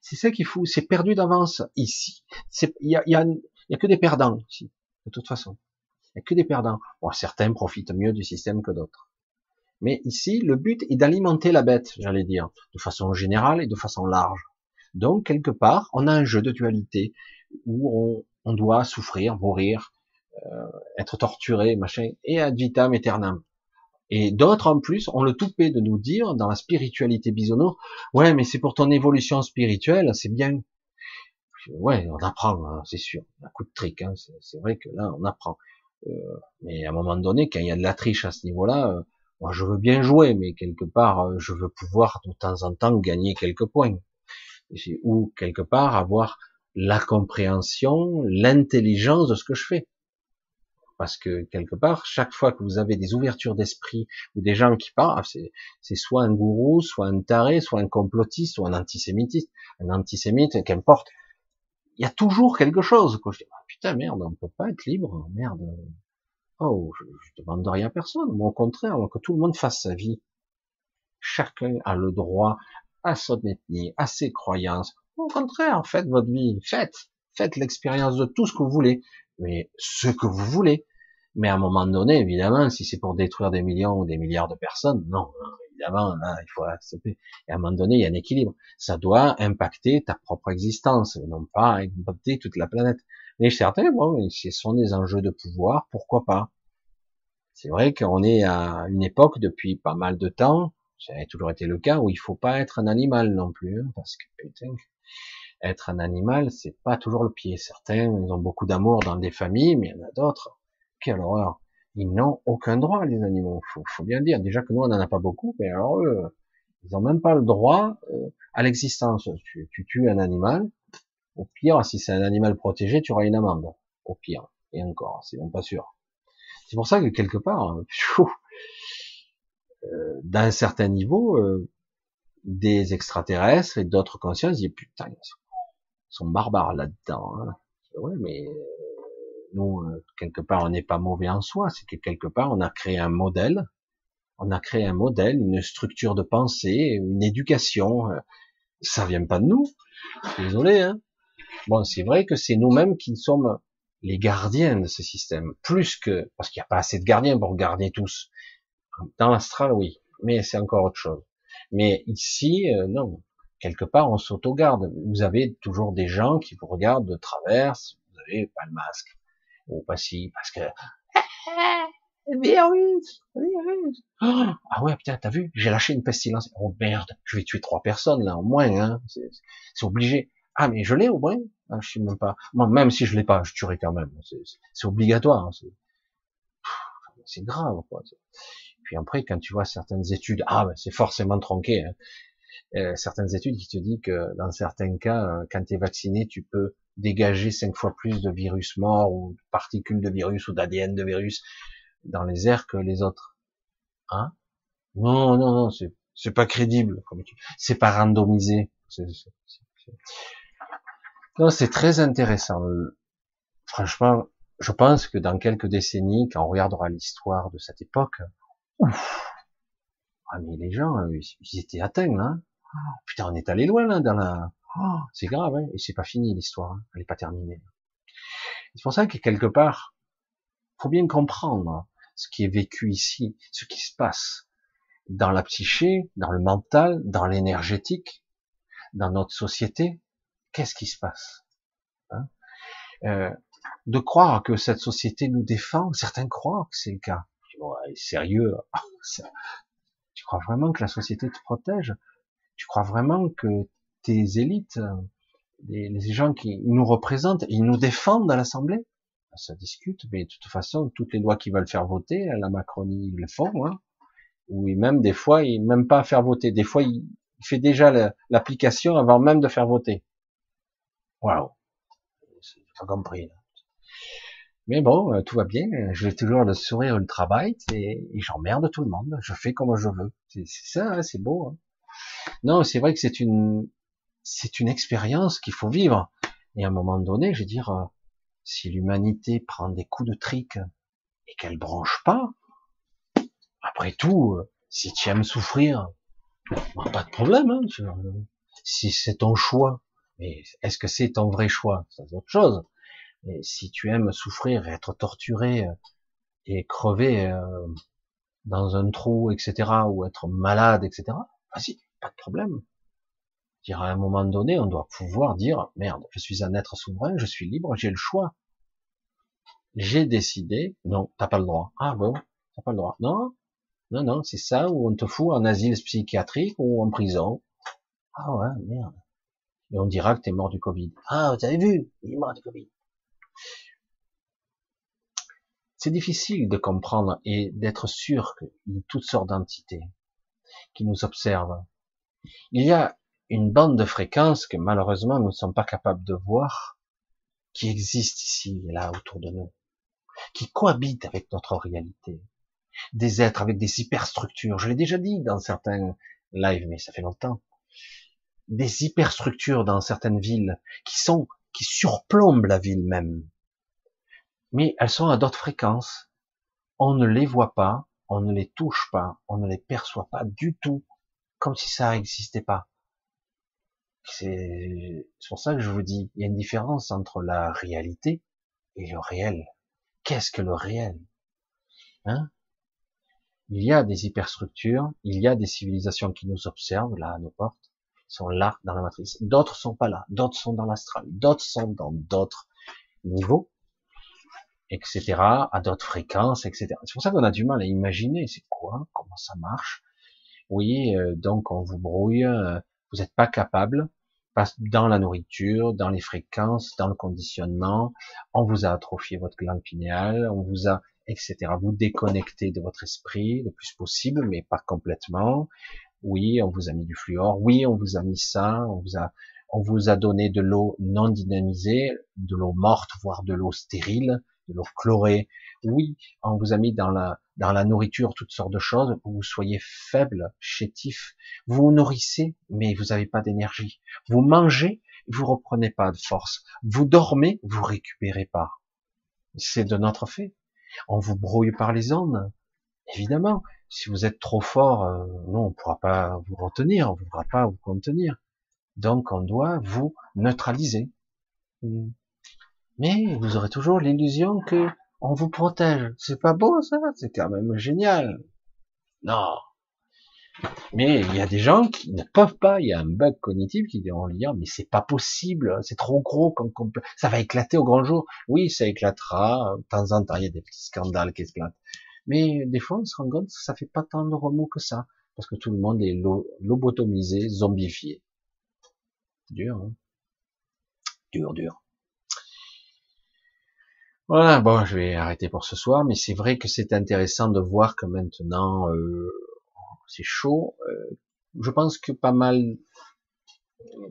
C'est ça qui est fou. C'est perdu d'avance ici. Il y a, y, a, que des perdants ici, de toute façon. Il y a que des perdants. Bon, certains profitent mieux du système que d'autres. Mais ici, le but est d'alimenter la bête, j'allais dire, de façon générale et de façon large. Donc, quelque part, on a un jeu de dualité où on, doit souffrir, mourir, être torturé, machin, et ad vitam aeternam. Et d'autres, en plus, ont le toupet de nous dire, dans la spiritualité bisounours, ouais, mais c'est pour ton évolution spirituelle, c'est bien. Ouais, on apprend, hein, c'est sûr. Un coup de trick, hein, c'est vrai que là, on apprend. Euh, mais à un moment donné, quand il y a de la triche à ce niveau-là, euh, moi, je veux bien jouer, mais quelque part, euh, je veux pouvoir de temps en temps gagner quelques points. Ou quelque part avoir la compréhension, l'intelligence de ce que je fais. Parce que quelque part, chaque fois que vous avez des ouvertures d'esprit ou des gens qui parlent, c'est soit un gourou, soit un taré, soit un complotiste, soit un antisémitiste, un antisémite, qu'importe. Il y a toujours quelque chose. Quoi. Je dis, ah, putain, merde, on peut pas être libre, merde. Oh, je, je demande rien à personne. Au contraire, que tout le monde fasse sa vie. Chacun a le droit à son ethnie, à ses croyances. Au contraire, faites votre vie, faites, faites l'expérience de tout ce que vous voulez, mais ce que vous voulez. Mais à un moment donné, évidemment, si c'est pour détruire des millions ou des milliards de personnes, non, évidemment, là, il faut accepter. Et à un moment donné, il y a un équilibre. Ça doit impacter ta propre existence, non pas impacter toute la planète. Mais certains, bon, ce sont des enjeux de pouvoir, pourquoi pas? C'est vrai qu'on est à une époque depuis pas mal de temps, ça a toujours été le cas, où il faut pas être un animal non plus, hein, parce que putain, être un animal, c'est pas toujours le pied. Certains, ils ont beaucoup d'amour dans des familles, mais il y en a d'autres. Quelle horreur Ils n'ont aucun droit, les animaux. Faut, faut bien dire. Déjà que nous, on n'en a pas beaucoup, mais alors eux, ils n'ont même pas le droit euh, à l'existence. Tu, tu tues un animal, au pire, si c'est un animal protégé, tu auras une amende. Au pire. Et encore, c'est même pas sûr. C'est pour ça que quelque part, euh, d'un certain niveau, euh, des extraterrestres et d'autres consciences disent putain, ils sont barbares là-dedans. Hein. Ouais, mais euh, nous, quelque part, on n'est pas mauvais en soi. C'est que quelque part, on a créé un modèle, on a créé un modèle, une structure de pensée, une éducation. Ça vient pas de nous. Désolé, hein. Bon, c'est vrai que c'est nous-mêmes qui sommes les gardiens de ce système, plus que parce qu'il n'y a pas assez de gardiens pour garder tous. Dans l'astral, oui, mais c'est encore autre chose. Mais ici, euh, non. Quelque part, on s'auto-garde. Vous avez toujours des gens qui vous regardent de travers. Vous avez pas le masque ou pas si, parce que <laughs> virus, virus. ah ouais, putain, t'as vu J'ai lâché une pestilence. Oh merde, je vais tuer trois personnes là, au moins. Hein. C'est obligé. Ah, mais je l'ai au moins? Ah, Je sais même pas. même si je l'ai pas, je tuerai quand même. C'est obligatoire. Hein, c'est grave. Quoi. Puis après, quand tu vois certaines études, ah, ben, c'est forcément tronqué. Hein. Euh, certaines études qui te disent que dans certains cas, euh, quand tu es vacciné, tu peux dégager cinq fois plus de virus morts ou de particules de virus ou d'ADN de virus dans les airs que les autres. Hein? Non, non, non, c'est pas crédible. C'est pas randomisé. Non, c'est très intéressant. Franchement, je pense que dans quelques décennies, quand on regardera l'histoire de cette époque, ouf, ah mais les gens, euh, ils étaient atteints là. Putain, on est allé loin là dans la. Oh, c'est grave, hein et c'est pas fini l'histoire, hein elle est pas terminée. C'est pour ça que quelque part, faut bien comprendre ce qui est vécu ici, ce qui se passe dans la psyché, dans le mental, dans l'énergétique, dans notre société, qu'est-ce qui se passe hein? Euh, De croire que cette société nous défend, certains croient que c'est le cas. sérieux, <laughs> tu crois vraiment que la société te protège? Tu crois vraiment que tes élites, les, gens qui nous représentent, ils nous défendent à l'Assemblée? Ça discute, mais de toute façon, toutes les lois qui veulent faire voter, la Macronie, ils le font. Hein ou même des fois, ils même pas faire voter. Des fois, ils, il fait déjà l'application avant même de faire voter. Waouh, c'est pas compris. Mais bon, euh, tout va bien. J'ai toujours le sourire ultra bright et, j'emmerde tout le monde. Je fais comme je veux. C'est ça, hein, c'est beau. Hein. Non, c'est vrai que c'est une, c'est une expérience qu'il faut vivre. Et à un moment donné, je veux dire, euh, si l'humanité prend des coups de trick et qu'elle bronche pas, après tout, euh, si tu aimes souffrir, pas de problème. Hein, si c'est ton choix, mais est-ce que c'est ton vrai choix? C'est autre chose. Mais si tu aimes souffrir, être torturé euh, et crever euh, dans un trou, etc., ou être malade, etc., vas-y, pas de problème. Dire à un moment donné, on doit pouvoir dire, merde, je suis un être souverain, je suis libre, j'ai le choix. J'ai décidé, non, t'as pas le droit. Ah bon, t'as pas le droit. Non, non, non, c'est ça, ou on te fout en asile psychiatrique ou en prison. Ah ouais, merde. Et on dira que t'es mort du Covid. Ah, vous avez vu, il est mort du Covid. C'est difficile de comprendre et d'être sûr qu'il y a toutes sortes d'entités qui nous observent. Il y a une bande de fréquences que malheureusement nous ne sommes pas capables de voir, qui existe ici et là autour de nous, qui cohabitent avec notre réalité. Des êtres avec des hyperstructures, je l'ai déjà dit dans certains lives, mais ça fait longtemps. Des hyperstructures dans certaines villes qui sont, qui surplombent la ville même mais elles sont à d'autres fréquences. On ne les voit pas, on ne les touche pas, on ne les perçoit pas du tout, comme si ça n'existait pas. C'est pour ça que je vous dis, il y a une différence entre la réalité et le réel. Qu'est-ce que le réel? Hein? Il y a des hyperstructures, il y a des civilisations qui nous observent là à nos portes, sont là dans la matrice. D'autres sont pas là, d'autres sont dans l'astral, d'autres sont dans d'autres niveaux etc., à d'autres fréquences, etc. C'est pour ça qu'on a du mal à imaginer, c'est quoi, comment ça marche. Oui, euh, donc on vous brouille, euh, vous n'êtes pas capable, dans la nourriture, dans les fréquences, dans le conditionnement, on vous a atrophié votre glande pinéale, on vous a, etc. Vous déconnectez de votre esprit le plus possible, mais pas complètement. Oui, on vous a mis du fluor. Oui, on vous a mis ça. On vous a, on vous a donné de l'eau non dynamisée, de l'eau morte, voire de l'eau stérile de l'eau chlorée. Oui, on vous a mis dans la, dans la nourriture toutes sortes de choses pour que vous soyez faible, chétif. Vous vous nourrissez, mais vous n'avez pas d'énergie. Vous mangez, vous reprenez pas de force. Vous dormez, vous récupérez pas. C'est de notre fait. On vous brouille par les ondes. Évidemment, si vous êtes trop fort, euh, non, on pourra pas vous retenir, on ne pourra pas vous contenir. Donc, on doit vous neutraliser. Hmm. Mais vous aurez toujours l'illusion que on vous protège. C'est pas beau ça C'est quand même génial. Non. Mais il y a des gens qui ne peuvent pas. Il y a un bug cognitif qui diront lire, mais c'est pas possible. C'est trop gros comme, ça va éclater au grand jour. Oui, ça éclatera. De temps en temps, il y a des petits scandales qui éclatent. Mais des fois, on se rend compte que ça fait pas tant de remous que ça, parce que tout le monde est lobotomisé, zombifié. Dur, hein dur, dur. Voilà, bon, je vais arrêter pour ce soir, mais c'est vrai que c'est intéressant de voir que maintenant euh, c'est chaud. Euh, je pense que pas mal,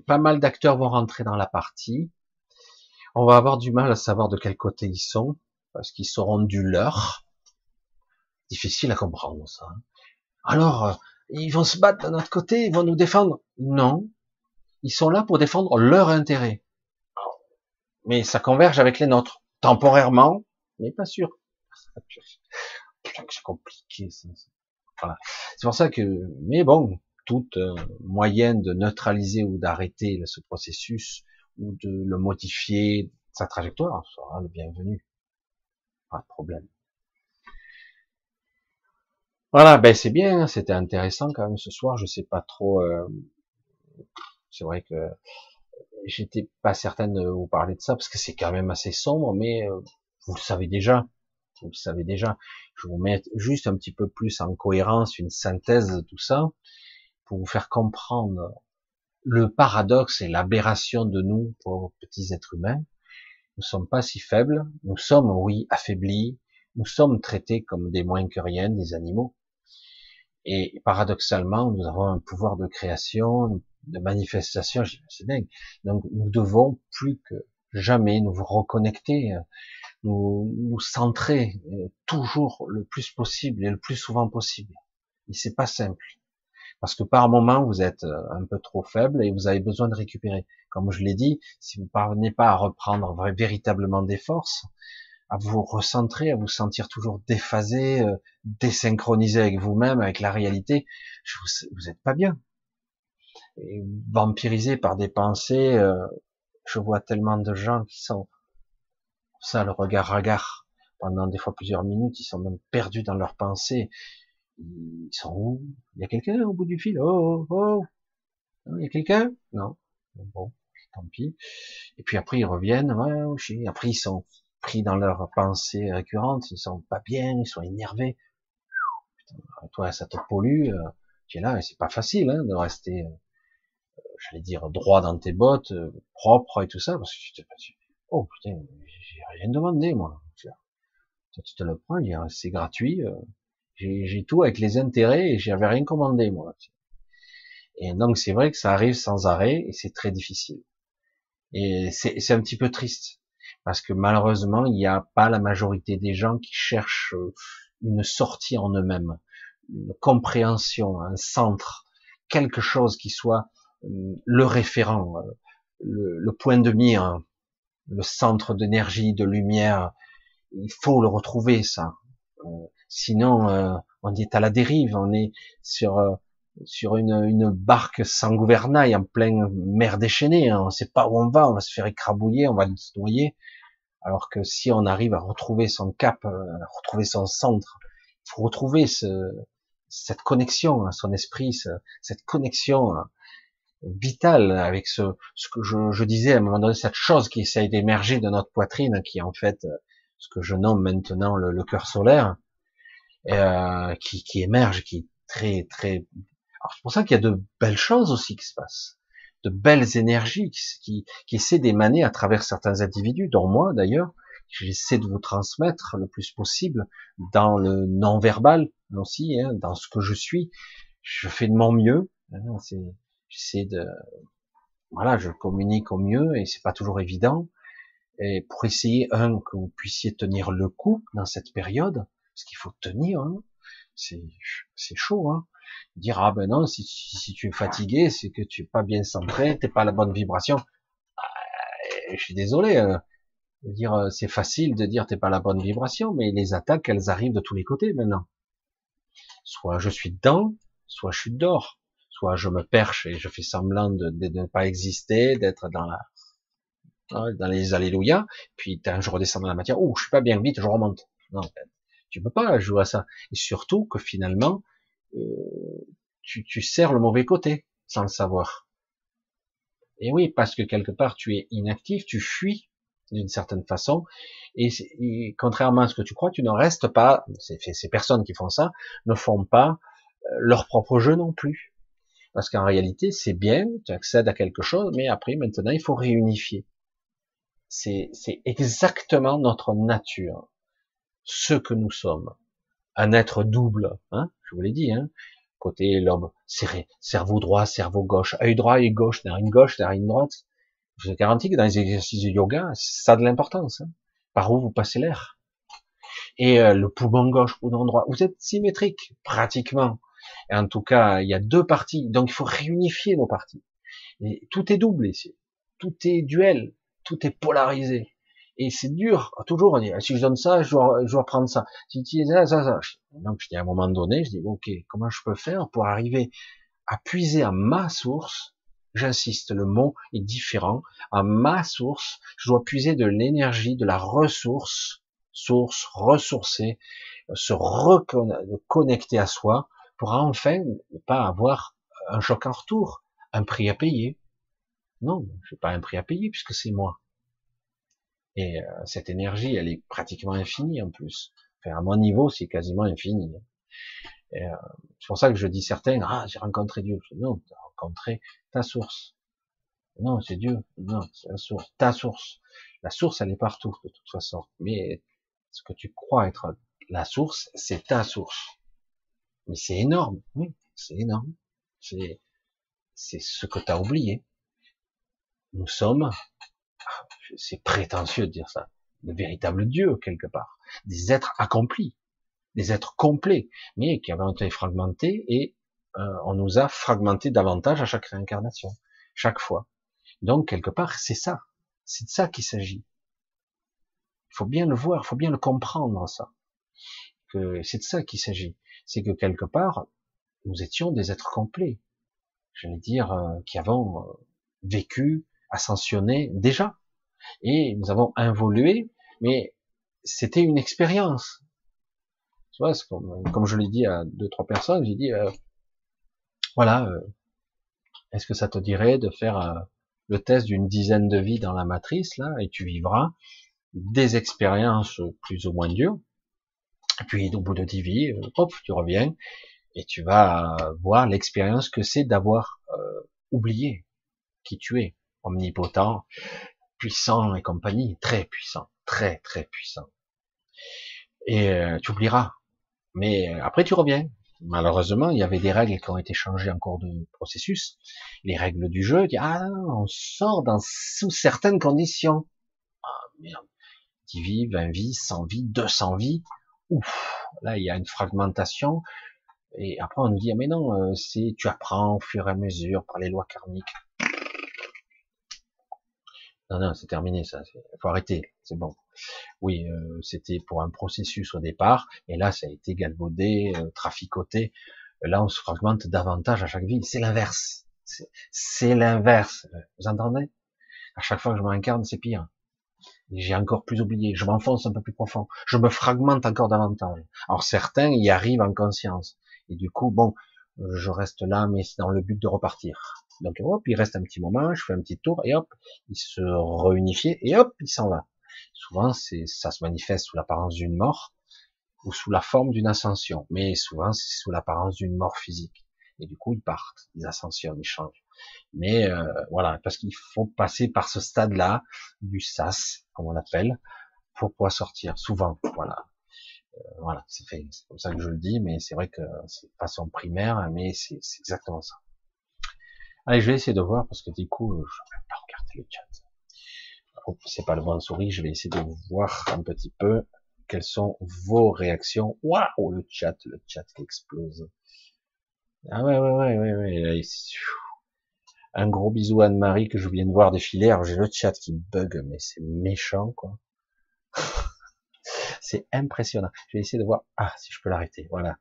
pas mal d'acteurs vont rentrer dans la partie. On va avoir du mal à savoir de quel côté ils sont, parce qu'ils seront du leur. Difficile à comprendre ça. Alors, euh, ils vont se battre de notre côté, ils vont nous défendre. Non, ils sont là pour défendre leur intérêt. Mais ça converge avec les nôtres temporairement, mais pas sûr. <laughs> C'est compliqué. Voilà. C'est pour ça que, mais bon, toute euh, moyenne de neutraliser ou d'arrêter ce processus ou de le modifier sa trajectoire sera le bienvenu. Pas de problème. Voilà, ben c'est bien, hein, c'était intéressant quand même ce soir. Je sais pas trop. Euh, c'est vrai que j'étais pas certain de vous parler de ça parce que c'est quand même assez sombre, mais euh, vous le savez déjà. Vous le savez déjà. Je vous mets juste un petit peu plus en cohérence, une synthèse de tout ça pour vous faire comprendre le paradoxe et l'aberration de nous, pauvres petits êtres humains. Nous sommes pas si faibles. Nous sommes, oui, affaiblis. Nous sommes traités comme des moins que rien, des animaux. Et paradoxalement, nous avons un pouvoir de création, de manifestation, c'est dingue. Donc nous devons plus que jamais nous reconnecter, euh, nous, nous centrer euh, toujours le plus possible et le plus souvent possible. Et c'est pas simple. Parce que par moment, vous êtes euh, un peu trop faible et vous avez besoin de récupérer. Comme je l'ai dit, si vous parvenez pas à reprendre véritablement des forces, à vous recentrer, à vous sentir toujours déphasé, désynchronisé avec vous-même, avec la réalité, vous n'êtes pas bien et vampirisé par des pensées. Euh, je vois tellement de gens qui sont ça, le regard regard pendant des fois plusieurs minutes, ils sont même perdus dans leurs pensées. Ils sont où? Il y a quelqu'un au bout du fil? Oh, oh, oh Il y a quelqu'un? Non. Bon, tant pis. Et puis après, ils reviennent. Ouais, oh, après, ils sont pris dans leurs pensées récurrentes. Ils sont pas bien, ils sont énervés. Putain, toi, ça te pollue. Euh, tu es là, et c'est pas facile hein, de rester, euh, j'allais dire, droit dans tes bottes, euh, propre et tout ça, parce que tu te oh putain, j'ai rien demandé moi. Toi, tu te le prends, c'est gratuit. J'ai tout avec les intérêts et j'avais rien commandé moi. Et donc c'est vrai que ça arrive sans arrêt et c'est très difficile. Et c'est un petit peu triste parce que malheureusement il n'y a pas la majorité des gens qui cherchent euh, une sortie en eux-mêmes, une compréhension, un centre, quelque chose qui soit euh, le référent, euh, le, point de mire, le centre d'énergie, de lumière. Il faut le retrouver ça. Sinon, on est à la dérive, on est sur sur une, une, barque sans gouvernail en pleine mer déchaînée. Hein. On ne sait pas où on va, on va se faire écrabouiller, on va se noyer. Alors que si on arrive à retrouver son cap, euh, à retrouver son centre, il faut retrouver ce, cette connexion, hein, son esprit, cette connexion vitale avec ce, ce que je, je, disais à un moment donné, cette chose qui essaye d'émerger de notre poitrine, qui est en fait ce que je nomme maintenant le, le cœur solaire, euh, qui, qui émerge, qui est très très. Alors c'est pour ça qu'il y a de belles choses aussi qui se passent, de belles énergies qui, qui, essaient d'émaner à travers certains individus, dont moi d'ailleurs. J'essaie de vous transmettre le plus possible dans le non verbal aussi, hein, dans ce que je suis. Je fais de mon mieux. Hein, J'essaie de, voilà, je communique au mieux et c'est pas toujours évident. Et pour essayer un que vous puissiez tenir le coup dans cette période, parce qu'il faut tenir, hein. c'est chaud. Hein. Dire ah ben non, si, si, tu es fatigué, c'est que tu es pas bien centré, t'es pas à la bonne vibration. Ah, je suis désolé. Euh, dire euh, c'est facile de dire t'es pas à la bonne vibration, mais les attaques elles arrivent de tous les côtés maintenant. Soit je suis dedans, soit je suis dehors, soit je me perche et je fais semblant de, de ne pas exister, d'être dans la dans les alléluia, puis je redescends dans la matière, oh je suis pas bien vite, je remonte. Non, tu peux pas jouer à ça. Et surtout que finalement, tu, tu sers le mauvais côté sans le savoir. Et oui, parce que quelque part tu es inactif, tu fuis d'une certaine façon, et, contrairement à ce que tu crois, tu ne restes pas. Ces, ces personnes qui font ça ne font pas euh, leur propre jeu non plus, parce qu'en réalité c'est bien, tu accèdes à quelque chose, mais après maintenant il faut réunifier. C'est exactement notre nature ce que nous sommes. Un être double, hein, je vous l'ai dit, hein, côté l'homme, cerveau droit, cerveau gauche, œil droit et gauche, narine gauche, narine droite. Je vous garantis que dans les exercices de yoga, ça a de l'importance. Hein, par où vous passez l'air. Et euh, le poumon gauche, poumon droit, vous êtes symétrique, pratiquement. Et en tout cas, il y a deux parties, donc il faut réunifier nos parties. Et tout est double ici. Tout est duel, tout est polarisé. Et c'est dur, toujours, on dit, ah, si je donne ça, je dois, je dois prendre ça. Si tu ça, ça, ça. Donc, je dis, à un moment donné, je dis, ok, comment je peux faire pour arriver à puiser à ma source, j'insiste, le mot est différent, à ma source, je dois puiser de l'énergie, de la ressource, source, ressourcer, se reconnecter à soi, pour enfin ne pas avoir un choc en retour, un prix à payer. Non, je n'ai pas un prix à payer puisque c'est moi. Et euh, cette énergie, elle est pratiquement infinie en plus. Enfin, à mon niveau, c'est quasiment infini. Euh, c'est pour ça que je dis certains, ah, j'ai rencontré Dieu. Non, tu as rencontré ta source. Non, c'est Dieu. Non, c'est la source. Ta source. La source, elle est partout, de toute façon. Mais ce que tu crois être la source, c'est ta source. Mais c'est énorme. Oui, c'est énorme. C'est, c'est ce que tu as oublié. Nous sommes c'est prétentieux de dire ça, de véritables dieux quelque part, des êtres accomplis, des êtres complets, mais qui avaient été fragmentés et euh, on nous a fragmenté davantage à chaque réincarnation, chaque fois. Donc quelque part c'est ça, c'est de ça qu'il s'agit. Il faut bien le voir, il faut bien le comprendre ça, que c'est de ça qu'il s'agit. C'est que quelque part nous étions des êtres complets, je vais dire, euh, qui avons euh, vécu, ascensionné déjà, et nous avons évolué, mais c'était une expérience. Tu vois, comme, je l'ai dit à deux, trois personnes, j'ai dit, euh, voilà, euh, est-ce que ça te dirait de faire euh, le test d'une dizaine de vies dans la matrice, là, et tu vivras des expériences plus ou moins dures, et puis au bout de dix vies, hop, tu reviens, et tu vas voir l'expérience que c'est d'avoir oublié qui tu es, omnipotent, puissant et compagnie, très puissant, très très puissant. Et tu oublieras mais euh, après, tu reviens. Malheureusement, il y avait des règles qui ont été changées en cours de processus. Les règles du jeu, ah, on sort dans, sous certaines conditions. Ah, merde. 10 vies, 20 vies, 100 vies, 200 vies. Ouf, là, il y a une fragmentation. Et après, on nous dit, ah, mais non, euh, si tu apprends au fur et à mesure par les lois karmiques. Non, non, c'est terminé, ça. Il faut arrêter. C'est bon. Oui, euh, c'était pour un processus au départ, et là, ça a été galvaudé, euh, traficoté. Là, on se fragmente davantage à chaque vie. C'est l'inverse. C'est l'inverse. Vous entendez? À chaque fois que je m'incarne, c'est pire. J'ai encore plus oublié. Je m'enfonce un peu plus profond. Je me fragmente encore davantage. Alors certains y arrivent en conscience. Et du coup, bon, je reste là, mais c'est dans le but de repartir. Donc hop, il reste un petit moment, je fais un petit tour, et hop, il se réunifie, et hop, il s'en va. Souvent, c'est, ça se manifeste sous l'apparence d'une mort, ou sous la forme d'une ascension, mais souvent, c'est sous l'apparence d'une mort physique. Et du coup, ils partent, ils ascensionnent, ils changent. Mais euh, voilà, parce qu'il faut passer par ce stade-là, du sas, comme on l'appelle, pour pouvoir sortir. Souvent, voilà. Euh, voilà, c'est comme ça que je le dis, mais c'est vrai que c'est façon primaire, mais c'est exactement ça. Allez, je vais essayer de voir parce que du coup, je vais même pas regarder le chat. Oh, c'est pas le bon souris, je vais essayer de voir un petit peu quelles sont vos réactions. Waouh, le chat, le chat qui explose. Ah ouais, ouais, ouais, ouais, ouais. Un gros bisou à Anne-Marie que je viens de voir défiler. J'ai le chat qui bug, mais c'est méchant, quoi. <laughs> c'est impressionnant. Je vais essayer de voir. Ah, si je peux l'arrêter. Voilà.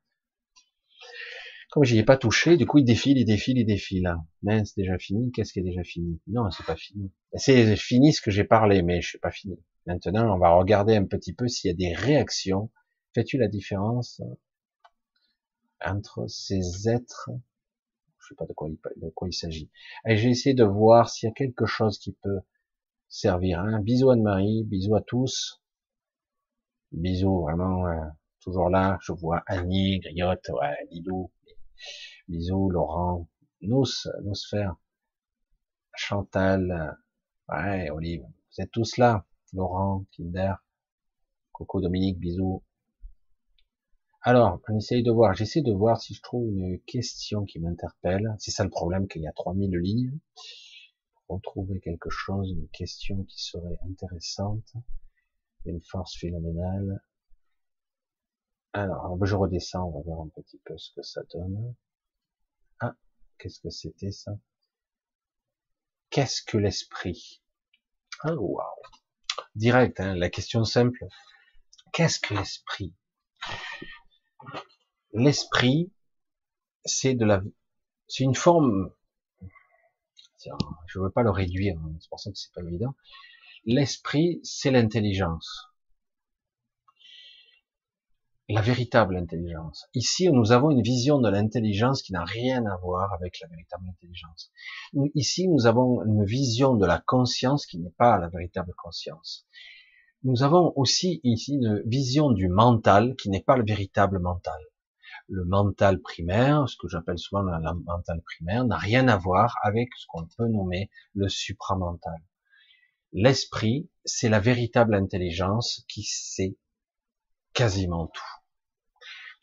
Comme j'y ai pas touché, du coup, il défile, il défile, il défile. Mais c'est déjà fini. Qu'est-ce qui est déjà fini? Non, c'est pas fini. C'est fini ce que j'ai parlé, mais je suis pas fini. Maintenant, on va regarder un petit peu s'il y a des réactions. Fais-tu la différence entre ces êtres? Je sais pas de quoi il, s'agit. J'ai essayé de voir s'il y a quelque chose qui peut servir. Un bisou à Marie, bisous à tous. Bisous, vraiment, euh, toujours là. Je vois Annie, Griotte, ouais, Bisous, Laurent, Nous, Nosphère, Chantal, ouais, Olive, vous êtes tous là. Laurent, Kinder, Coco, Dominique, bisous. Alors, on essaye de voir, j'essaie de voir si je trouve une question qui m'interpelle. C'est ça le problème, qu'il y a 3000 lignes. Retrouver quelque chose, une question qui serait intéressante, une force phénoménale. Alors, je redescends, on va voir un petit peu ce que ça donne. Ah, qu'est-ce que c'était ça? Qu'est-ce que l'esprit? Ah, waouh Direct, hein, la question simple. Qu'est-ce que l'esprit? L'esprit, c'est de la, c'est une forme. Je veux pas le réduire, hein, c'est pour ça que c'est pas évident. L'esprit, c'est l'intelligence la véritable intelligence. Ici, nous avons une vision de l'intelligence qui n'a rien à voir avec la véritable intelligence. Ici, nous avons une vision de la conscience qui n'est pas la véritable conscience. Nous avons aussi ici une vision du mental qui n'est pas le véritable mental. Le mental primaire, ce que j'appelle souvent le mental primaire, n'a rien à voir avec ce qu'on peut nommer le supramental. L'esprit, c'est la véritable intelligence qui sait quasiment tout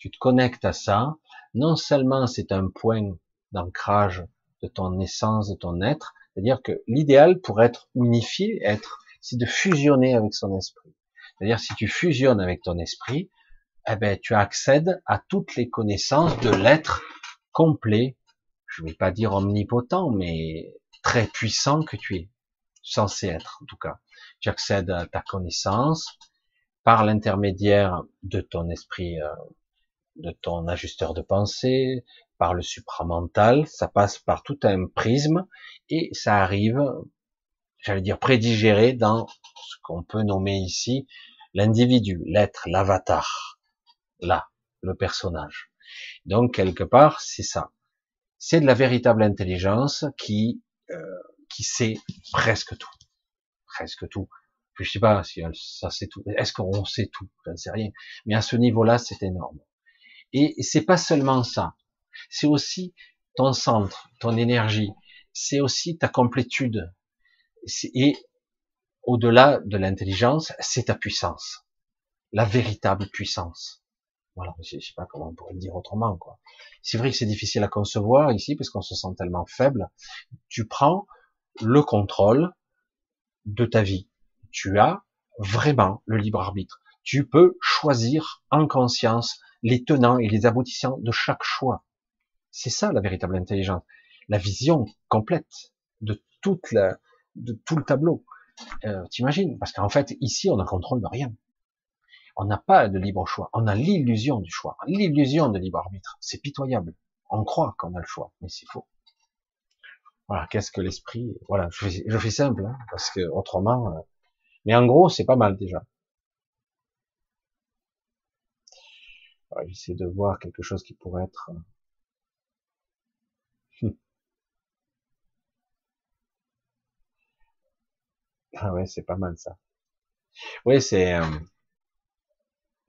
tu te connectes à ça, non seulement c'est un point d'ancrage de ton essence, de ton être, c'est-à-dire que l'idéal pour être unifié, être, c'est de fusionner avec son esprit. C'est-à-dire si tu fusionnes avec ton esprit, eh ben tu accèdes à toutes les connaissances de l'être complet. Je ne vais pas dire omnipotent, mais très puissant que tu es censé être en tout cas. Tu accèdes à ta connaissance par l'intermédiaire de ton esprit euh, de ton ajusteur de pensée, par le supramental, ça passe par tout un prisme et ça arrive, j'allais dire prédigéré dans ce qu'on peut nommer ici l'individu, l'être, l'avatar. Là, le personnage. Donc quelque part, c'est ça. C'est de la véritable intelligence qui euh, qui sait presque tout, presque tout. Je sais pas si ça c'est tout. Est-ce qu'on sait tout? Je ne sais rien. Mais à ce niveau-là, c'est énorme. Et c'est pas seulement ça. C'est aussi ton centre, ton énergie. C'est aussi ta complétude. Et au-delà de l'intelligence, c'est ta puissance. La véritable puissance. Voilà, je sais pas comment on pourrait le dire autrement, quoi. C'est vrai que c'est difficile à concevoir ici, parce qu'on se sent tellement faible. Tu prends le contrôle de ta vie. Tu as vraiment le libre arbitre. Tu peux choisir en conscience les tenants et les aboutissants de chaque choix. C'est ça la véritable intelligence. La vision complète de toute la, de tout le tableau. Euh, T'imagines? Parce qu'en fait, ici, on ne contrôle de rien. On n'a pas de libre choix. On a l'illusion du choix, l'illusion de libre arbitre. C'est pitoyable. On croit qu'on a le choix, mais c'est faux. Voilà, qu'est-ce que l'esprit Voilà, je fais, je fais simple, hein, parce que autrement. Mais en gros, c'est pas mal déjà. J'essaie de voir quelque chose qui pourrait être. Euh, hmm. Ah ouais, c'est pas mal ça. Oui, c'est euh,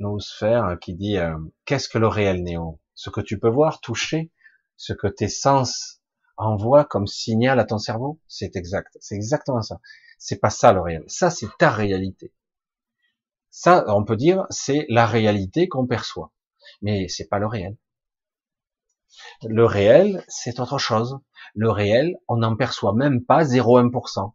Noosphère qui dit euh, qu'est-ce que le réel néo? Ce que tu peux voir, toucher, ce que tes sens envoient comme signal à ton cerveau, c'est exact. C'est exactement ça. C'est pas ça le réel. Ça, c'est ta réalité. Ça, on peut dire, c'est la réalité qu'on perçoit mais c'est pas le réel. Le réel, c'est autre chose. Le réel, on n'en perçoit même pas 0,1%.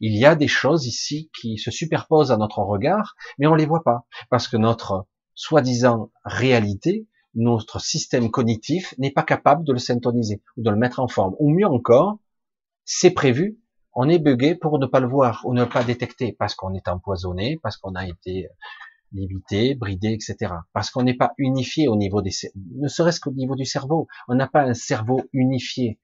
Il y a des choses ici qui se superposent à notre regard, mais on les voit pas, parce que notre soi-disant réalité, notre système cognitif n'est pas capable de le syntoniser ou de le mettre en forme. Ou mieux encore, c'est prévu, on est bugué pour ne pas le voir ou ne pas détecter, parce qu'on est empoisonné, parce qu'on a été limité, bridé, etc. Parce qu'on n'est pas unifié au niveau des, ne serait-ce qu'au niveau du cerveau. On n'a pas un cerveau unifié.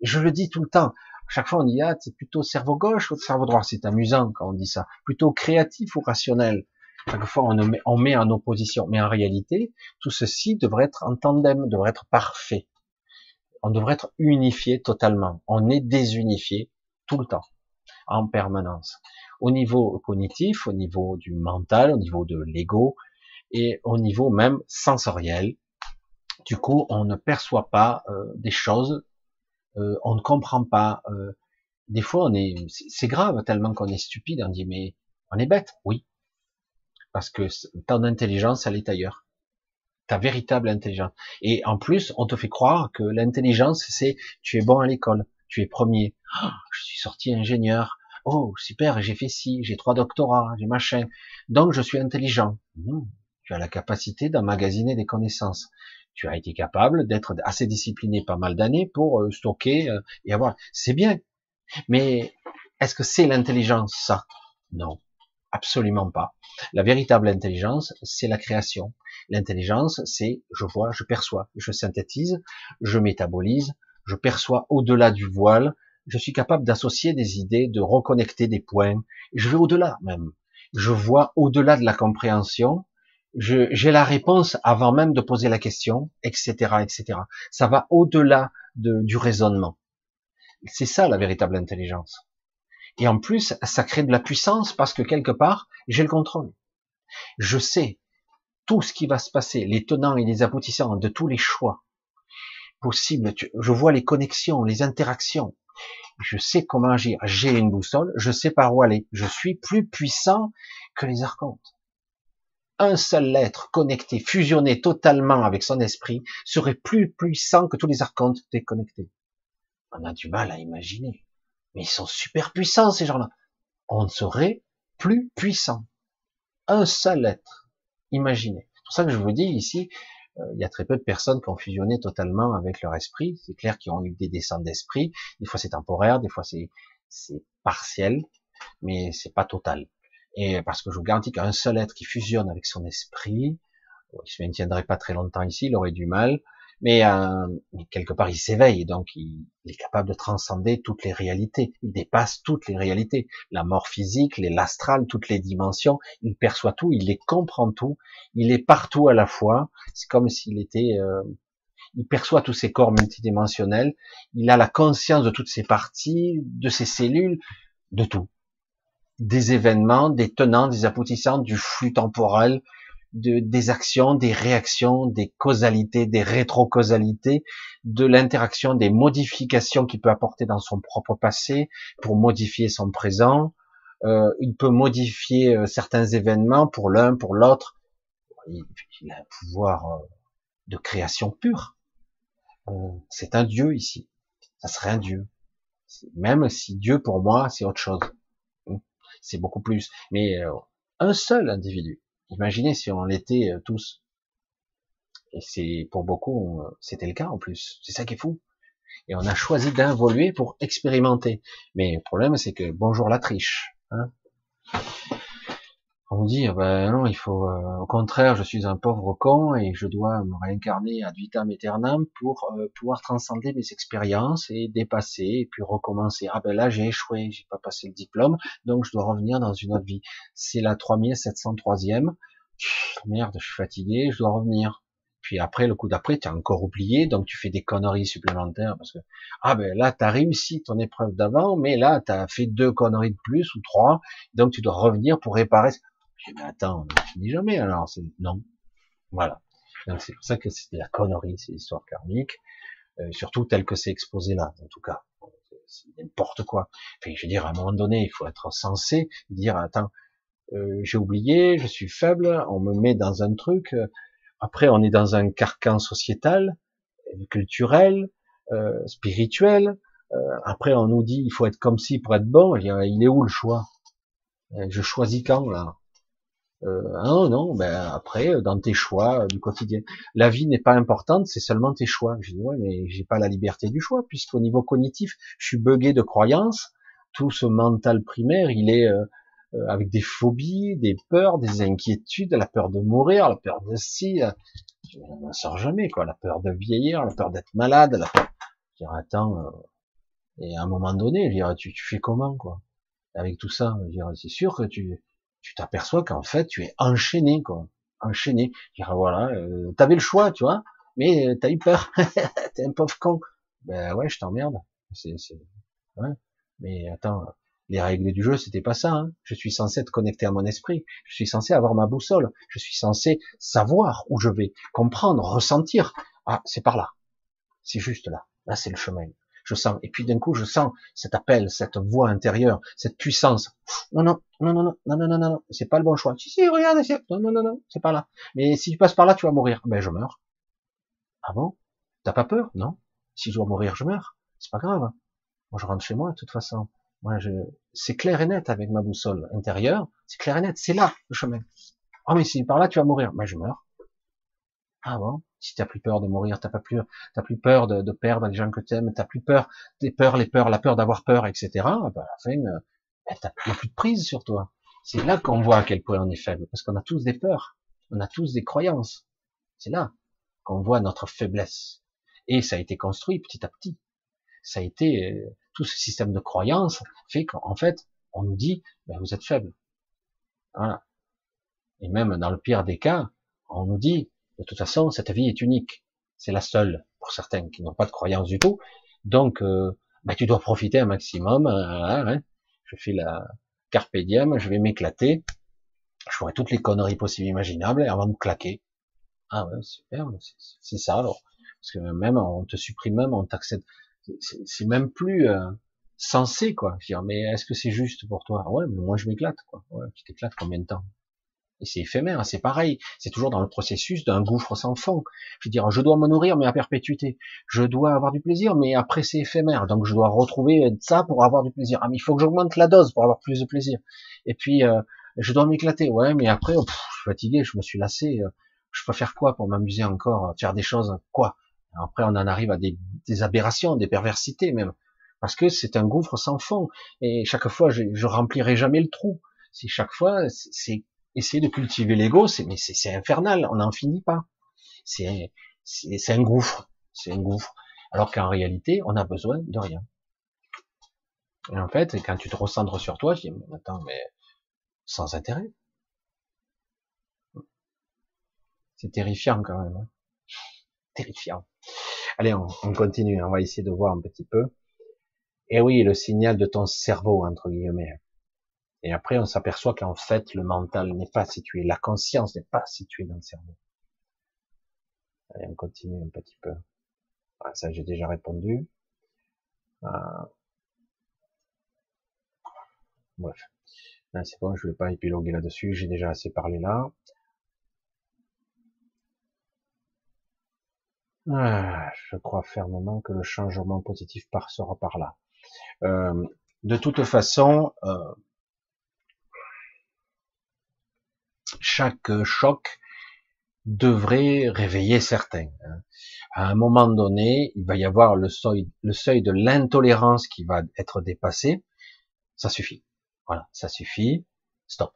Je le dis tout le temps. Chaque fois, on dit, ah, c'est plutôt cerveau gauche ou cerveau droit. C'est amusant quand on dit ça. Plutôt créatif ou rationnel. Chaque fois, on on met en opposition. Mais en réalité, tout ceci devrait être en tandem, devrait être parfait. On devrait être unifié totalement. On est désunifié tout le temps, en permanence au niveau cognitif, au niveau du mental, au niveau de l'ego et au niveau même sensoriel. Du coup, on ne perçoit pas euh, des choses, euh, on ne comprend pas. Euh, des fois, on est, c'est grave tellement qu'on est stupide. On dit mais on est bête, oui, parce que ton intelligence, elle est ailleurs. Ta véritable intelligence. Et en plus, on te fait croire que l'intelligence, c'est tu es bon à l'école, tu es premier. Oh, je suis sorti ingénieur, Oh, super, j'ai fait ci, j'ai trois doctorats, j'ai machin. Donc, je suis intelligent. tu as la capacité d'emmagasiner des connaissances. Tu as été capable d'être assez discipliné pas mal d'années pour euh, stocker euh, et avoir. C'est bien. Mais est-ce que c'est l'intelligence, ça? Non. Absolument pas. La véritable intelligence, c'est la création. L'intelligence, c'est je vois, je perçois, je synthétise, je métabolise, je perçois au-delà du voile, je suis capable d'associer des idées, de reconnecter des points. Je vais au-delà même. Je vois au-delà de la compréhension. J'ai la réponse avant même de poser la question, etc., etc. Ça va au-delà de, du raisonnement. C'est ça la véritable intelligence. Et en plus, ça crée de la puissance parce que quelque part, j'ai le contrôle. Je sais tout ce qui va se passer, les tenants et les aboutissants de tous les choix possibles. Je vois les connexions, les interactions je sais comment agir, j'ai une boussole, je sais par où aller, je suis plus puissant que les archontes. Un seul être connecté, fusionné totalement avec son esprit, serait plus puissant que tous les archontes déconnectés. On a du mal à imaginer. Mais ils sont super puissants, ces gens-là. On serait plus puissant. Un seul être. Imaginez. C'est pour ça que je vous dis ici, il y a très peu de personnes qui ont fusionné totalement avec leur esprit. C'est clair qu'ils ont eu des descentes d'esprit. Des fois c'est temporaire, des fois c'est c'est partiel, mais c'est pas total. Et parce que je vous garantis qu'un seul être qui fusionne avec son esprit, il se maintiendrait pas très longtemps ici, il aurait du mal. Mais, euh, quelque part, il s'éveille, donc il, est capable de transcender toutes les réalités. Il dépasse toutes les réalités, la mort physique, l'astral, toutes les dimensions. Il perçoit tout, il les comprend tout. Il est partout à la fois. C'est comme s'il était, euh, il perçoit tous ces corps multidimensionnels. Il a la conscience de toutes ces parties, de ces cellules, de tout, des événements, des tenants, des aboutissants, du flux temporel, de, des actions, des réactions, des causalités, des rétrocausalités, de l'interaction, des modifications qu'il peut apporter dans son propre passé pour modifier son présent. Euh, il peut modifier euh, certains événements pour l'un, pour l'autre. Il, a un pouvoir euh, de création pure. Euh, c'est un Dieu ici. Ça serait un Dieu. Même si Dieu pour moi c'est autre chose. C'est beaucoup plus. Mais un seul individu Imaginez si on l'était euh, tous. Et c'est pour beaucoup, c'était le cas en plus. C'est ça qui est fou. Et on a choisi d'involuer pour expérimenter. Mais le problème, c'est que bonjour la triche. Hein on dit, ben non, il faut, euh, au contraire, je suis un pauvre con et je dois me réincarner ad vitam aeternam pour euh, pouvoir transcender mes expériences et dépasser et puis recommencer. Ah ben là, j'ai échoué, j'ai pas passé le diplôme, donc je dois revenir dans une autre vie. C'est la 3703e. Merde, je suis fatigué, je dois revenir. Puis après, le coup d'après, tu as encore oublié, donc tu fais des conneries supplémentaires parce que ah ben là, tu as réussi ton épreuve d'avant, mais là, tu as fait deux conneries de plus ou trois, donc tu dois revenir pour réparer. Eh ben attends, on ne finit jamais alors. Non. Voilà. c'est pour ça que c'est de la connerie, ces histoires karmiques, euh, surtout tel que c'est exposé là, en tout cas. C'est n'importe quoi. Enfin, je veux dire, à un moment donné, il faut être censé dire, attends, euh, j'ai oublié, je suis faible, on me met dans un truc, euh, après on est dans un carcan sociétal, culturel, euh, spirituel, euh, après on nous dit il faut être comme si pour être bon, il est où le choix? Je choisis quand là? Euh, non, non, ben après, euh, dans tes choix euh, du quotidien, la vie n'est pas importante, c'est seulement tes choix. Je dis ouais, mais j'ai pas la liberté du choix, puisqu'au niveau cognitif, je suis buggé de croyances. Tout ce mental primaire, il est euh, avec des phobies, des peurs, des inquiétudes, la peur de mourir, la peur de si, on n'en sort jamais quoi, la peur de vieillir, la peur d'être malade, la peur. Je dis, attends, et à un moment donné, je dire, tu, tu fais comment quoi? Avec tout ça, je dire, c'est sûr que tu tu t'aperçois qu'en fait, tu es enchaîné, quoi. Enchaîné. voilà, euh, t'avais le choix, tu vois, mais euh, t'as eu peur. <laughs> T'es un pauvre con. Ben ouais, je t'emmerde. C'est, c'est, ouais. Mais attends, les règles du jeu, c'était pas ça. Hein. Je suis censé être connecté à mon esprit. Je suis censé avoir ma boussole. Je suis censé savoir où je vais, comprendre, ressentir. Ah, c'est par là. C'est juste là. Là, c'est le chemin sens, et puis d'un coup, je sens cet appel, cette voix intérieure, cette puissance. Non, non, non, non, non, non, non, non, non, non, c'est pas le bon choix. Si, si, regarde, non, non, non, non, c'est pas là. Mais si tu passes par là, tu vas mourir. Ben, je meurs. Ah bon? T'as pas peur? Non. Si je dois mourir, je meurs. C'est pas grave. Moi, je rentre chez moi, de toute façon. Moi, je, c'est clair et net avec ma boussole intérieure. C'est clair et net. C'est là, le chemin. Oh, mais si par là, tu vas mourir. Ben, je meurs. Ah bon? Si t'as plus peur de mourir, t'as pas plus, t'as plus peur de, de, perdre les gens que t'aimes, t'as plus peur des peurs, les peurs, la peur d'avoir peur, etc. Ben, à la fin, euh, t'as plus de prise sur toi. C'est là qu'on voit à quel point on est faible, parce qu'on a tous des peurs, on a tous des croyances. C'est là qu'on voit notre faiblesse. Et ça a été construit petit à petit. Ça a été euh, tout ce système de croyances fait qu'en fait, on nous dit, ben, vous êtes faible. Voilà. Et même dans le pire des cas, on nous dit, de toute façon, cette vie est unique. C'est la seule pour certains qui n'ont pas de croyance du tout. Donc, euh, bah, tu dois profiter un maximum. Euh, hein. Je fais la carpe diem, je vais m'éclater. Je ferai toutes les conneries possibles imaginables avant de claquer. Ah ouais, super, c'est ça alors. Parce que même on te supprime même, on t'accepte. C'est même plus euh, sensé quoi. mais est-ce que c'est juste pour toi? Ouais, mais moi je m'éclate quoi. Ouais, tu t'éclates combien de temps? Et c'est éphémère, c'est pareil. C'est toujours dans le processus d'un gouffre sans fond. Je veux dire, je dois me nourrir, mais à perpétuité. Je dois avoir du plaisir, mais après c'est éphémère. Donc je dois retrouver ça pour avoir du plaisir. Ah, mais il faut que j'augmente la dose pour avoir plus de plaisir. Et puis, euh, je dois m'éclater. Ouais, mais après, je suis fatigué, je me suis lassé. Euh, je peux faire quoi pour m'amuser encore Faire des choses, quoi? Après, on en arrive à des, des aberrations, des perversités même. Parce que c'est un gouffre sans fond. Et chaque fois, je, je remplirai jamais le trou. C'est chaque fois, c'est essayer de cultiver l'ego, c'est mais c'est infernal, on n'en finit pas. C'est un gouffre. c'est un gouffre. Alors qu'en réalité, on a besoin de rien. Et en fait, quand tu te recentres sur toi, je dis, attends, mais sans intérêt. C'est terrifiant quand même. Hein. terrifiant. Allez, on, on, continue, on va essayer de voir un petit peu. Et oui, le signal de ton cerveau, entre guillemets. Et après, on s'aperçoit qu'en fait, le mental n'est pas situé, la conscience n'est pas située dans le cerveau. Allez, on continue un petit peu. Ah, ça, j'ai déjà répondu. Ah. Bref. c'est bon, je ne vais pas épiloguer là-dessus, j'ai déjà assez parlé là. Ah, je crois fermement que le changement positif passera par là. Euh, de toute façon, euh, chaque choc devrait réveiller certains. Hein. À un moment donné, il va y avoir le seuil, le seuil de l'intolérance qui va être dépassé. Ça suffit. Voilà, ça suffit. Stop.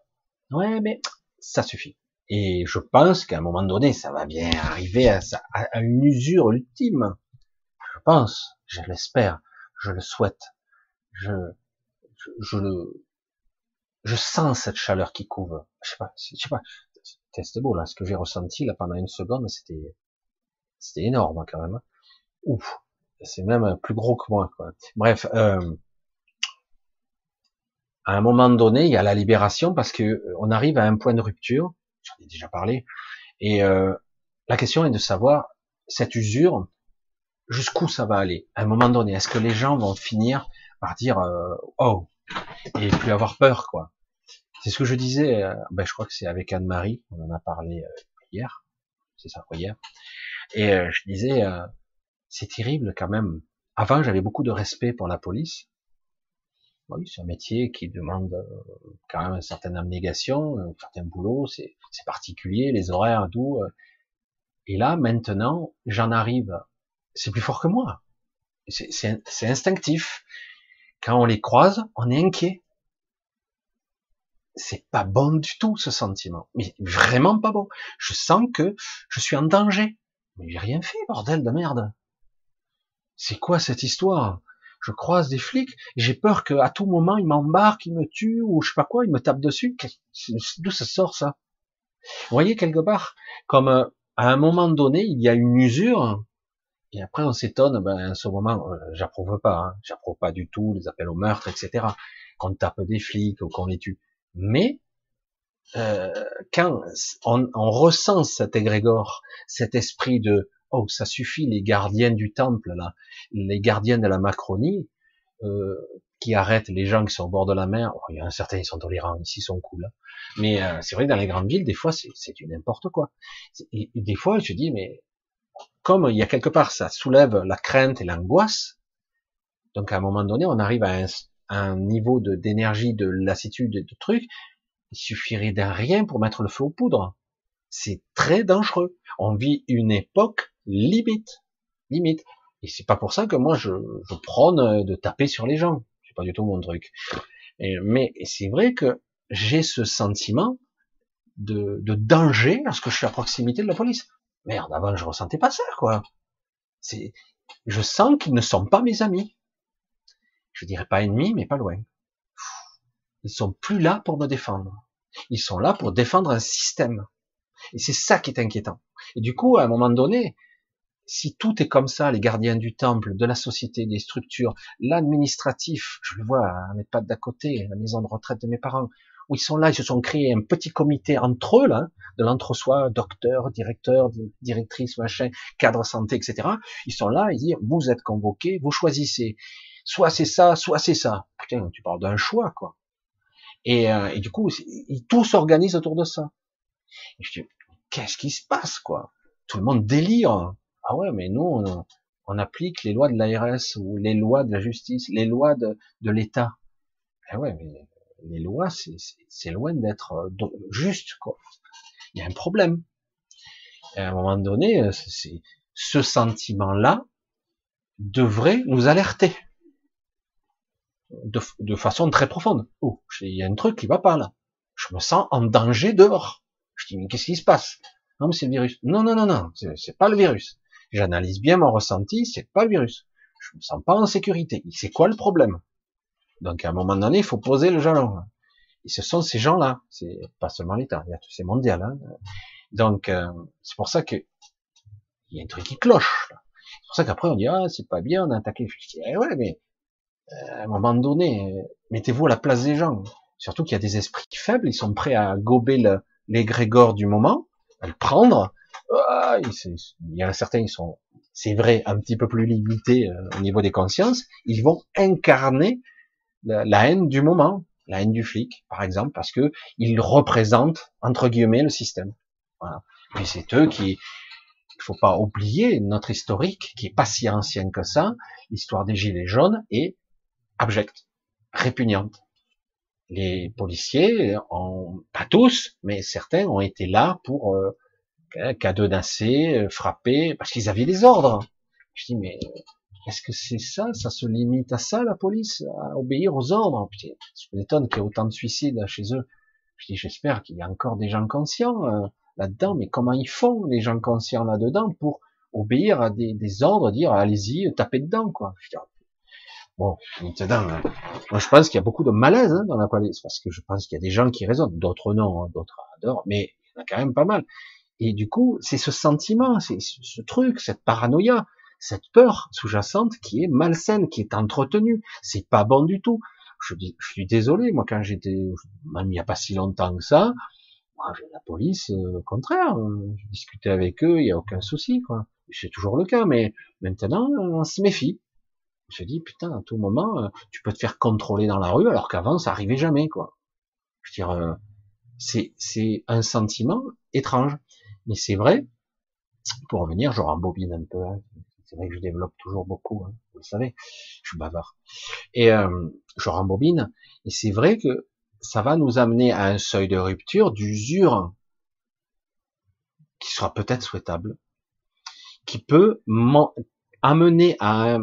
Ouais, mais ça suffit. Et je pense qu'à un moment donné, ça va bien arriver à, à une usure ultime. Je pense, je l'espère, je le souhaite. Je, je, le, je sens cette chaleur qui couvre. Je sais pas, je sais pas, c'était beau là, ce que j'ai ressenti là pendant une seconde, c'était c'était énorme quand même. Ouf, c'est même plus gros que moi. Quoi. Bref, euh, à un moment donné, il y a la libération parce que euh, on arrive à un point de rupture. J'en ai déjà parlé. Et euh, la question est de savoir cette usure jusqu'où ça va aller? À un moment donné, est-ce que les gens vont finir par dire euh, oh et plus avoir peur quoi c'est ce que je disais, ben, je crois que c'est avec Anne-Marie, on en a parlé euh, hier, c'est ça, hier. Et euh, je disais, c'est terrible quand même. Avant, j'avais beaucoup de respect pour la police. Oui, c'est un métier qui demande quand même une certaine abnégation, un certain boulot, c'est particulier, les horaires, tout. Et là, maintenant, j'en arrive, c'est plus fort que moi. C'est instinctif. Quand on les croise, on est inquiet c'est pas bon du tout ce sentiment, mais vraiment pas bon. Je sens que je suis en danger, mais j'ai rien fait, bordel de merde. C'est quoi cette histoire? Je croise des flics, j'ai peur qu'à tout moment ils m'embarquent, ils me tuent ou je sais pas quoi, ils me tapent dessus. D'où ça sort ça? Vous voyez quelque part, comme euh, à un moment donné il y a une usure. Et après, on s'étonne, ben, à ce moment, euh, j'approuve pas, hein, j'approuve pas du tout les appels au meurtre, etc. Qu'on tape des flics ou qu'on les tue. Mais euh, quand on, on, ressent cet égrégore, cet esprit de oh ça suffit les gardiens du temple là, les gardiens de la Macronie euh, qui arrêtent les gens qui sont au bord de la mer. Oh, il y a un certain ils sont tolérants ici, ils sont cool. Hein. Mais euh, c'est vrai dans les grandes villes des fois c'est du n'importe quoi. Et, des fois je dis mais comme il y a quelque part ça soulève la crainte et l'angoisse. Donc à un moment donné on arrive à un, un niveau de d'énergie, de lassitude et de trucs, il suffirait d'un rien pour mettre le feu aux poudres. C'est très dangereux. On vit une époque limite, limite. Et c'est pas pour ça que moi je, je prône de taper sur les gens. C'est pas du tout mon truc. mais c'est vrai que j'ai ce sentiment de, de danger lorsque je suis à proximité de la police. Merde, avant je ressentais pas ça, quoi. C'est, je sens qu'ils ne sont pas mes amis je dirais pas ennemis, mais pas loin. Ils sont plus là pour me défendre. Ils sont là pour défendre un système. Et c'est ça qui est inquiétant. Et du coup, à un moment donné, si tout est comme ça, les gardiens du temple, de la société, des structures, l'administratif, je le vois, on n'est pas d'à côté, la maison de retraite de mes parents, où ils sont là, ils se sont créés un petit comité entre eux, là, de l'entre-soi, docteur, directeur, directrice, machin, cadre santé, etc. Ils sont là, ils disent, vous êtes convoqués, vous choisissez soit c'est ça, soit c'est ça. Putain, tu parles d'un choix, quoi. Et, euh, et du coup, tout s'organise autour de ça. Je dis, qu'est-ce qui se passe, quoi? Tout le monde délire. Ah ouais, mais nous, on, applique les lois de l'ARS ou les lois de la justice, les lois de, l'État. Ah ouais, mais les lois, c'est loin d'être euh, juste, quoi. Il y a un problème. Et à un moment donné, euh, ce sentiment-là devrait nous alerter de, de, façon très profonde. Oh, il y a un truc qui va pas là. Je me sens en danger dehors. Je dis mais qu'est-ce qui se passe? Non mais c'est le virus. Non non non non, c'est pas le virus. J'analyse bien mon ressenti, c'est pas le virus. Je me sens pas en sécurité. C'est quoi le problème? Donc à un moment donné, il faut poser le jalon. Et ce sont ces gens-là, c'est pas seulement l'État, c'est mondial. Hein. Donc euh, c'est pour ça que il y a un truc qui cloche. C'est pour ça qu'après on dit ah c'est pas bien, on a attaqué. Je dis eh ouais mais à un moment donné, mettez-vous à la place des gens. Surtout qu'il y a des esprits faibles, ils sont prêts à gober l'égrégore du moment, à le prendre. Ah, il y en a certains, ils sont, c'est vrai, un petit peu plus limités euh, au niveau des consciences. Ils vont incarner la, haine du moment, la haine du flic, par exemple, parce que ils représentent entre guillemets le système. Voilà. Et c'est eux qui, il faut pas oublier notre historique, qui est pas si ancien que ça, l'histoire des gilets jaunes est abjecte, répugnante les policiers, ont, pas tous, mais certains ont été là pour euh, cadenasser, euh, frapper, parce qu'ils avaient des ordres. Je dis, mais est-ce que c'est ça? Ça se limite à ça, la police? À obéir aux ordres? Je m'étonne qu'il y ait autant de suicides chez eux. Je dis, j'espère qu'il y a encore des gens conscients euh, là-dedans, mais comment ils font, les gens conscients là-dedans, pour obéir à des, des ordres, dire, allez-y, tapez dedans, quoi. Bon, maintenant, euh, moi je pense qu'il y a beaucoup de malaise hein, dans la police, parce que je pense qu'il y a des gens qui raisonnent, d'autres non, hein, d'autres adorent, mais il y en a quand même pas mal. Et du coup, c'est ce sentiment, c'est ce truc, cette paranoïa, cette peur sous-jacente qui est malsaine, qui est entretenue. C'est pas bon du tout. Je suis désolé, moi quand j'étais, même il n'y a pas si longtemps que ça, moi, la police, euh, au contraire, euh, je discutais avec eux, il n'y a aucun souci, quoi. C'est toujours le cas, mais maintenant, on se méfie. Se dit, putain, à tout moment, euh, tu peux te faire contrôler dans la rue, alors qu'avant, ça arrivait jamais, quoi. Je veux dire, euh, c'est, c'est un sentiment étrange. Mais c'est vrai, pour revenir, je rembobine un peu, hein. c'est vrai que je développe toujours beaucoup, hein, vous le savez, je suis bavard. Et euh, je rembobine, et c'est vrai que ça va nous amener à un seuil de rupture, d'usure, qui sera peut-être souhaitable, qui peut amener à un,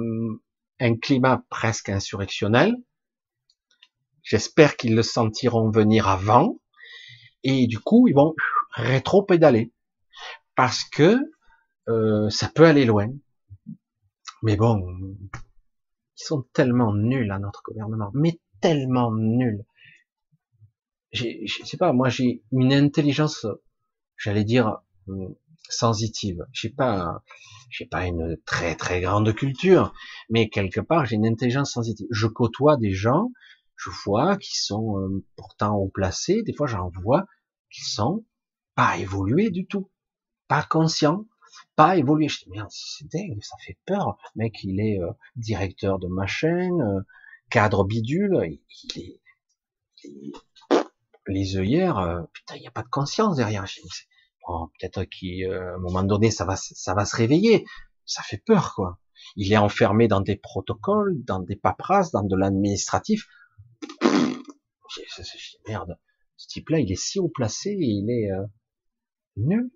un climat presque insurrectionnel. J'espère qu'ils le sentiront venir avant. Et du coup, ils vont rétro-pédaler. Parce que euh, ça peut aller loin. Mais bon, ils sont tellement nuls à notre gouvernement. Mais tellement nuls. Je sais pas, moi j'ai une intelligence, j'allais dire, euh, sensitive. J'ai pas, j'ai pas une très très grande culture, mais quelque part j'ai une intelligence sensitive. Je côtoie des gens, je vois qui sont euh, pourtant haut placés. Des fois j'en vois qui sont pas évolués du tout, pas conscients, pas évolués. Je dis merde, c'est dingue, ça fait peur. Mec, il est euh, directeur de machin, euh, cadre bidule, il, est, les œillères, putain, il n'y a pas de conscience derrière. Oh, peut-être qu'à un moment donné, ça va, ça va se réveiller. Ça fait peur, quoi. Il est enfermé dans des protocoles, dans des paperasses, dans de l'administratif. Merde, ce type-là, il est si haut placé, il est euh, nul,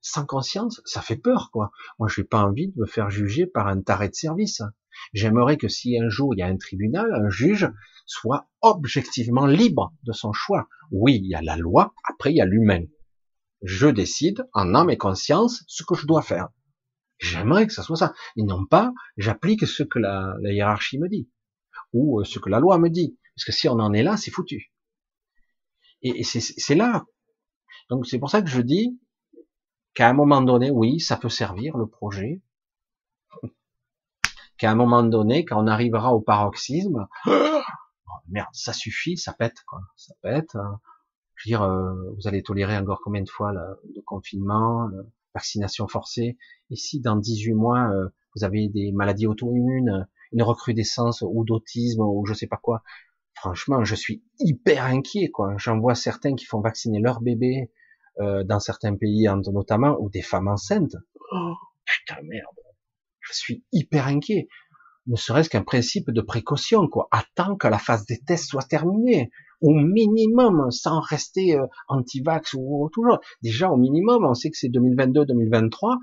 sans conscience. Ça fait peur, quoi. Moi, je n'ai pas envie de me faire juger par un taré de service. J'aimerais que si un jour il y a un tribunal, un juge soit objectivement libre de son choix. Oui, il y a la loi, après il y a l'humain je décide en âme et conscience ce que je dois faire. J'aimerais que ça soit ça. Et non pas, j'applique ce que la, hiérarchie me dit. Ou euh, ce que la loi me dit. Parce que si on en est là, c'est foutu. Et, c'est là. Donc c'est pour ça que je dis qu'à un moment donné, oui, ça peut servir le projet. <laughs> Qu'à un moment donné, quand on arrivera au paroxysme, oh, merde, ça suffit, ça pète, quoi. Ça pète. Hein je veux dire, euh, vous allez tolérer encore combien de fois le confinement, la vaccination forcée? Et si dans 18 mois, euh, vous avez des maladies auto-immunes, une recrudescence ou d'autisme ou je sais pas quoi, franchement, je suis hyper inquiet. quoi. J'en vois certains qui font vacciner leur bébé euh, dans certains pays notamment, ou des femmes enceintes. Oh, putain merde, je suis hyper inquiet. Ne serait-ce qu'un principe de précaution, quoi. Attends que la phase des tests soit terminée au minimum, sans rester euh, anti-vax ou toujours. Déjà, au minimum, on sait que c'est 2022-2023,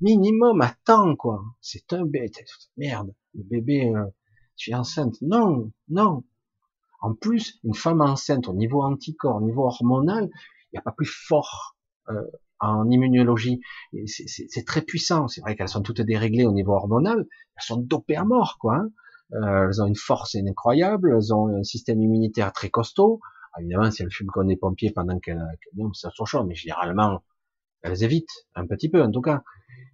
minimum, attends, quoi. C'est un bête. Merde, le bébé, euh, tu es enceinte. Non, non. En plus, une femme enceinte au niveau anticorps, au niveau hormonal, il n'y a pas plus fort euh, en immunologie. C'est très puissant. C'est vrai qu'elles sont toutes déréglées au niveau hormonal. Elles sont dopées à mort, quoi. Hein. Euh, elles ont une force incroyable. Elles ont un système immunitaire très costaud. Ah, évidemment, si elles fument comme des pompiers pendant qu'elles, non, ça chaud, mais généralement, elles évitent un petit peu, en tout cas.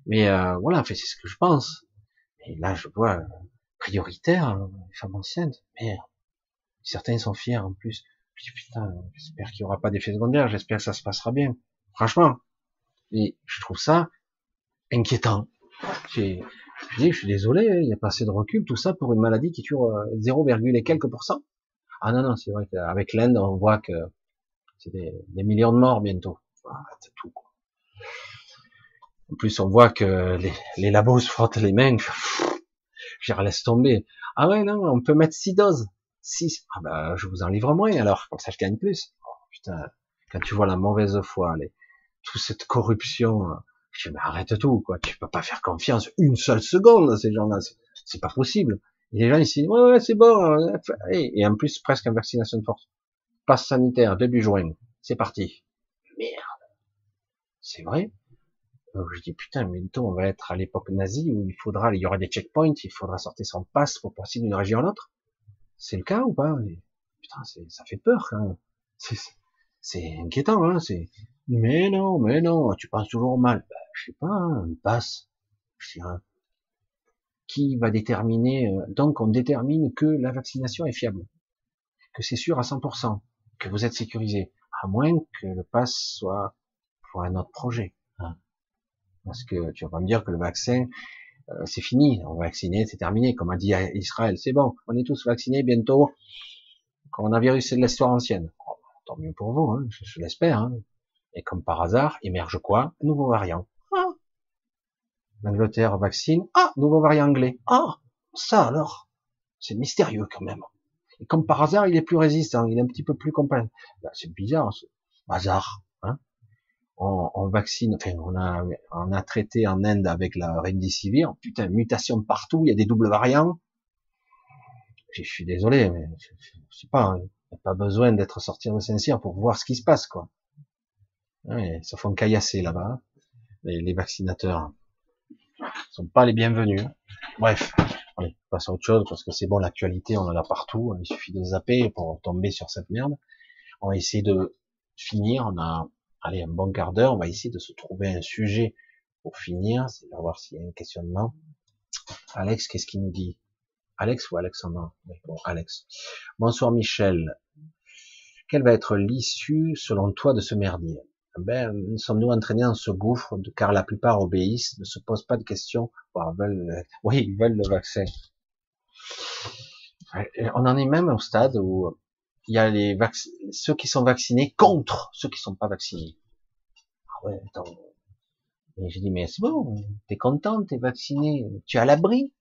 Mais euh, voilà, c'est ce que je pense. Et là, je vois euh, prioritaire, les femmes enceintes. Merde. Certains sont fiers en plus. Je dis putain, j'espère qu'il n'y aura pas d'effet secondaire, j'espère que ça se passera bien. Franchement. Et je trouve ça inquiétant. Je dis, je suis désolé, hein, il y a pas assez de recul, tout ça pour une maladie qui tue 0, euh, et quelques pourcents. Ah non, non, c'est vrai qu'avec l'Inde, on voit que c'est des, millions de morts bientôt. c'est tout. En plus, on voit que les, labos se frottent les mains. Je laisse tomber. Ah ouais, non, on peut mettre six doses. 6. Ah bah, je vous en livre moins alors, comme ça je gagne plus. Oh, putain, quand tu vois la mauvaise foi, les, toute cette corruption, euh, je mais arrête tout, quoi. Tu peux pas faire confiance une seule seconde à ces gens-là. C'est pas possible. Et les gens, ils se disent, ouais, ouais, c'est bon. Euh, et, en plus, presque une vaccination de force. Passe sanitaire, début juin. C'est parti. Merde. C'est vrai? je dis, putain, bientôt, on va être à l'époque nazie où il faudra, il y aura des checkpoints, il faudra sortir son passe pour passer d'une région à l'autre. C'est le cas ou pas? Putain, ça fait peur quand C'est inquiétant, hein. C'est mais non, mais non, tu penses toujours mal. Ben, je sais pas, hein, passe. Je dirais. Qui va déterminer euh, Donc, on détermine que la vaccination est fiable, que c'est sûr à 100%, que vous êtes sécurisé, à moins que le pass soit pour un autre projet. Hein. Parce que tu vas pas me dire que le vaccin, euh, c'est fini, on va vacciner, c'est terminé. Comme a dit Israël, c'est bon, on est tous vaccinés bientôt. Coronavirus, c'est de l'histoire ancienne. Oh, tant mieux pour vous, hein, je, l'espère. Hein. Et comme par hasard, émerge quoi? Un nouveau variant. L'Angleterre vaccine. Ah, nouveau variant anglais. Ah, ça alors, c'est mystérieux quand même. Et comme par hasard, il est plus résistant, il est un petit peu plus complet. Ben, c'est bizarre, ce hasard. Hein on, vaccine, enfin, on a, on a traité en Inde avec la Remdesivir, putain, mutation partout, il y a des doubles variants. Je, suis désolé, mais je, je sais pas, il n'y a pas besoin d'être sorti de Saint-Cyr pour voir ce qui se passe, quoi. Ouais, ça font caillasser là-bas, les, les, vaccinateurs. Sont pas les bienvenus. Bref, allez, passe à autre chose, parce que c'est bon, l'actualité, on en a partout, il suffit de zapper pour tomber sur cette merde. On va essayer de finir, on a allez, un bon quart d'heure, on va essayer de se trouver un sujet pour finir, c'est de voir s'il y a un questionnement. Alex, qu'est-ce qu'il nous dit? Alex ou Alexandre? Bon, Alex. Bonsoir Michel. Quelle va être l'issue, selon toi, de ce merdier? Ben, sommes-nous entraînés dans ce gouffre, car la plupart obéissent, ne se posent pas de questions, veulent, <laughs> oui, ils veulent le vaccin. On en est même au stade où il y a les ceux qui sont vaccinés contre ceux qui sont pas vaccinés. Ah ouais, attends. Et j'ai dit, mais c'est bon, t'es content, t'es vacciné, tu es à l'abri.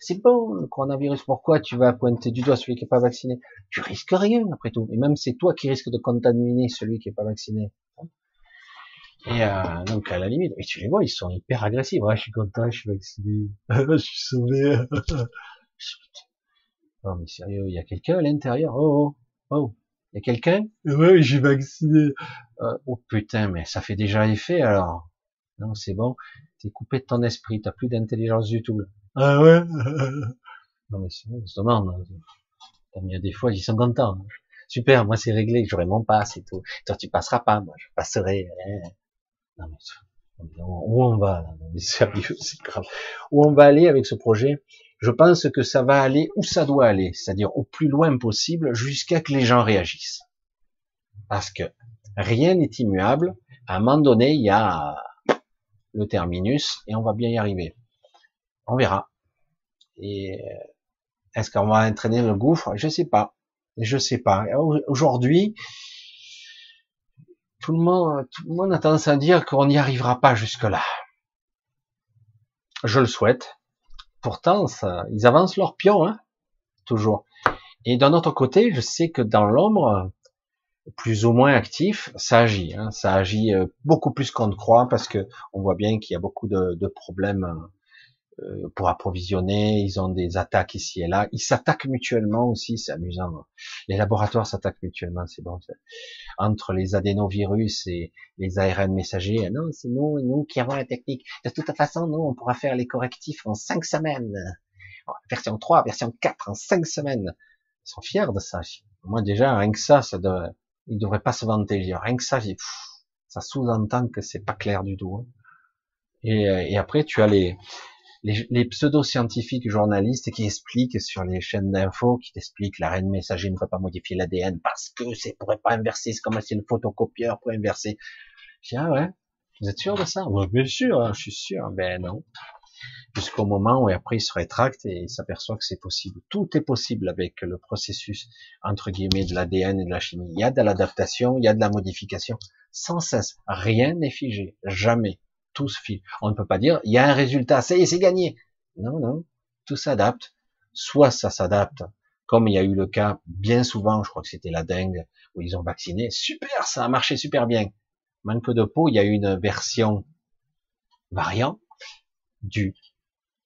C'est bon, le coronavirus, pourquoi tu vas pointer du doigt celui qui est pas vacciné? Tu risques rien, après tout. Et même c'est toi qui risques de contaminer celui qui est pas vacciné. Et euh, donc à la limite, et tu les vois, ils sont hyper agressifs. Ouais, je suis content, je suis vacciné, <laughs> je suis sauvé. <laughs> Non mais sérieux, il y a quelqu'un à l'intérieur. Oh, oh, oh. Il y a quelqu'un? Ouais, j'ai vacciné. Euh, oh putain, mais ça fait déjà effet alors. Non, c'est bon. T'es coupé de ton esprit, t'as plus d'intelligence du tout. Ah ouais Non mais c'est demande. Il y a des fois, ils sont contents. Super, moi c'est réglé, j'aurai mon passe et tout. Toi tu passeras pas, moi je passerai. Hein. Non mais où on va là. <laughs> Où on va aller avec ce projet? Je pense que ça va aller où ça doit aller, c'est-à-dire au plus loin possible jusqu'à que les gens réagissent. Parce que rien n'est immuable. À un moment donné, il y a le terminus et on va bien y arriver. On verra. Et est-ce qu'on va entraîner le gouffre? Je sais pas. Je sais pas. Aujourd'hui, tout le monde, tout le monde a tendance à dire qu'on n'y arrivera pas jusque là. Je le souhaite pourtant, ça, ils avancent leur pion, hein, toujours. Et d'un autre côté, je sais que dans l'ombre, plus ou moins actif, ça agit. Hein, ça agit euh, beaucoup plus qu'on ne croit parce que on voit bien qu'il y a beaucoup de, problèmes euh, pour approvisionner, ils ont des attaques ici et là, ils s'attaquent mutuellement aussi, c'est amusant. Les laboratoires s'attaquent mutuellement, c'est bon. Entre les adénovirus et les ARN messagers, non, c'est nous, nous qui avons la technique. De toute façon, nous, on pourra faire les correctifs en cinq semaines. Version 3, version 4, en cinq semaines. Ils sont fiers de ça. Moi, déjà, rien que ça, ça devrait, ils devraient pas se vanter. Rien que ça, ça sous-entend que c'est pas clair du tout. Hein. Et, euh, et après, tu as les, les, les pseudo-scientifiques journalistes qui expliquent sur les chaînes d'infos, qui t'expliquent la reine messager ne peut pas modifier l'ADN parce que c'est pourrait pas inverser, c'est comme si le photocopieur pour inverser. Je dis, ah ouais, vous êtes sûr de ça? bien sûr, hein, je suis sûr. Ben non. Jusqu'au moment où après il se rétracte et il s'aperçoit que c'est possible. Tout est possible avec le processus, entre guillemets, de l'ADN et de la chimie. Il y a de l'adaptation, il y a de la modification. Sans cesse. Rien n'est figé. Jamais On ne peut pas dire, il y a un résultat, ça y est, c'est gagné. Non, non, tout s'adapte. Soit ça s'adapte, comme il y a eu le cas bien souvent, je crois que c'était la dengue, où ils ont vacciné. Super, ça a marché super bien. Manque de peau, il y a eu une version variant du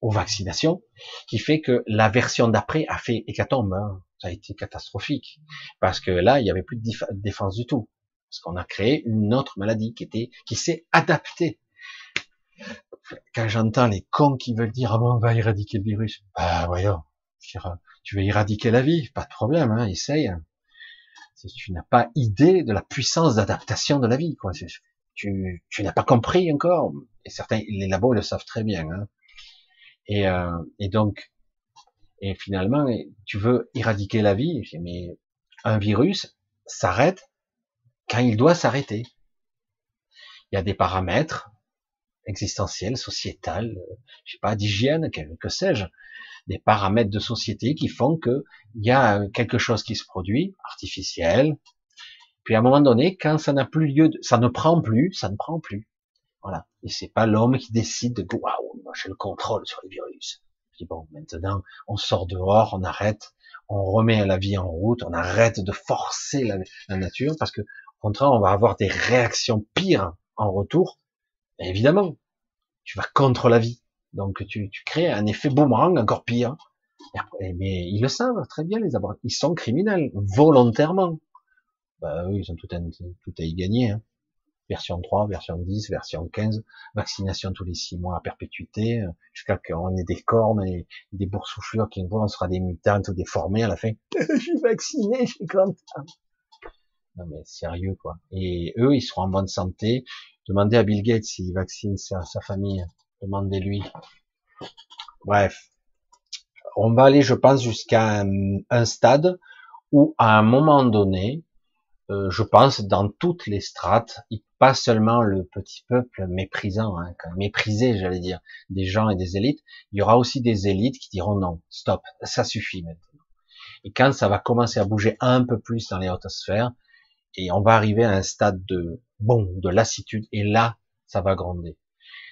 aux vaccinations, qui fait que la version d'après a fait hécatombe. Hein. Ça a été catastrophique. Parce que là, il n'y avait plus de défense du tout. Parce qu'on a créé une autre maladie qui était, qui s'est adaptée quand j'entends les cons qui veulent dire ah bon on va éradiquer le virus, bah voyons, tu veux éradiquer la vie, pas de problème, hein, essaye. Tu n'as pas idée de la puissance d'adaptation de la vie, quoi. Tu, tu n'as pas compris encore. Et certains, les labos le savent très bien. Hein. Et, euh, et donc, et finalement, tu veux éradiquer la vie, mais un virus s'arrête quand il doit s'arrêter. Il y a des paramètres, existentielle, sociétale, euh, je sais pas, d'hygiène, que, sais-je, des paramètres de société qui font que il y a quelque chose qui se produit, artificiel, puis à un moment donné, quand ça n'a plus lieu, de, ça ne prend plus, ça ne prend plus. Voilà. Et c'est pas l'homme qui décide de waouh, moi j'ai le contrôle sur les virus. Je dis bon, maintenant on sort dehors, on arrête, on remet la vie en route, on arrête de forcer la, la nature parce que au contraire on va avoir des réactions pires en retour évidemment, tu vas contre la vie. Donc tu, tu crées un effet boomerang encore pire. mais ils le savent très bien, les abords. Ils sont criminels, volontairement. Bah ils ont tout à, tout à y gagner. Hein. Version 3, version 10, version 15, vaccination tous les 6 mois à perpétuité, jusqu'à qu'on ait des cornes et des boursouflures qui on sera des mutantes ou déformés à la fin. <laughs> je suis vacciné, je suis content. Non mais sérieux quoi. Et eux, ils seront en bonne santé, Demandez à Bill Gates s'il vaccine sa, famille. Demandez-lui. Bref. On va aller, je pense, jusqu'à un, stade où, à un moment donné, euh, je pense, dans toutes les strates, pas seulement le petit peuple méprisant, hein, méprisé, j'allais dire, des gens et des élites, il y aura aussi des élites qui diront non, stop, ça suffit maintenant. Et quand ça va commencer à bouger un peu plus dans les hautes sphères, et on va arriver à un stade de bon, de lassitude, et là, ça va gronder.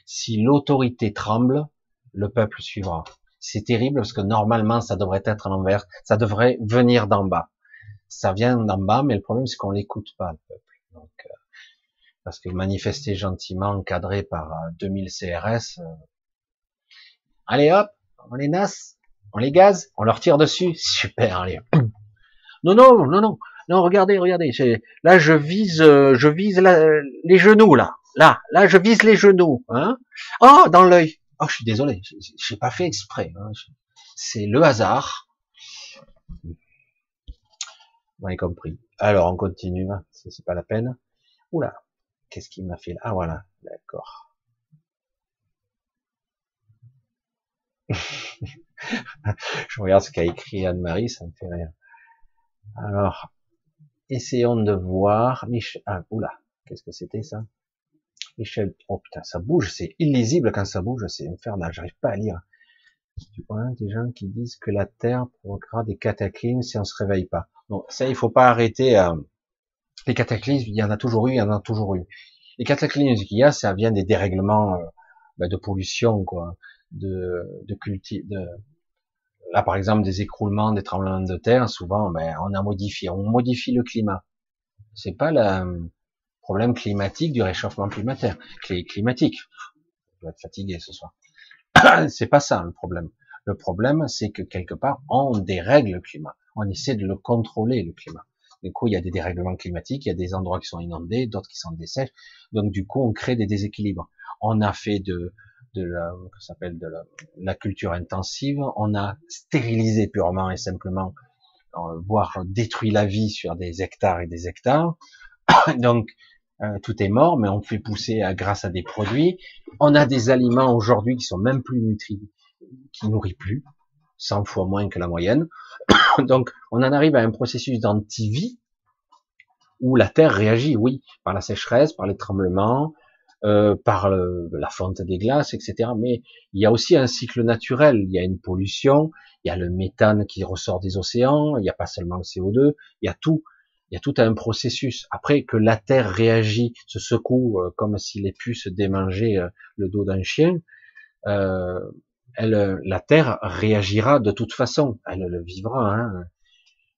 Si l'autorité tremble, le peuple suivra. C'est terrible parce que normalement, ça devrait être à l'envers, ça devrait venir d'en bas. Ça vient d'en bas, mais le problème, c'est qu'on l'écoute pas, le peuple. Donc, euh, parce que manifester gentiment, encadré par 2000 euh, CRS, euh, allez hop, on les nasse, on les gaz, on leur tire dessus, super, allez. <clears throat> Non, non, non, non, non, regardez, regardez. Là, je vise, euh, je vise les genoux là. Là, là, je vise les genoux. Hein oh, dans l'œil. Oh, je suis désolé. J'ai pas fait exprès. Hein. C'est le hasard. Vous avez compris. Alors, on continue. C'est pas la peine. Oula. Qu'est-ce qu'il m'a fait là? Ah, voilà. D'accord. <laughs> je regarde ce qu'a écrit Anne-Marie, ça me fait rire. Alors, essayons de voir. Michel, ah, oula, qu'est-ce que c'était ça? Michel, oh putain, ça bouge, c'est illisible quand ça bouge, c'est infernal, j'arrive pas à lire. Tu vois, des gens qui disent que la Terre provoquera des cataclysmes si on se réveille pas. Donc ça, il faut pas arrêter. Euh, les cataclysmes, il y en a toujours eu, il y en a toujours eu. Les cataclysmes qu'il y a, ça vient des dérèglements euh, ben, de pollution, quoi, de, de, culti là par exemple des écroulements, des tremblements de terre, souvent ben, on a modifié, on modifie le climat. C'est pas le problème climatique du réchauffement climatique. climatique. Je vais être fatigué ce soir. <coughs> c'est pas ça le problème. Le problème, c'est que quelque part, on dérègle le climat. On essaie de le contrôler, le climat. Du coup, il y a des dérèglements climatiques, il y a des endroits qui sont inondés, d'autres qui sont dessèchent. Donc, du coup, on crée des déséquilibres. On a fait de, de la, s'appelle de la, culture intensive. On a stérilisé purement et simplement, euh, voire détruit la vie sur des hectares et des hectares. <coughs> Donc, euh, tout est mort, mais on fait pousser grâce à des produits. On a des aliments aujourd'hui qui sont même plus nutris, qui nourrissent plus, 100 fois moins que la moyenne. <coughs> Donc, on en arrive à un processus d'anti-vie où la terre réagit, oui, par la sécheresse, par les tremblements, euh, par la fonte des glaces, etc. Mais il y a aussi un cycle naturel. Il y a une pollution, il y a le méthane qui ressort des océans, il n'y a pas seulement le CO2, il y a tout. Il y a tout un processus. Après que la Terre réagit, se secoue euh, comme s'il ait pu se démanger euh, le dos d'un chien, euh, elle, la Terre réagira de toute façon. Elle le vivra. Hein.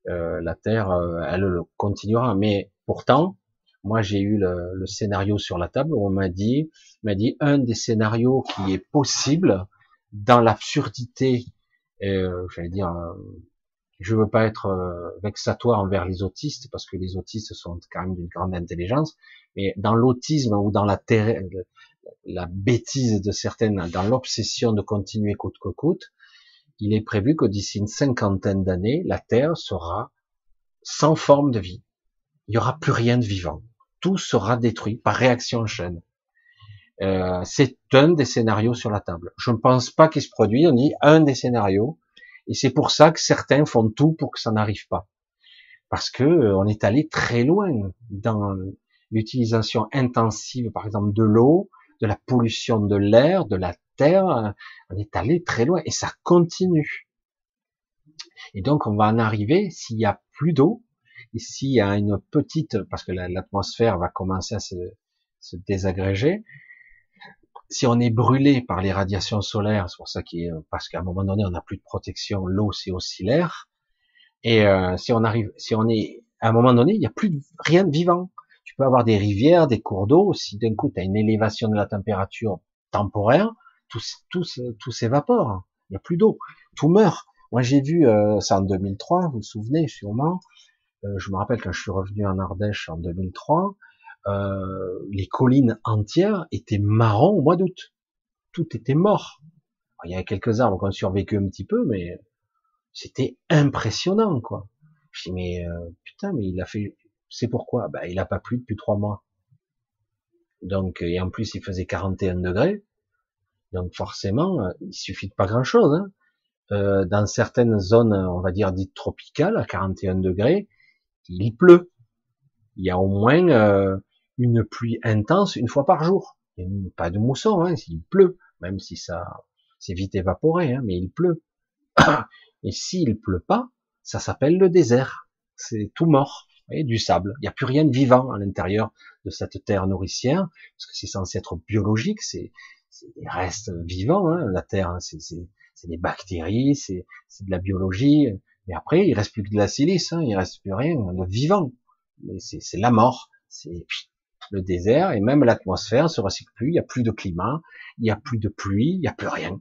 la Terre, elle le continuera. Mais pourtant, moi, j'ai eu le, scénario sur la table où on m'a dit, m'a dit un des scénarios qui est possible dans l'absurdité, euh, j'allais dire, euh, je veux pas être euh, vexatoire envers les autistes parce que les autistes sont quand même d'une grande intelligence, mais dans l'autisme ou dans la la bêtise de certaines, dans l'obsession de continuer coûte que coûte, il est prévu que d'ici une cinquantaine d'années, la Terre sera sans forme de vie. Il n'y aura plus rien de vivant tout sera détruit par réaction en chaîne. Euh, c'est un des scénarios sur la table. Je ne pense pas qu'il se produit, on dit un des scénarios, et c'est pour ça que certains font tout pour que ça n'arrive pas. Parce que euh, on est allé très loin dans l'utilisation intensive, par exemple, de l'eau, de la pollution de l'air, de la terre. On est allé très loin et ça continue. Et donc, on va en arriver, s'il y a plus d'eau, Ici, il y a une petite, parce que l'atmosphère va commencer à se, désagréger. Si on est brûlé par les radiations solaires, c'est pour ça qu'il parce qu'à un moment donné, on n'a plus de protection, l'eau c'est oscillaire. Et euh, si on arrive, si on est, à un moment donné, il n'y a plus rien de vivant. Tu peux avoir des rivières, des cours d'eau. Si d'un coup tu as une élévation de la température temporaire, tout, tout, tout s'évapore. Il n'y a plus d'eau, tout meurt. Moi j'ai vu, euh, ça en 2003, vous vous souvenez sûrement, je me rappelle quand je suis revenu en Ardèche en 2003, euh, les collines entières étaient marron au mois d'août. Tout était mort. il y avait quelques arbres qui ont survécu un petit peu, mais c'était impressionnant, quoi. Je dis mais euh, putain, mais il a fait, c'est pourquoi? Ben il a pas plu depuis trois mois. Donc et en plus il faisait 41 degrés. Donc forcément, il suffit de pas grand chose. Hein. dans certaines zones, on va dire dites tropicales, à 41 degrés, il pleut. Il y a au moins euh, une pluie intense une fois par jour. Il n'y a pas de mousson, hein, s'il pleut, même si ça c'est vite évaporé, hein, mais il pleut. <coughs> Et s'il pleut pas, ça s'appelle le désert. C'est tout mort, voyez, du sable. Il n'y a plus rien de vivant à l'intérieur de cette terre nourricière, parce que c'est censé être biologique, c'est des restes vivants. Hein, la terre, hein, c'est des bactéries, c'est de la biologie. Mais après, il reste plus que de la silice, hein, il reste plus rien de vivant. C'est la mort, c'est le désert et même l'atmosphère se recycle plus. Il n'y a plus de climat, il n'y a plus de pluie, il n'y a plus rien.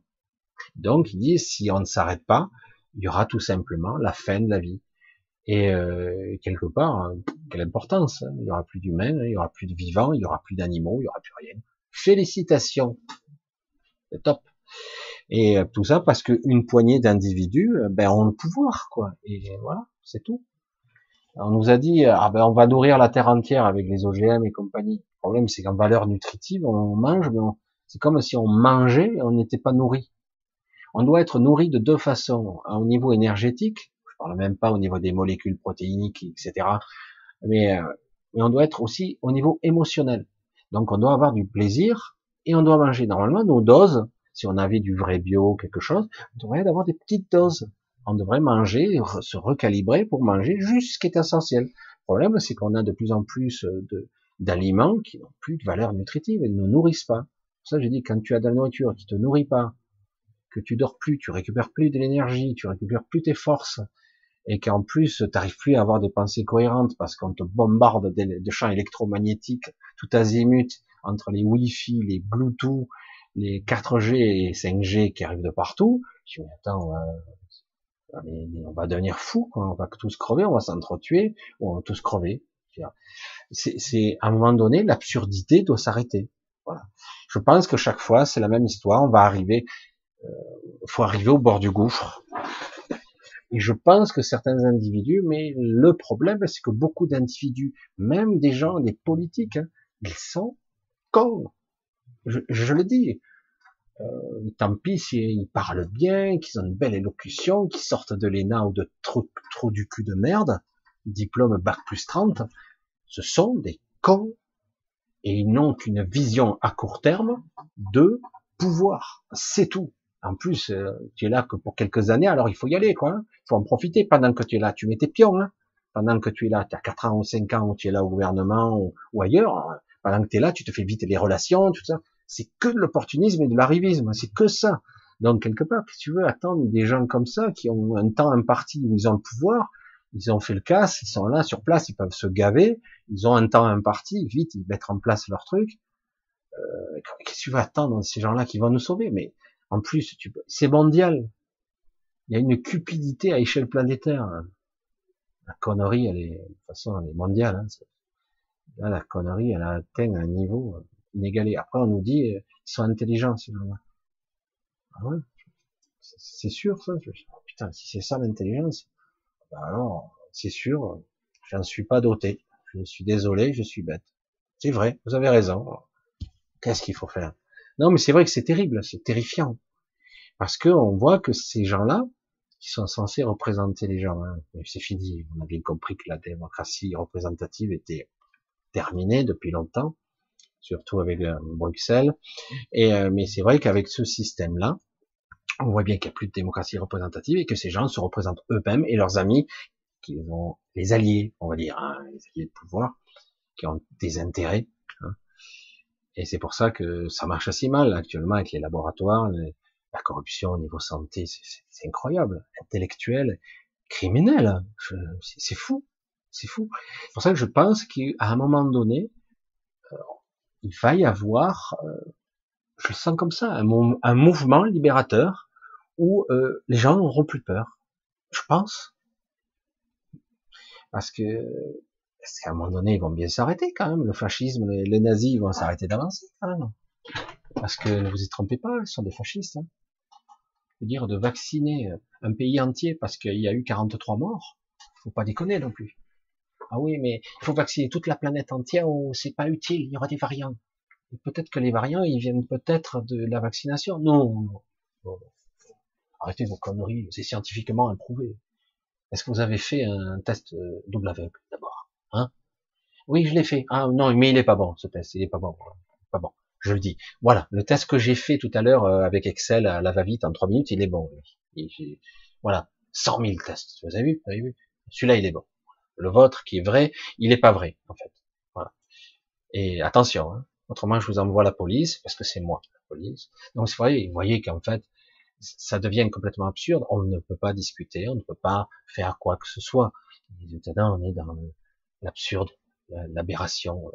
Donc, il dit si on ne s'arrête pas, il y aura tout simplement la fin de la vie. Et euh, quelque part, hein, quelle importance hein. Il y aura plus d'humains, il y aura plus de vivants, il y aura plus d'animaux, il y aura plus rien. Félicitations, c'est top. Et euh, tout ça parce qu'une poignée d'individus, euh, ben, ont le pouvoir, quoi. Et voilà, c'est tout. On nous a dit, ah ben, on va nourrir la terre entière avec les OGM et compagnie. Le problème, c'est qu'en valeur nutritive, on mange, mais c'est comme si on mangeait et on n'était pas nourri. On doit être nourri de deux façons. Au niveau énergétique, je parle même pas au niveau des molécules protéiniques, etc. Mais, euh, mais on doit être aussi au niveau émotionnel. Donc on doit avoir du plaisir et on doit manger. Normalement, nos doses, si on avait du vrai bio, quelque chose, on devrait avoir des petites doses. On devrait manger, se recalibrer pour manger juste ce qui est essentiel. Le problème, c'est qu'on a de plus en plus euh, d'aliments qui n'ont plus de valeur nutritive, ils ne nourrissent pas. Pour ça, j'ai dit, quand tu as de la nourriture qui te nourrit pas, que tu dors plus, tu récupères plus de l'énergie, tu récupères plus tes forces, et qu'en plus, tu n'arrives plus à avoir des pensées cohérentes parce qu'on te bombarde de champs électromagnétiques tout azimut entre les Wi-Fi, les Bluetooth, les 4G et 5G qui arrivent de partout. Je me dis, attends, on va devenir fou, on va tous crever, on va s'entretuer, on va tous crever. C'est à un moment donné, l'absurdité doit s'arrêter. Voilà. Je pense que chaque fois, c'est la même histoire. On va arriver, euh, faut arriver au bord du gouffre. Et je pense que certains individus, mais le problème, c'est que beaucoup d'individus, même des gens, des politiques, hein, ils sont cons. Je, le dis. Euh, tant pis s'ils parlent bien, qu'ils ont une belle élocution, qu'ils sortent de l'ENA ou de trop, du cul de merde, diplôme bac plus 30, ce sont des cons et ils n'ont qu'une vision à court terme de pouvoir. C'est tout. En plus, euh, tu es là que pour quelques années, alors il faut y aller, quoi. Il hein. faut en profiter pendant que tu es là. Tu mets tes pions, hein. Pendant que tu es là, tu as 4 ans ou 5 ans où tu es là au gouvernement ou, ailleurs, pendant que tu es là, tu te fais vite les relations, tout ça. C'est que de l'opportunisme et de l'arrivisme. C'est que ça. Donc, quelque part, si tu veux attendre des gens comme ça, qui ont un temps imparti où ils ont le pouvoir, ils ont fait le casse, ils sont là sur place, ils peuvent se gaver, ils ont un temps imparti, vite, ils mettent en place leur truc. Euh, Qu'est-ce que tu vas attendre ces gens-là qui vont nous sauver? Mais en plus, c'est mondial. Il y a une cupidité à échelle planétaire. La connerie, elle est, de toute façon, elle est mondiale. Hein. Là, la connerie, elle atteint un niveau inégalé. Après, on nous dit, euh, ils sont intelligents, ces gens-là. Ah ouais C'est sûr, ça oh, Putain, si c'est ça l'intelligence, bah alors, c'est sûr, j'en suis pas doté. Je suis désolé, je suis bête. C'est vrai, vous avez raison. Qu'est-ce qu'il faut faire? Non, mais c'est vrai que c'est terrible, c'est terrifiant. Parce que on voit que ces gens-là, qui sont censés représenter les gens, hein, c'est fini. On a bien compris que la démocratie représentative était terminée depuis longtemps, surtout avec euh, Bruxelles. Et euh, mais c'est vrai qu'avec ce système-là, on voit bien qu'il n'y a plus de démocratie représentative et que ces gens se représentent eux-mêmes et leurs amis, qui ont les alliés, on va dire, hein, les alliés de pouvoir, qui ont des intérêts. Hein. Et c'est pour ça que ça marche assez mal actuellement avec les laboratoires, la corruption au niveau santé, c'est incroyable, intellectuel, criminel, c'est fou, c'est fou. C'est pour ça que je pense qu'à un moment donné, il va y avoir euh, je sens comme ça, un, mouvement libérateur où euh, les gens n'auront plus peur. Je pense. Parce que, parce qu'à un moment donné, ils vont bien s'arrêter quand même. Le fascisme, les, nazis vont s'arrêter d'avancer quand même. Parce que ne vous y trompez pas, ils sont des fascistes. Hein. Je veux dire, de vacciner un pays entier parce qu'il y a eu 43 morts, faut pas déconner non plus. Ah oui, mais il faut vacciner toute la planète entière ou c'est pas utile, il y aura des variants peut-être que les variants, ils viennent peut-être de la vaccination. Non, non. Arrêtez vos conneries, c'est scientifiquement improuvé. Est-ce que vous avez fait un test euh, double aveugle d'abord Hein? Oui, je l'ai fait. Ah non, mais il est pas bon ce test, il est pas bon, pas bon. Je le dis. Voilà, le test que j'ai fait tout à l'heure euh, avec Excel à la va-vite en trois minutes, il est bon. voilà, 100 000 tests. Vous avez vu, vous avez vu? Celui-là, il est bon. Le vôtre, qui est vrai, il est pas vrai en fait. Voilà. Et attention, hein, Autrement, je vous envoie la police, parce que c'est moi, la police. Donc, vous voyez, vous voyez qu'en fait, ça devient complètement absurde. On ne peut pas discuter, on ne peut pas faire quoi que ce soit. Maintenant, on est dans l'absurde, l'aberration,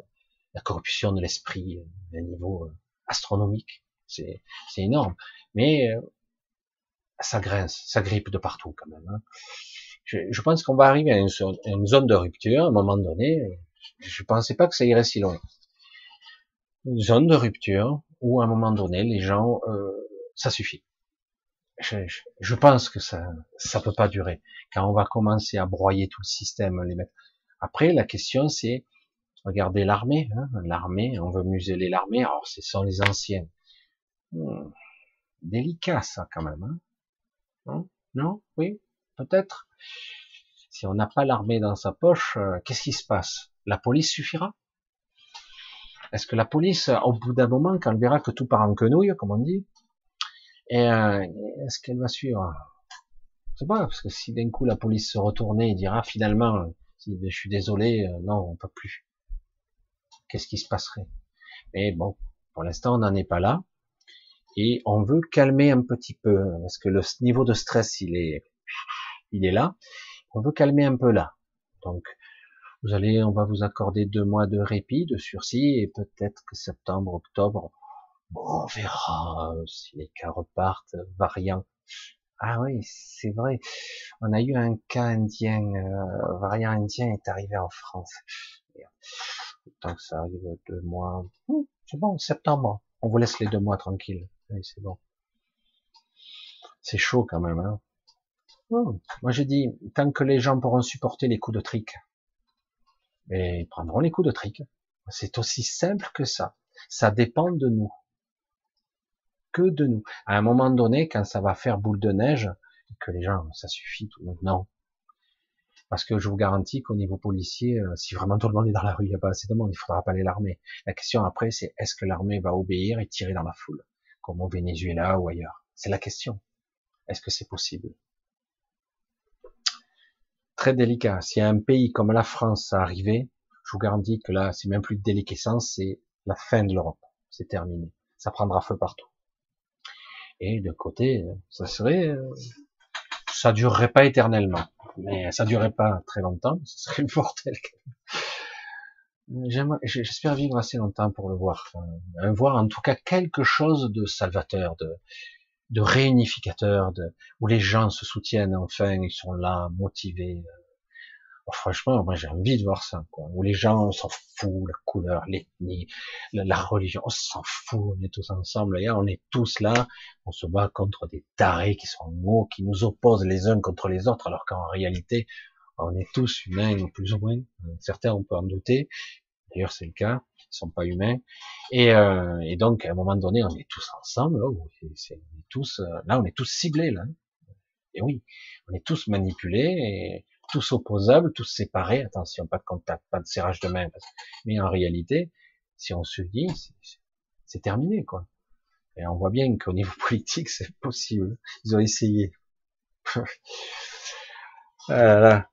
la corruption de l'esprit à un niveau euh, astronomique. C'est énorme. Mais euh, ça grince, ça grippe de partout quand même. Hein. Je, je, pense qu'on va arriver à une, à une, zone de rupture à un moment donné. Je pensais pas que ça irait si loin. Une zone de rupture où à un moment donné les gens euh, ça suffit. Je, je, pense que ça ça peut pas durer. Quand on va commencer à broyer tout le système les mettre. Après la question c'est regardez l'armée hein, l'armée on veut museler l'armée. Alors ce sont les anciens. Hmm, délicat ça quand même hein. Non? Oui? Peut-être si on n'a pas l'armée dans sa poche euh, qu'est-ce qui se passe? La police suffira? Est-ce que la police, au bout d'un moment, quand elle verra que tout part en quenouille, comme on dit, euh, est-ce qu'elle va suivre? Je sais pas, parce que si d'un coup la police se retournait et dira finalement, je suis désolé, euh, non, on peut plus. Qu'est-ce qui se passerait? Mais bon, pour l'instant, on n'en est pas là. Et on veut calmer un petit peu, parce que le niveau de stress, il est, il est là. On veut calmer un peu là. Donc, vous allez, on va vous accorder deux mois de répit, de sursis, et peut-être que septembre, octobre, Bon, on verra euh, si les cas repartent, variant. Ah oui, c'est vrai. On a eu un cas indien, euh, variant indien est arrivé en France. Tant que ça arrive deux mois, hmm, c'est bon, septembre. On vous laisse les deux mois tranquilles. c'est bon. C'est chaud quand même. Hein. Hmm. Moi je dis, tant que les gens pourront supporter les coups de trick, mais ils prendront les coups de trick. C'est aussi simple que ça. Ça dépend de nous. Que de nous. À un moment donné, quand ça va faire boule de neige, que les gens, ça suffit tout non. Parce que je vous garantis qu'au niveau policier, euh, si vraiment tout le monde est dans la rue, il n'y a pas assez de monde, il faudra pas aller l'armée. La question après, c'est est-ce que l'armée va obéir et tirer dans la foule, comme au Venezuela ou ailleurs? C'est la question. Est-ce que c'est possible? Très délicat. Si un pays comme la France a je vous garantis que là, c'est même plus de déliquescence, c'est la fin de l'Europe. C'est terminé. Ça prendra feu partout. Et de côté, ça serait, euh, ça durerait pas éternellement, mais ça durerait pas très longtemps. <laughs> Ce serait le mortel. J'espère vivre assez longtemps pour le voir, enfin, voir en tout cas quelque chose de salvateur, de, de réunificateur, de, où les gens se soutiennent enfin, ils sont là, motivés. Oh, franchement, moi j'ai envie de voir ça, quoi. Où les gens s'en foutent, la couleur, l'ethnie, la, religion, on s'en fout, on est tous ensemble, on est tous là, on se bat contre des tarés qui sont mots, qui nous opposent les uns contre les autres, alors qu'en réalité, on est tous humains, plus ou moins. Certains, on peut en douter. D'ailleurs, c'est le cas qui sont pas humains. Et, euh, et, donc, à un moment donné, on est tous ensemble. Là, on est tous, euh, là, on est tous ciblés. Là. Et oui, on est tous manipulés, et tous opposables, tous séparés. Attention, pas de contact, pas de serrage de main. Mais en réalité, si on se dit, c'est terminé, quoi. Et on voit bien qu'au niveau <laughs> politique, c'est possible. Ils ont essayé. <laughs> voilà.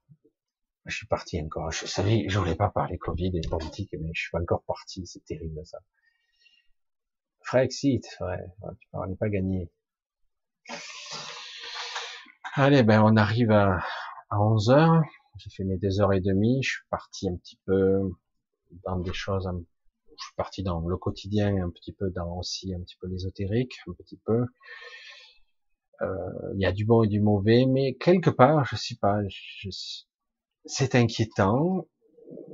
Je suis parti encore. Je savais, je voulais pas parler Covid et politique, mais je suis pas encore parti. C'est terrible ça. Frexit, ouais, tu parlais pas gagné. Allez, ben on arrive à, à 11 heures. J'ai fait mes deux heures et demie. Je suis parti un petit peu dans des choses. Je suis parti dans le quotidien, un petit peu dans aussi un petit peu l'ésotérique, un petit peu. Euh, il y a du bon et du mauvais, mais quelque part, je sais pas. Je, c'est inquiétant.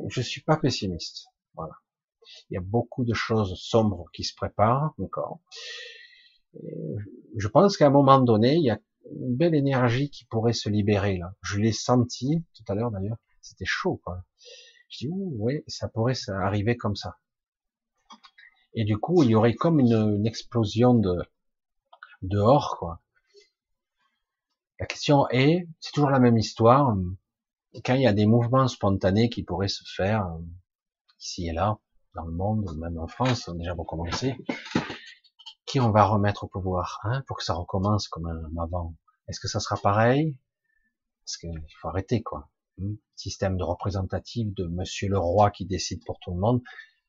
Je suis pas pessimiste. Voilà. Il y a beaucoup de choses sombres qui se préparent encore. je pense qu'à un moment donné, il y a une belle énergie qui pourrait se libérer là. Je l'ai senti tout à l'heure d'ailleurs. C'était chaud quoi. Je dis oui, ça pourrait arriver comme ça. Et du coup, il y aurait comme une, une explosion de dehors quoi. La question est, c'est toujours la même histoire quand il y a des mouvements spontanés qui pourraient se faire euh, ici et là, dans le monde, même en France, déjà recommencé, qui on va remettre au pouvoir hein, pour que ça recommence comme avant Est-ce que ça sera pareil? Parce qu'il faut arrêter quoi. Hmm? Système de représentatif de Monsieur le Roi qui décide pour tout le monde,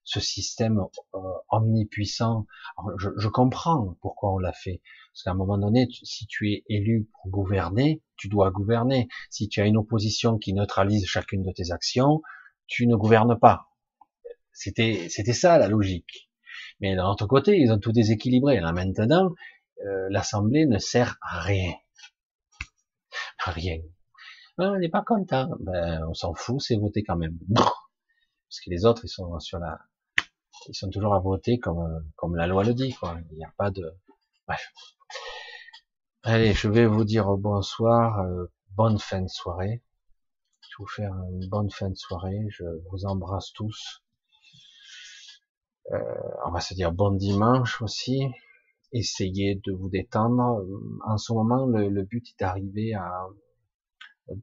ce système euh, omnipuissant. je, je, comprends pourquoi on l'a fait. Parce qu'à un moment donné, si tu es élu pour gouverner, tu dois gouverner. Si tu as une opposition qui neutralise chacune de tes actions, tu ne gouvernes pas. C'était, c'était ça la logique. Mais d'un autre côté, ils ont tout déséquilibré. Là maintenant, euh, l'Assemblée ne sert à rien. Rien. Ah, on n'est pas content. Ben, on s'en fout, c'est voté quand même. Parce que les autres, ils sont sur la, ils sont toujours à voter comme, comme la loi le dit, quoi. Il n'y a pas de, bref. Allez, je vais vous dire bonsoir, euh, bonne fin de soirée. Je vais vous faire une bonne fin de soirée. Je vous embrasse tous. Euh, on va se dire bon dimanche aussi. Essayez de vous détendre. En ce moment, le, le but est d'arriver à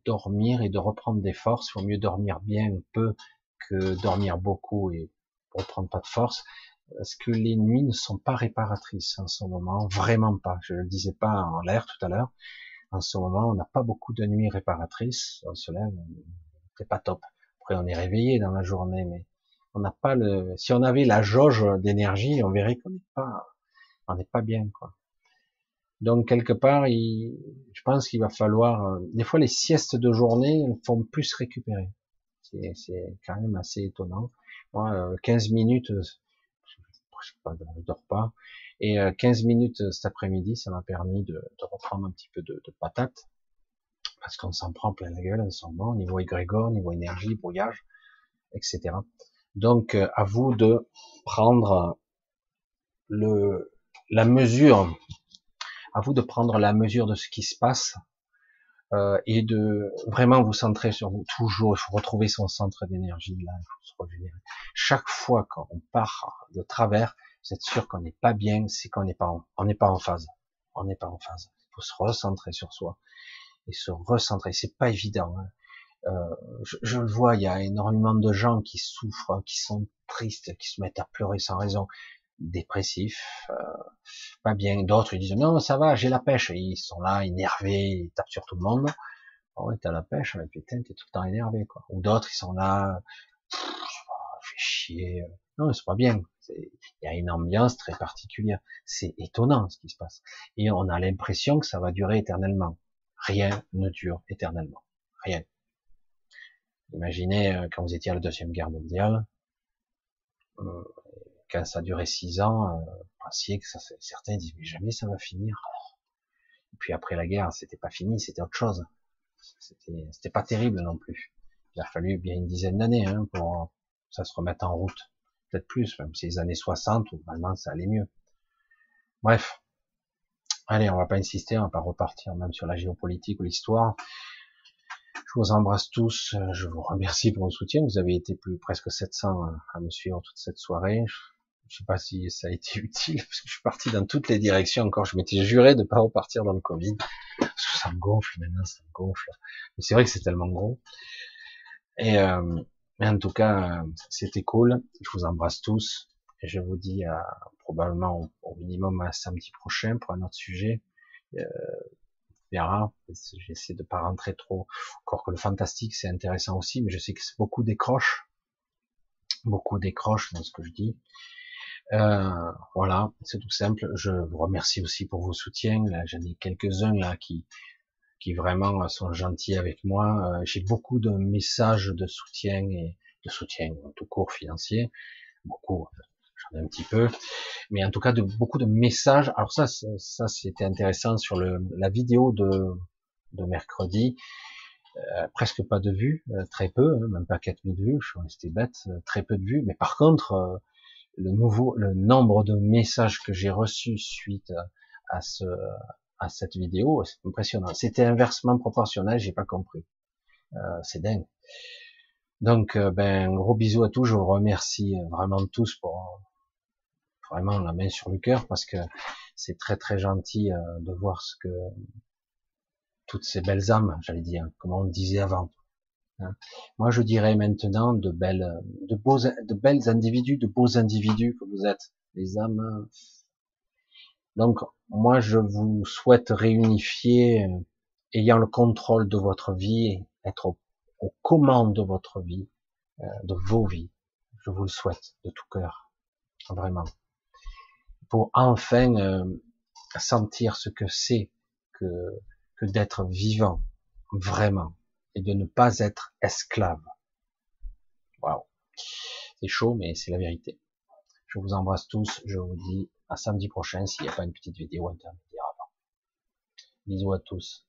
dormir et de reprendre des forces. Il vaut mieux dormir bien peu que dormir beaucoup et reprendre pas de force parce que les nuits ne sont pas réparatrices en ce moment, vraiment pas. Je le disais pas en l'air tout à l'heure. En ce moment, on n'a pas beaucoup de nuits réparatrices. On se lève, c'est pas top. Après, on est réveillé dans la journée, mais on n'a pas le. Si on avait la jauge d'énergie, on verrait qu'on n'est pas, on n'est pas bien, quoi. Donc quelque part, il... je pense qu'il va falloir. Des fois, les siestes de journée font plus récupérer. C'est quand même assez étonnant. Moi, 15 euh, minutes, je, pas, je dors pas. Et 15 minutes cet après-midi, ça m'a permis de, de, reprendre un petit peu de, de patate, parce qu'on s'en prend plein la gueule en ce moment, niveau égrégore, niveau énergie, brouillage, etc. Donc, à vous de prendre le, la mesure, à vous de prendre la mesure de ce qui se passe euh, et de vraiment vous centrer sur vous. Toujours, il faut retrouver son centre d'énergie là, il faut se régénérer. Chaque fois qu'on part de travers, vous êtes sûr qu'on n'est pas bien, c'est qu'on n'est pas, en, on n'est pas en phase. On n'est pas en phase. Il faut se recentrer sur soi et se recentrer. C'est pas évident. Hein. Euh, je, je, le vois, il y a énormément de gens qui souffrent, qui sont tristes, qui se mettent à pleurer sans raison dépressifs, euh, pas bien. D'autres ils disent non ça va, j'ai la pêche. ils sont là énervés, ils tapent sur tout le monde. Oh, t'as la pêche, mais putain t'es tout le temps énervé quoi. Ou d'autres ils sont là, fait chier. Non c'est pas bien. Il y a une ambiance très particulière. C'est étonnant ce qui se passe. Et on a l'impression que ça va durer éternellement. Rien ne dure éternellement. Rien. Imaginez euh, quand vous étiez à la deuxième guerre mondiale, euh, quand ça a duré six ans, euh, pensiez ça, certains disent mais jamais ça va finir. Et puis après la guerre, c'était pas fini, c'était autre chose. C'était pas terrible non plus. Il a fallu bien une dizaine d'années hein, pour ça se remette en route. Peut-être plus, même les années 60, où vraiment ça allait mieux. Bref. Allez, on va pas insister, on va pas repartir même sur la géopolitique ou l'histoire. Je vous embrasse tous, je vous remercie pour votre soutien. Vous avez été plus presque 700 à me suivre toute cette soirée. Je sais pas si ça a été <laughs> utile, parce que je suis parti dans toutes les directions encore. Je m'étais juré de pas repartir dans le Covid. Parce que ça me gonfle maintenant, ça me gonfle. Mais c'est vrai que c'est tellement gros. Et euh, mais en tout cas, c'était cool. Je vous embrasse tous. Et je vous dis à, probablement au, minimum à samedi prochain pour un autre sujet. Euh, verra. J'essaie de pas rentrer trop. Encore que le fantastique, c'est intéressant aussi, mais je sais que c'est beaucoup décroche. Beaucoup décroche dans ce que je dis. Euh, voilà, c'est tout simple. Je vous remercie aussi pour vos soutiens. Là, j'en ai quelques-uns là qui qui vraiment sont gentils avec moi. Euh, j'ai beaucoup de messages de soutien et de soutien tout court financier, beaucoup, j'en ai un petit peu, mais en tout cas de beaucoup de messages. Alors ça, ça c'était intéressant sur le, la vidéo de, de mercredi. Euh, presque pas de vues, euh, très peu, hein, même pas 4000 vues, je suis resté bête, très peu de vues, mais par contre, le nouveau, le nombre de messages que j'ai reçus suite à ce, à cette vidéo, c'est impressionnant. C'était inversement proportionnel, j'ai pas compris. Euh, c'est dingue. Donc, euh, ben, gros bisous à tous. Je vous remercie vraiment tous pour vraiment la main sur le cœur parce que c'est très très gentil euh, de voir ce que toutes ces belles âmes, j'allais dire, comme on disait avant. Moi, je dirais maintenant de belles, de beaux, de belles individus, de beaux individus que vous êtes, les âmes. Donc, moi, je vous souhaite réunifier, euh, ayant le contrôle de votre vie, être aux commandes de votre vie, euh, de vos vies. Je vous le souhaite de tout cœur, vraiment, pour enfin euh, sentir ce que c'est que d'être vivant, vraiment et de ne pas être esclave. Waouh. C'est chaud, mais c'est la vérité. Je vous embrasse tous. Je vous dis à samedi prochain s'il n'y a pas une petite vidéo intermédiaire avant. Bisous à tous.